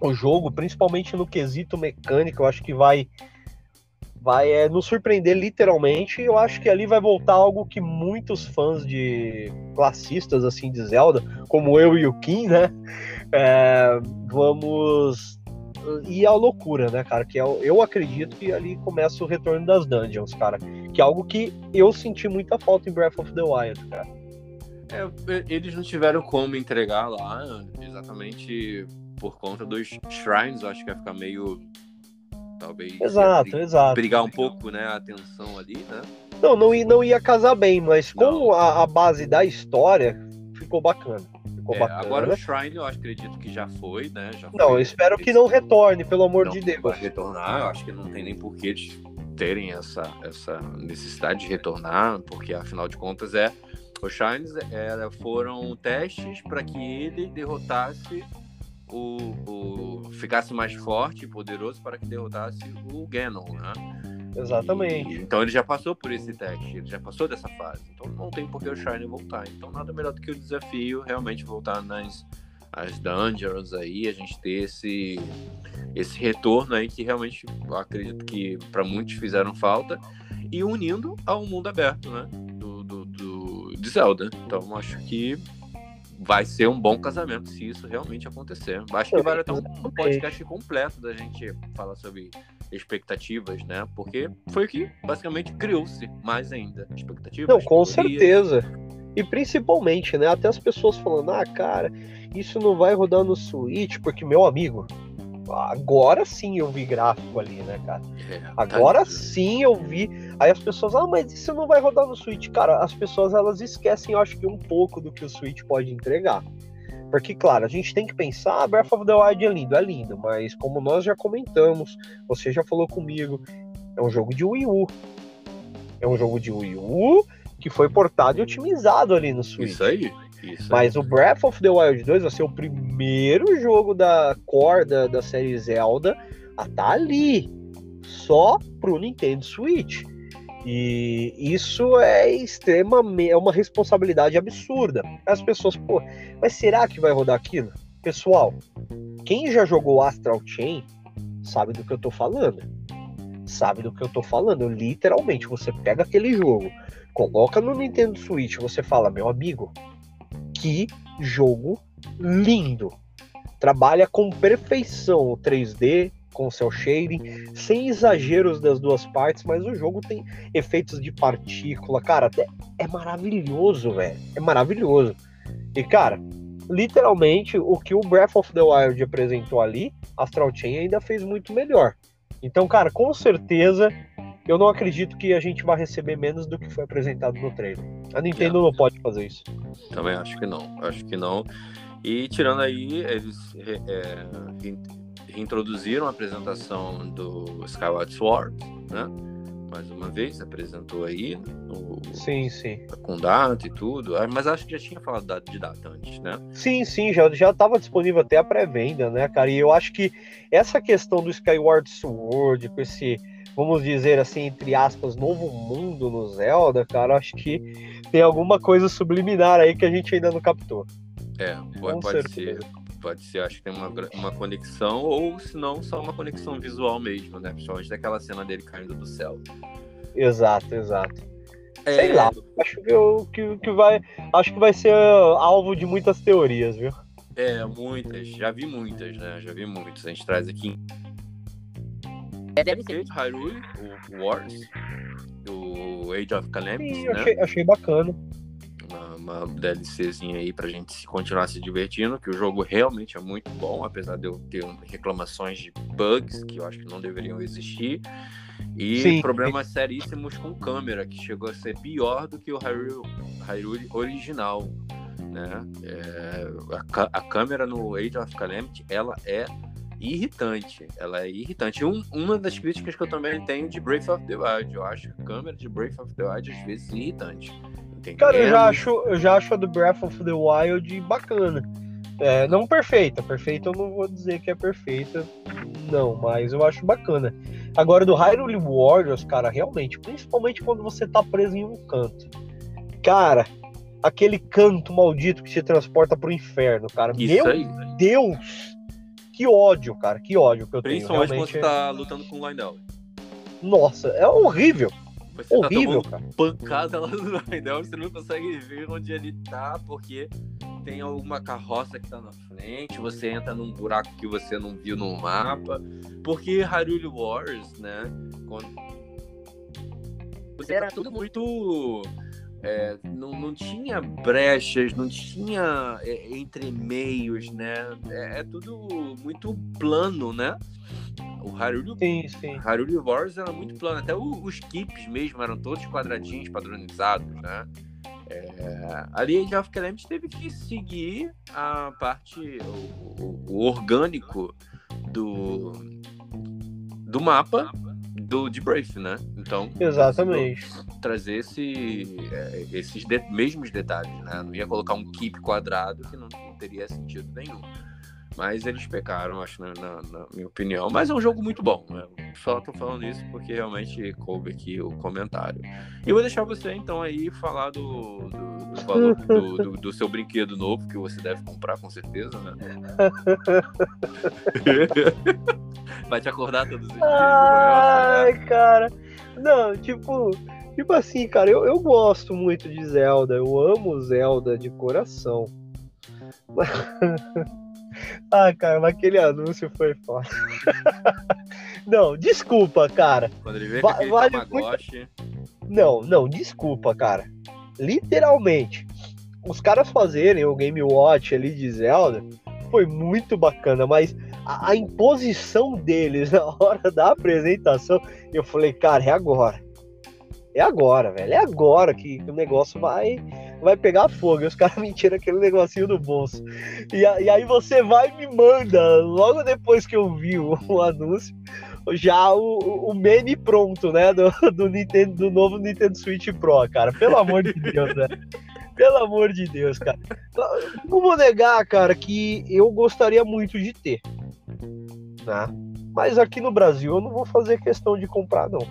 o jogo, principalmente no quesito mecânico, eu acho que vai vai é, nos surpreender literalmente. Eu acho que ali vai voltar algo que muitos fãs de classistas assim de Zelda, como eu e o Kim, né? É, vamos ir à loucura, né, cara? Que eu, é eu acredito que ali começa o retorno das dungeons, cara. Que é algo que eu senti muita falta em Breath of the Wild, cara. É, eles não tiveram como entregar lá exatamente por conta dos shrines, eu acho que vai ficar meio. Talvez. Exato, brigar, exato. Brigar um pouco, né? A atenção ali, né? Não, não, ia, não ia casar bem, mas com a, a, base da história, ficou bacana. Ficou é, bacana. Agora o Shrine eu acredito que já foi, né? Já não, foi, eu espero que não retorne, pelo amor não de Deus. Vai retornar, eu acho que não tem nem porquê de terem essa, essa necessidade de retornar, porque afinal de contas é. Os Shrines é, foram testes para que ele derrotasse o, o ficasse mais forte e poderoso para que derrotasse o Ganon, né? Exatamente. E, então ele já passou por esse teste, ele já passou dessa fase. Então não tem por que o Shine voltar. Então nada melhor do que o desafio realmente voltar nas as dungeons aí, a gente ter esse esse retorno aí que realmente eu acredito que para muitos fizeram falta e unindo ao mundo aberto, né? De Zelda. Então acho que vai ser um bom casamento se isso realmente acontecer. Acho que vale até um, podcast completo da gente falar sobre expectativas, né? Porque foi o que basicamente criou-se mais ainda. Expectativas. Não, com certeza. E principalmente, né? Até as pessoas falando, ah, cara, isso não vai rodar no Switch, porque meu amigo, agora sim eu vi gráfico ali, né, cara? É, tá agora tá sim eu vi. Aí as pessoas, ah, mas isso não vai rodar no Switch. Cara, as pessoas elas esquecem, eu acho que um pouco do que o Switch pode entregar. Porque, claro, a gente tem que pensar, ah, Breath of the Wild é lindo, é lindo, mas como nós já comentamos, você já falou comigo, é um jogo de Wii U. É um jogo de Wii U que foi portado e otimizado ali no Switch. Isso aí. Mas o Breath of the Wild 2 vai ser o primeiro jogo da core da, da série Zelda a estar tá ali, só pro Nintendo Switch. E isso é extremamente é uma responsabilidade absurda. As pessoas, pô, mas será que vai rodar aquilo? Pessoal, quem já jogou Astral Chain sabe do que eu tô falando. Sabe do que eu tô falando. Literalmente, você pega aquele jogo, coloca no Nintendo Switch, você fala, meu amigo, que jogo lindo! Trabalha com perfeição o 3D, com seu shading, sem exageros das duas partes, mas o jogo tem efeitos de partícula, cara, é, maravilhoso, velho, é maravilhoso. E cara, literalmente o que o Breath of the Wild apresentou ali, Astral Chain ainda fez muito melhor. Então, cara, com certeza eu não acredito que a gente vai receber menos do que foi apresentado no trailer. A Nintendo é. não pode fazer isso. Também acho que não. Acho que não. E tirando aí, eles é, reintroduziram a apresentação do Skyward Sword, né? Mais uma vez, apresentou aí o, sim, sim. com data e tudo, ah, mas acho que já tinha falado de data antes, né? Sim, sim, já já estava disponível até a pré-venda, né, cara? E eu acho que essa questão do Skyward Sword, com esse vamos dizer assim, entre aspas, novo mundo no Zelda, cara, acho que tem alguma coisa subliminar aí que a gente ainda não captou. É, pode, pode ser. Pode ser, acho que tem uma, uma conexão, ou se não, só uma conexão visual mesmo, né? Principalmente daquela cena dele caindo do céu. Exato, exato. É... Sei lá, acho que, eu, que, que vai. Acho que vai ser alvo de muitas teorias, viu? É, muitas. Já vi muitas, né? Já vi muitas. A gente traz aqui é, deve ser. Hyrule, o Wars, o Age of Calamity, Sim, né? Achei, achei bacana. Uma, DLCzinha aí pra gente continuar se divertindo, que o jogo realmente é muito bom, apesar de eu ter reclamações de bugs que eu acho que não deveriam existir. E Sim. problemas seríssimos com câmera, que chegou a ser pior do que o Hyrule, Hyrule original. Né? É, a, a câmera no Age of Calamity, ela é irritante. Ela é irritante. Um, uma das críticas que eu também tenho de Breath of the Wild. Eu acho a câmera de Breath of the Wild às vezes irritante. Entendeu? Cara, eu já, acho, eu já acho a do Breath of the Wild bacana. É, não perfeita. Perfeita eu não vou dizer que é perfeita. Não, mas eu acho bacana. Agora, do Hyrule Warriors, cara, realmente, principalmente quando você tá preso em um canto. Cara, aquele canto maldito que te transporta pro inferno, cara. Isso Meu aí. Deus! Que ódio, cara, que ódio que eu tenho. Principalmente quando você tá lutando com o Lionel. Nossa, é horrível. Você tá horrível, tá cara. pancada lá no Lionel, você não consegue ver onde ele tá, porque tem alguma carroça que tá na frente, você entra num buraco que você não viu no mapa. Porque Hyrule Wars, né? Quando... Você era tudo muito é, não, não tinha brechas, não tinha é, entremeios, né? É, é, tudo muito plano, né? O Hyrule, sim, sim. Hyrule Wars era muito plano, até o, os keeps mesmo eram todos quadradinhos padronizados, né? É, ali of Calamity teve que seguir a parte, o, o, o orgânico do, do mapa do de Brave, né? Então, exatamente. Trazer esse, é, esses de, mesmos detalhes, né? Não ia colocar um keep quadrado que não, não teria sentido nenhum. Mas eles pecaram, acho, na, na, na, minha opinião. Mas é um jogo muito bom. Né? Só tô falando isso porque realmente coube aqui o comentário. E vou deixar você, então, aí falar do, do, do valor do, do, do, seu brinquedo novo, que você deve comprar, com certeza, né? Vai te acordar todos os dias. Ai, né? cara. Não, tipo... Tipo assim, cara, eu, eu gosto muito de Zelda. Eu amo Zelda de coração. Ah, cara, mas aquele anúncio foi foda. não, desculpa, cara. Quando ele Va vale muito... Não, não, desculpa, cara. Literalmente, os caras fazerem o Game Watch ali de Zelda foi muito bacana, mas a, a imposição deles na hora da apresentação, eu falei, cara, é agora. É agora, velho. É agora que, que o negócio vai vai pegar fogo. Os caras me tiram aquele negocinho do bolso. E, e, aí você vai e me manda, logo depois que eu vi o, o anúncio, já o, o meme pronto, né? Do, do, Nintendo, do novo Nintendo Switch Pro, cara. Pelo amor de Deus, né? Pelo amor de Deus, cara. Não vou negar, cara, que eu gostaria muito de ter. Né? Mas aqui no Brasil eu não vou fazer questão de comprar, não.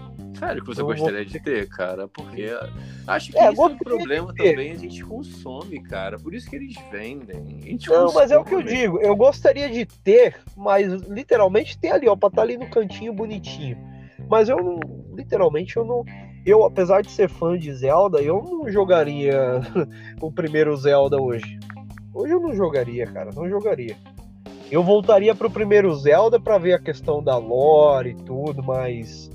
Sério que você eu gostaria de ter, cara? Porque acho que é, isso é um problema também, a gente consome, cara. Por isso que eles vendem. não, consome. mas é o que eu digo. Eu gostaria de ter, mas literalmente ter ali, ó, pra estar tá ali no cantinho bonitinho. Mas eu não, literalmente, eu não. Eu, apesar de ser fã de Zelda, eu não jogaria o primeiro Zelda hoje. Hoje eu não jogaria, cara, não jogaria. Eu voltaria pro primeiro Zelda para ver a questão da lore e tudo, mas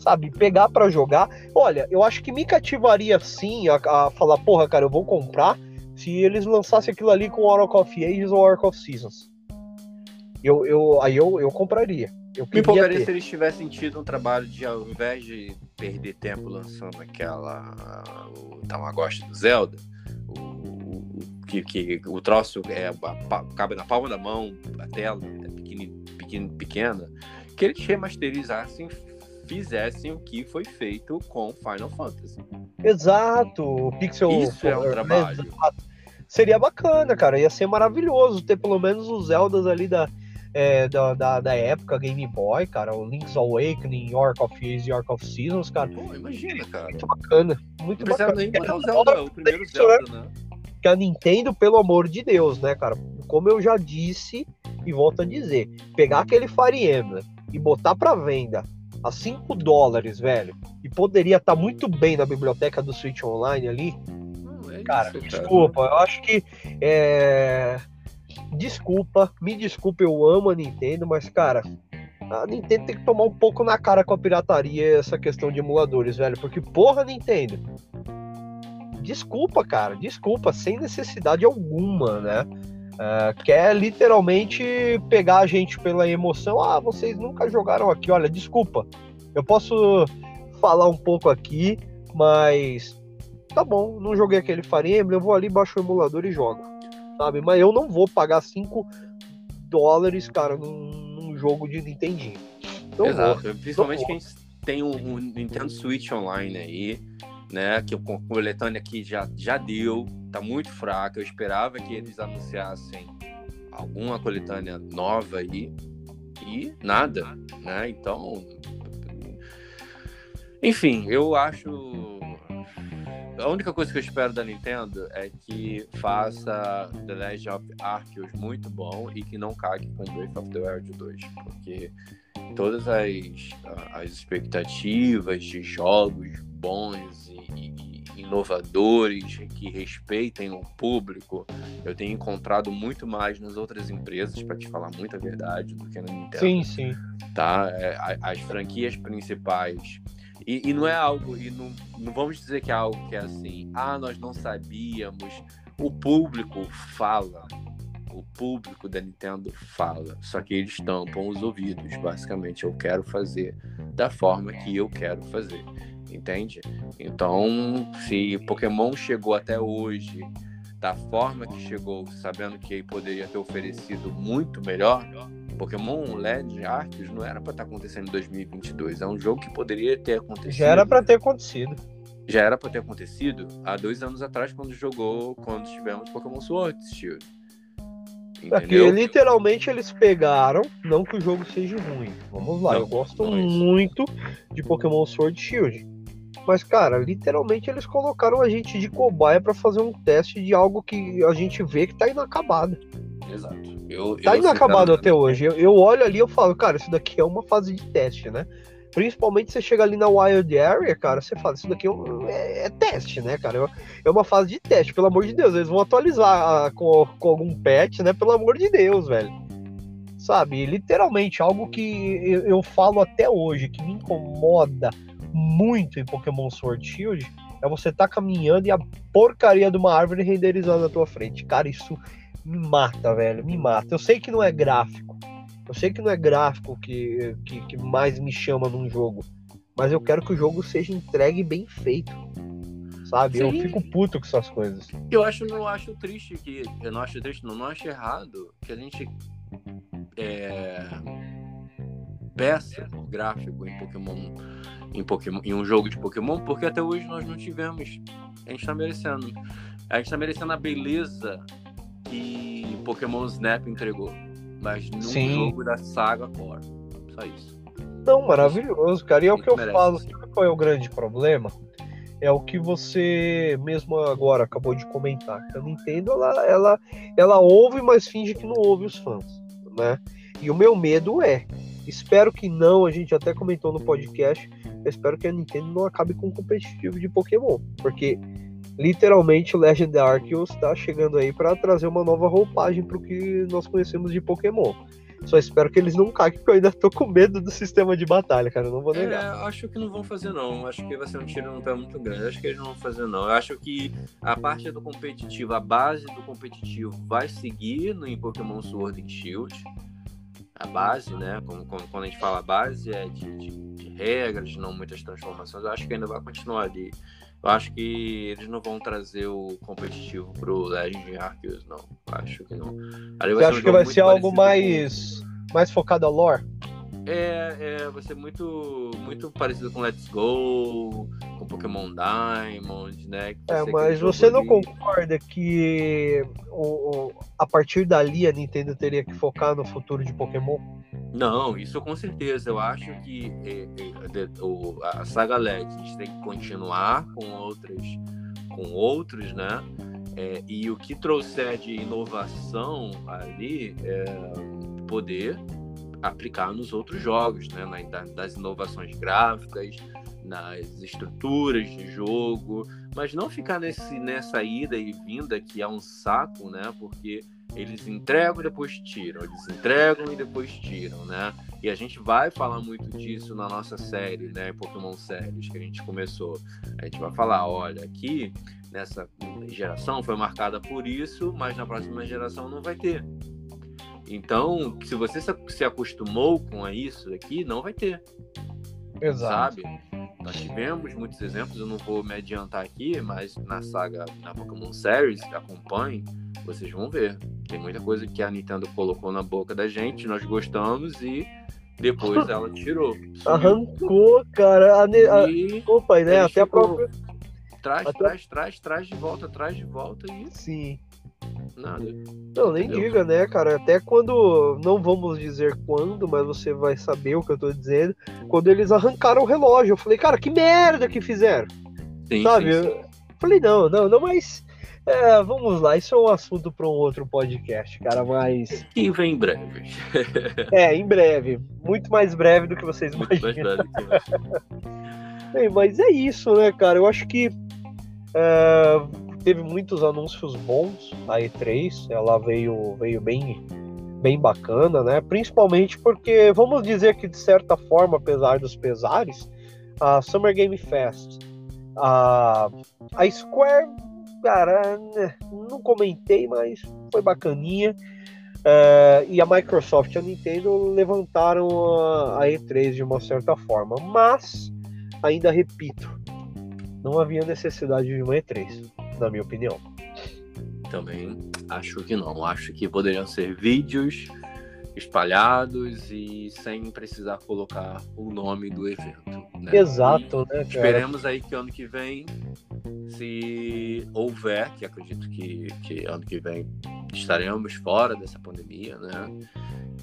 sabe, pegar para jogar. Olha, eu acho que me cativaria sim a, a, falar, porra, cara, eu vou comprar se eles lançassem aquilo ali com Oracle of Ages ou Oracle of Seasons. Eu, eu, aí eu, eu compraria. Eu me empolgaria ter. se eles tivessem tido um trabalho de, ao invés de perder tempo lançando aquela. o Tamagotchi do Zelda, o, que, que o troço é, cabe na palma da mão, a tela é pequena, pequena, que eles remasterizassem fizessem o que foi feito com Final Fantasy. Exato, Pixel. Isso é um né? trabalho. Seria bacana, cara. Ia ser maravilhoso ter pelo menos os Zeldas ali da, é, da, da, da, época Game Boy, cara. O Link's Awakening, York of Years e York of Seasons, cara. Pô, imagina, cara. Muito bacana. Muito Não bacana. nem botar o Zelda, o primeiro Zelda, né? Que a Nintendo, pelo amor de Deus, né, cara? Como eu já disse e volto a dizer, pegar aquele Fire Emblem e botar para venda a 5 dólares, velho, e poderia estar tá muito bem na biblioteca do Switch Online ali. é cara, isso, desculpa, cara. eu acho que é... Desculpa, me desculpa, eu amo a Nintendo, mas, cara, a Nintendo tem que tomar um pouco na cara com a pirataria essa questão de emuladores, velho. Porque, porra, Nintendo. Desculpa, cara, desculpa, sem necessidade alguma, né? Uh, quer literalmente pegar a gente pela emoção. Ah, vocês nunca jogaram aqui. Olha, desculpa, eu posso falar um pouco aqui, mas tá bom, não joguei aquele Fire Emblem, eu vou ali, baixo o emulador e jogo, sabe? Mas eu não vou pagar 5 dólares, cara, num, num, jogo de Nintendinho. Não Exato, vou, principalmente quem tem um, um Nintendo Switch Online aí, né? Que o coletânea aqui já, já deu, tá muito fraca. Eu esperava que eles anunciassem alguma coletânea nova aí e nada, né? Então, enfim, eu acho a única coisa que eu espero da Nintendo é que faça The Legend of Arceus muito bom e que não cague com Breath of the Wild 2, porque todas as, as expectativas de jogos bons inovadores, que respeitem o público, eu tenho encontrado muito mais nas outras empresas, para te falar muita verdade, do que na Nintendo. Sim, sim. Tá? É, as franquias principais. E, e, não é algo, e não, não vamos dizer que é algo que é assim, ah, nós não sabíamos. O público fala, o público da Nintendo fala, só que eles tampam os ouvidos. Basicamente, eu quero fazer da forma que eu quero fazer entende? Então, se Pokémon chegou até hoje da forma que chegou, sabendo que poderia ter oferecido muito melhor, Pokémon LED Arceus não era para estar tá acontecendo em 2022. É um jogo que poderia ter acontecido. Já era para ter acontecido. Já era para ter acontecido há dois anos atrás, quando jogou, quando tivemos Pokémon Sword Shield. Porque literalmente eles pegaram, não que o jogo seja ruim. Vamos lá, não, eu gosto é muito de Pokémon Sword Shield. Mas, cara, literalmente eles colocaram a gente de cobaia para fazer um teste de algo que a gente vê que tá inacabado. Exato. Eu, tá eu inacabado até hoje. Eu, eu olho ali e falo, cara, isso daqui é uma fase de teste, né? Principalmente você chega ali na Wild Area, cara, você fala, isso daqui é, um, é, é teste, né, cara? É uma fase de teste, pelo amor de Deus. Eles vão atualizar a, com, com algum patch, né? Pelo amor de Deus, velho. Sabe? Literalmente, algo que eu, eu falo até hoje, que me incomoda muito em Pokémon Sword Shield é você tá caminhando e a porcaria de uma árvore renderizando na tua frente. Cara, isso me mata, velho, me mata. Eu sei que não é gráfico, eu sei que não é gráfico que, que, que mais me chama num jogo, mas eu quero que o jogo seja entregue bem feito. Sabe? Sim. Eu fico puto com essas coisas. Eu acho, não acho triste que. Eu não acho triste, não, não acho errado que a gente é, peça gráfico em Pokémon em, Pokémon, em um jogo de Pokémon, porque até hoje nós não tivemos. A gente tá merecendo. A gente tá merecendo a beleza que Pokémon Snap entregou. Mas no Sim. jogo da saga Core. Só isso. Não, maravilhoso, cara. E é o que eu falo. Sabe qual é o grande problema? É o que você mesmo agora acabou de comentar. A Nintendo, ela, ela, ela ouve, mas finge que não ouve os fãs, né? E o meu medo é, espero que não, a gente até comentou no podcast, eu espero que a Nintendo não acabe com o competitivo de Pokémon, porque literalmente o Legend Arceus está chegando aí para trazer uma nova roupagem para o que nós conhecemos de Pokémon. Só espero que eles não caguem, porque eu ainda tô com medo do sistema de batalha, cara. Eu não vou negar. É, acho que não vão fazer, não. Acho que vai ser um tiro no pé muito grande. Acho que eles não vão fazer, não. Eu acho que a parte do competitivo, a base do competitivo vai seguir no, em Pokémon Sword and Shield. A base, né? Como, como, quando a gente fala base, é de, de, de regras, não muitas transformações. Eu acho que ainda vai continuar ali. Eu acho que eles não vão trazer o competitivo pro Legend Arceus, não. Acho que não. Ali Você acha um que vai ser algo mais, com... mais focado a lore? É, é, vai ser muito, muito parecido com Let's Go, com Pokémon Diamond, né? É, mas você não concorda que o, o, a partir dali a Nintendo teria que focar no futuro de Pokémon? Não, isso com certeza. Eu acho que é, é, a saga gente tem que continuar com outras, com outros, né? É, e o que trouxer de inovação ali é poder aplicar nos outros jogos, né? Das inovações gráficas, nas estruturas de jogo, mas não ficar nesse, nessa ida e vinda que é um saco, né? Porque eles entregam e depois tiram, eles entregam e depois tiram, né? E a gente vai falar muito disso na nossa série, né? Pokémon Séries, que a gente começou. A gente vai falar, olha, aqui nessa geração foi marcada por isso, mas na próxima geração não vai ter. Então, se você se acostumou com isso aqui, não vai ter. Exato. Sabe? Nós tivemos muitos exemplos, eu não vou me adiantar aqui, mas na saga, na Pokémon Series, acompanhe, vocês vão ver. Tem muita coisa que a Nintendo colocou na boca da gente, nós gostamos e depois ela tirou. Sumiu. Arrancou, cara. A, a, e opa, né? Até a própria. Traz, Até... traz, traz, traz de volta, traz de volta e. Sim. Nada. Não, nem Entendeu? diga, né, cara? Até quando. Não vamos dizer quando, mas você vai saber o que eu tô dizendo. Quando eles arrancaram o relógio. Eu falei, cara, que merda que fizeram. Sim, Sabe? Sim, sim. Eu falei, não, não, não, mas. É, vamos lá, isso é um assunto para um outro podcast, cara, mas. E vem em breve. é, em breve. Muito mais breve do que vocês Muito imaginam. Mais breve que mas é isso, né, cara? Eu acho que. É, teve muitos anúncios bons a E3, ela veio, veio bem, bem bacana, né? Principalmente porque, vamos dizer que de certa forma, apesar dos pesares, a Summer Game Fest, a, a Square, cara, né, não comentei, mas foi bacaninha. Uh, e a Microsoft e a Nintendo levantaram a, a E3 de uma certa forma, mas ainda repito, não havia necessidade de uma E3 na minha opinião. Também acho que não. Acho que poderiam ser vídeos espalhados e sem precisar colocar o nome do evento. Né? Exato, né? Cara? Esperemos aí que ano que vem, se houver, que acredito que, que ano que vem estaremos fora dessa pandemia, né?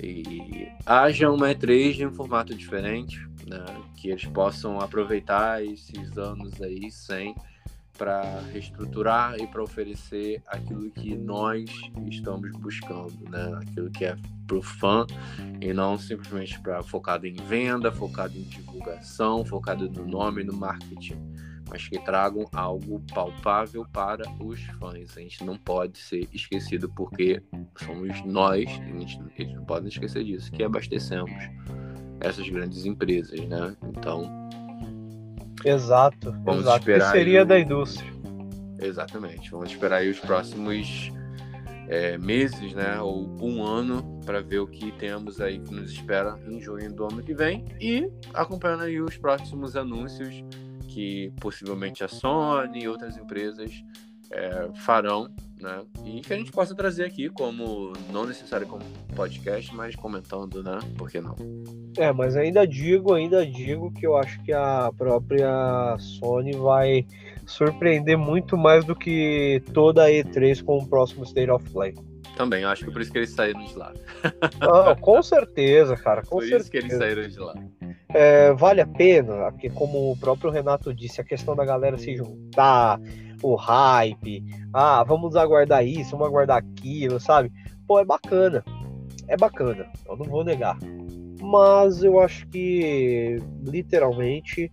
E haja uma E3 em um formato diferente, né? Que eles possam aproveitar esses anos aí sem para reestruturar e para oferecer aquilo que nós estamos buscando, né? Aquilo que é para o fã e não simplesmente para focado em venda, focado em divulgação, focado no nome, no marketing, mas que tragam algo palpável para os fãs. A gente não pode ser esquecido porque somos nós, a gente, eles não podem esquecer disso, que abastecemos essas grandes empresas, né? Então Exato, Vamos exato. Esperar seria o... da indústria. Exatamente. Vamos esperar aí os próximos é, meses, né, ou um ano, para ver o que temos aí que nos espera em junho do ano que vem e acompanhando aí os próximos anúncios que possivelmente a Sony e outras empresas é, farão, né? E que a gente possa trazer aqui como, não necessário como podcast, mas comentando, né? Por que não? É, mas ainda digo, ainda digo que eu acho que a própria Sony vai surpreender muito mais do que toda a E3 com o próximo State of Play. Também, acho que por isso que eles saíram de lá. Ah, com certeza, cara. Com por certeza. isso que eles saíram de lá. É, vale a pena, porque como o próprio Renato disse, a questão da galera se juntar, o hype, ah, vamos aguardar isso, vamos aguardar aquilo, sabe? Pô, é bacana. É bacana, eu não vou negar. Mas eu acho que, literalmente,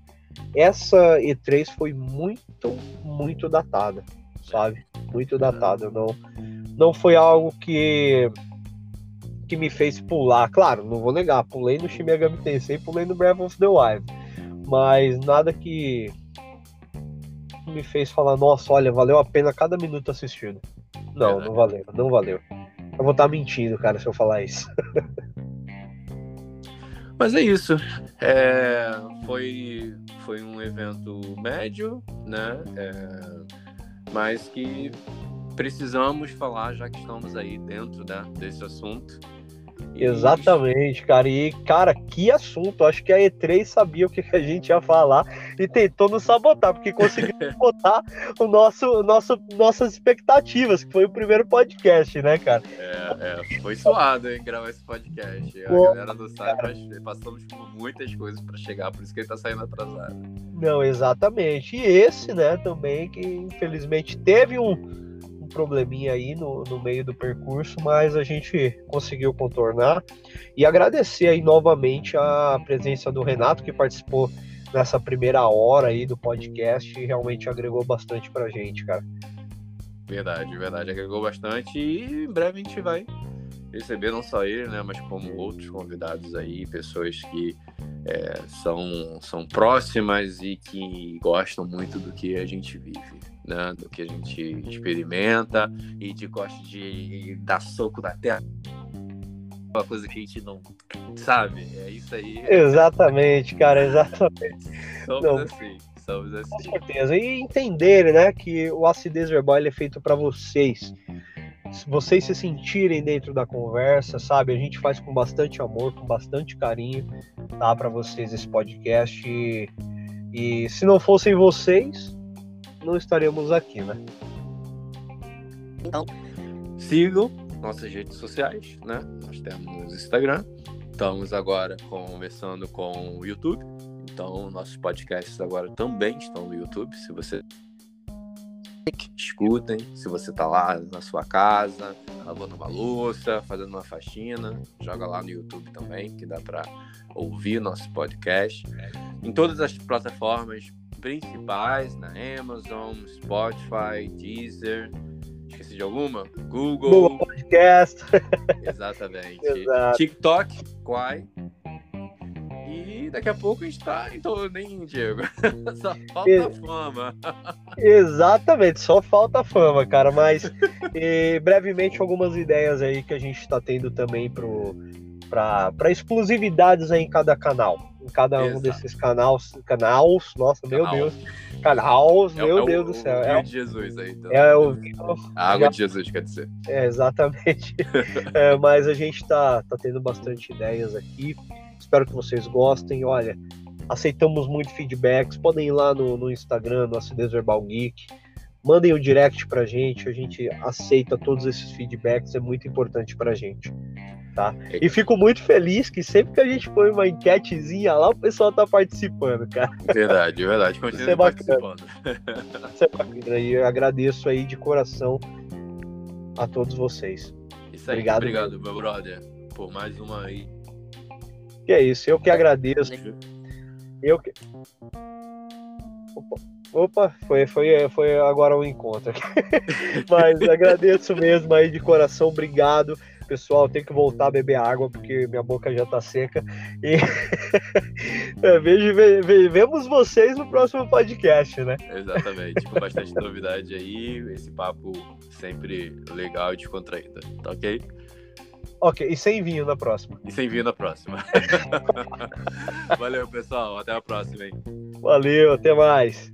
essa E3 foi muito, muito datada, sabe? Muito datada. Não, não foi algo que que me fez pular. Claro, não vou negar, pulei no Shin Megami Tensei, pulei no Breath of the Wild, mas nada que me fez falar, nossa, olha, valeu a pena cada minuto assistido. Não, não valeu, não valeu. Eu vou estar mentindo, cara, se eu falar isso. Mas é isso. É, foi, foi um evento médio, né? É, mas que precisamos falar, já que estamos aí dentro né, desse assunto. Exatamente, cara. E, cara, que assunto. Acho que a E3 sabia o que a gente ia falar e tentou nos sabotar, porque conseguiu botar o nosso, nosso, nossas expectativas, que foi o primeiro podcast, né, cara? É, é foi suado, hein, gravar esse podcast. A Pô, galera sabe, mas passamos por muitas coisas para chegar, por isso que ele tá saindo atrasado. Não, exatamente. E esse, né, também, que infelizmente teve um probleminha aí no, no meio do percurso, mas a gente conseguiu contornar. E agradecer aí novamente a presença do Renato, que participou nessa primeira hora aí do podcast e realmente agregou bastante pra gente, cara. Verdade, verdade, agregou bastante e em breve a gente vai receber não só ele, né, mas como outros convidados aí, pessoas que é, são, são próximas e que gostam muito do que a gente vive né, do que a gente experimenta e de gosta de dar soco na terra. Uma coisa que a gente não sabe, é isso aí. Exatamente, cara, exatamente. somos não, assim, somos assim. Com certeza. E entender, né, que o acidez verbal é feito para vocês. Se vocês se sentirem dentro da conversa, sabe? A gente faz com bastante amor, com bastante carinho, tá? Para vocês esse podcast. E, e se não fossem vocês, não estaremos aqui, né? Então, sigam nossas redes sociais, né? Nós temos Instagram, estamos agora começando com o YouTube, então nossos podcasts agora também estão no YouTube. Se você escutem, se você está lá na sua casa, lavando uma louça, fazendo uma faxina, joga lá no YouTube também, que dá para ouvir nosso podcast. Em todas as plataformas principais na Amazon, Spotify, Deezer. Esqueci de alguma? Google. Google Podcast. Exatamente. TikTok, Quai. Daqui a pouco a gente tá em todo, nem Diego. Só falta Ex fama. Exatamente, só falta fama, cara. Mas e, brevemente algumas ideias aí que a gente está tendo também para exclusividades aí em cada canal em cada Exato. um desses canais, canais, nossa, meu Deus, canais, é, meu é Deus o, do céu. O é, de Jesus aí. Então. É o a água de Jesus, quer dizer. É, exatamente. é, mas a gente tá, tá tendo bastante ideias aqui. Espero que vocês gostem. Olha, aceitamos muito feedbacks. Podem ir lá no, no Instagram, no Acidez Verbal Geek. Mandem o direct pra gente, a gente aceita todos esses feedbacks, é muito importante pra gente tá? E fico muito feliz que sempre que a gente põe uma enquetezinha lá, o pessoal tá participando, cara. Verdade, verdade. Continua é participando. Isso é bacana. E eu agradeço aí de coração a todos vocês. Isso aí, obrigado, obrigado meu brother, por mais uma aí. Que é isso, eu que agradeço. Eu que. Opa. Opa, foi, foi, foi agora o um encontro. Mas agradeço mesmo aí de coração, obrigado. Pessoal, tem que voltar a beber água porque minha boca já tá seca. E é, vejo, ve, vemos vocês no próximo podcast, né? Exatamente, com bastante novidade aí, esse papo sempre legal e descontraído, tá ok? Ok, e sem vinho na próxima. E sem vinho na próxima. Valeu, pessoal. Até a próxima, hein? Valeu, até mais.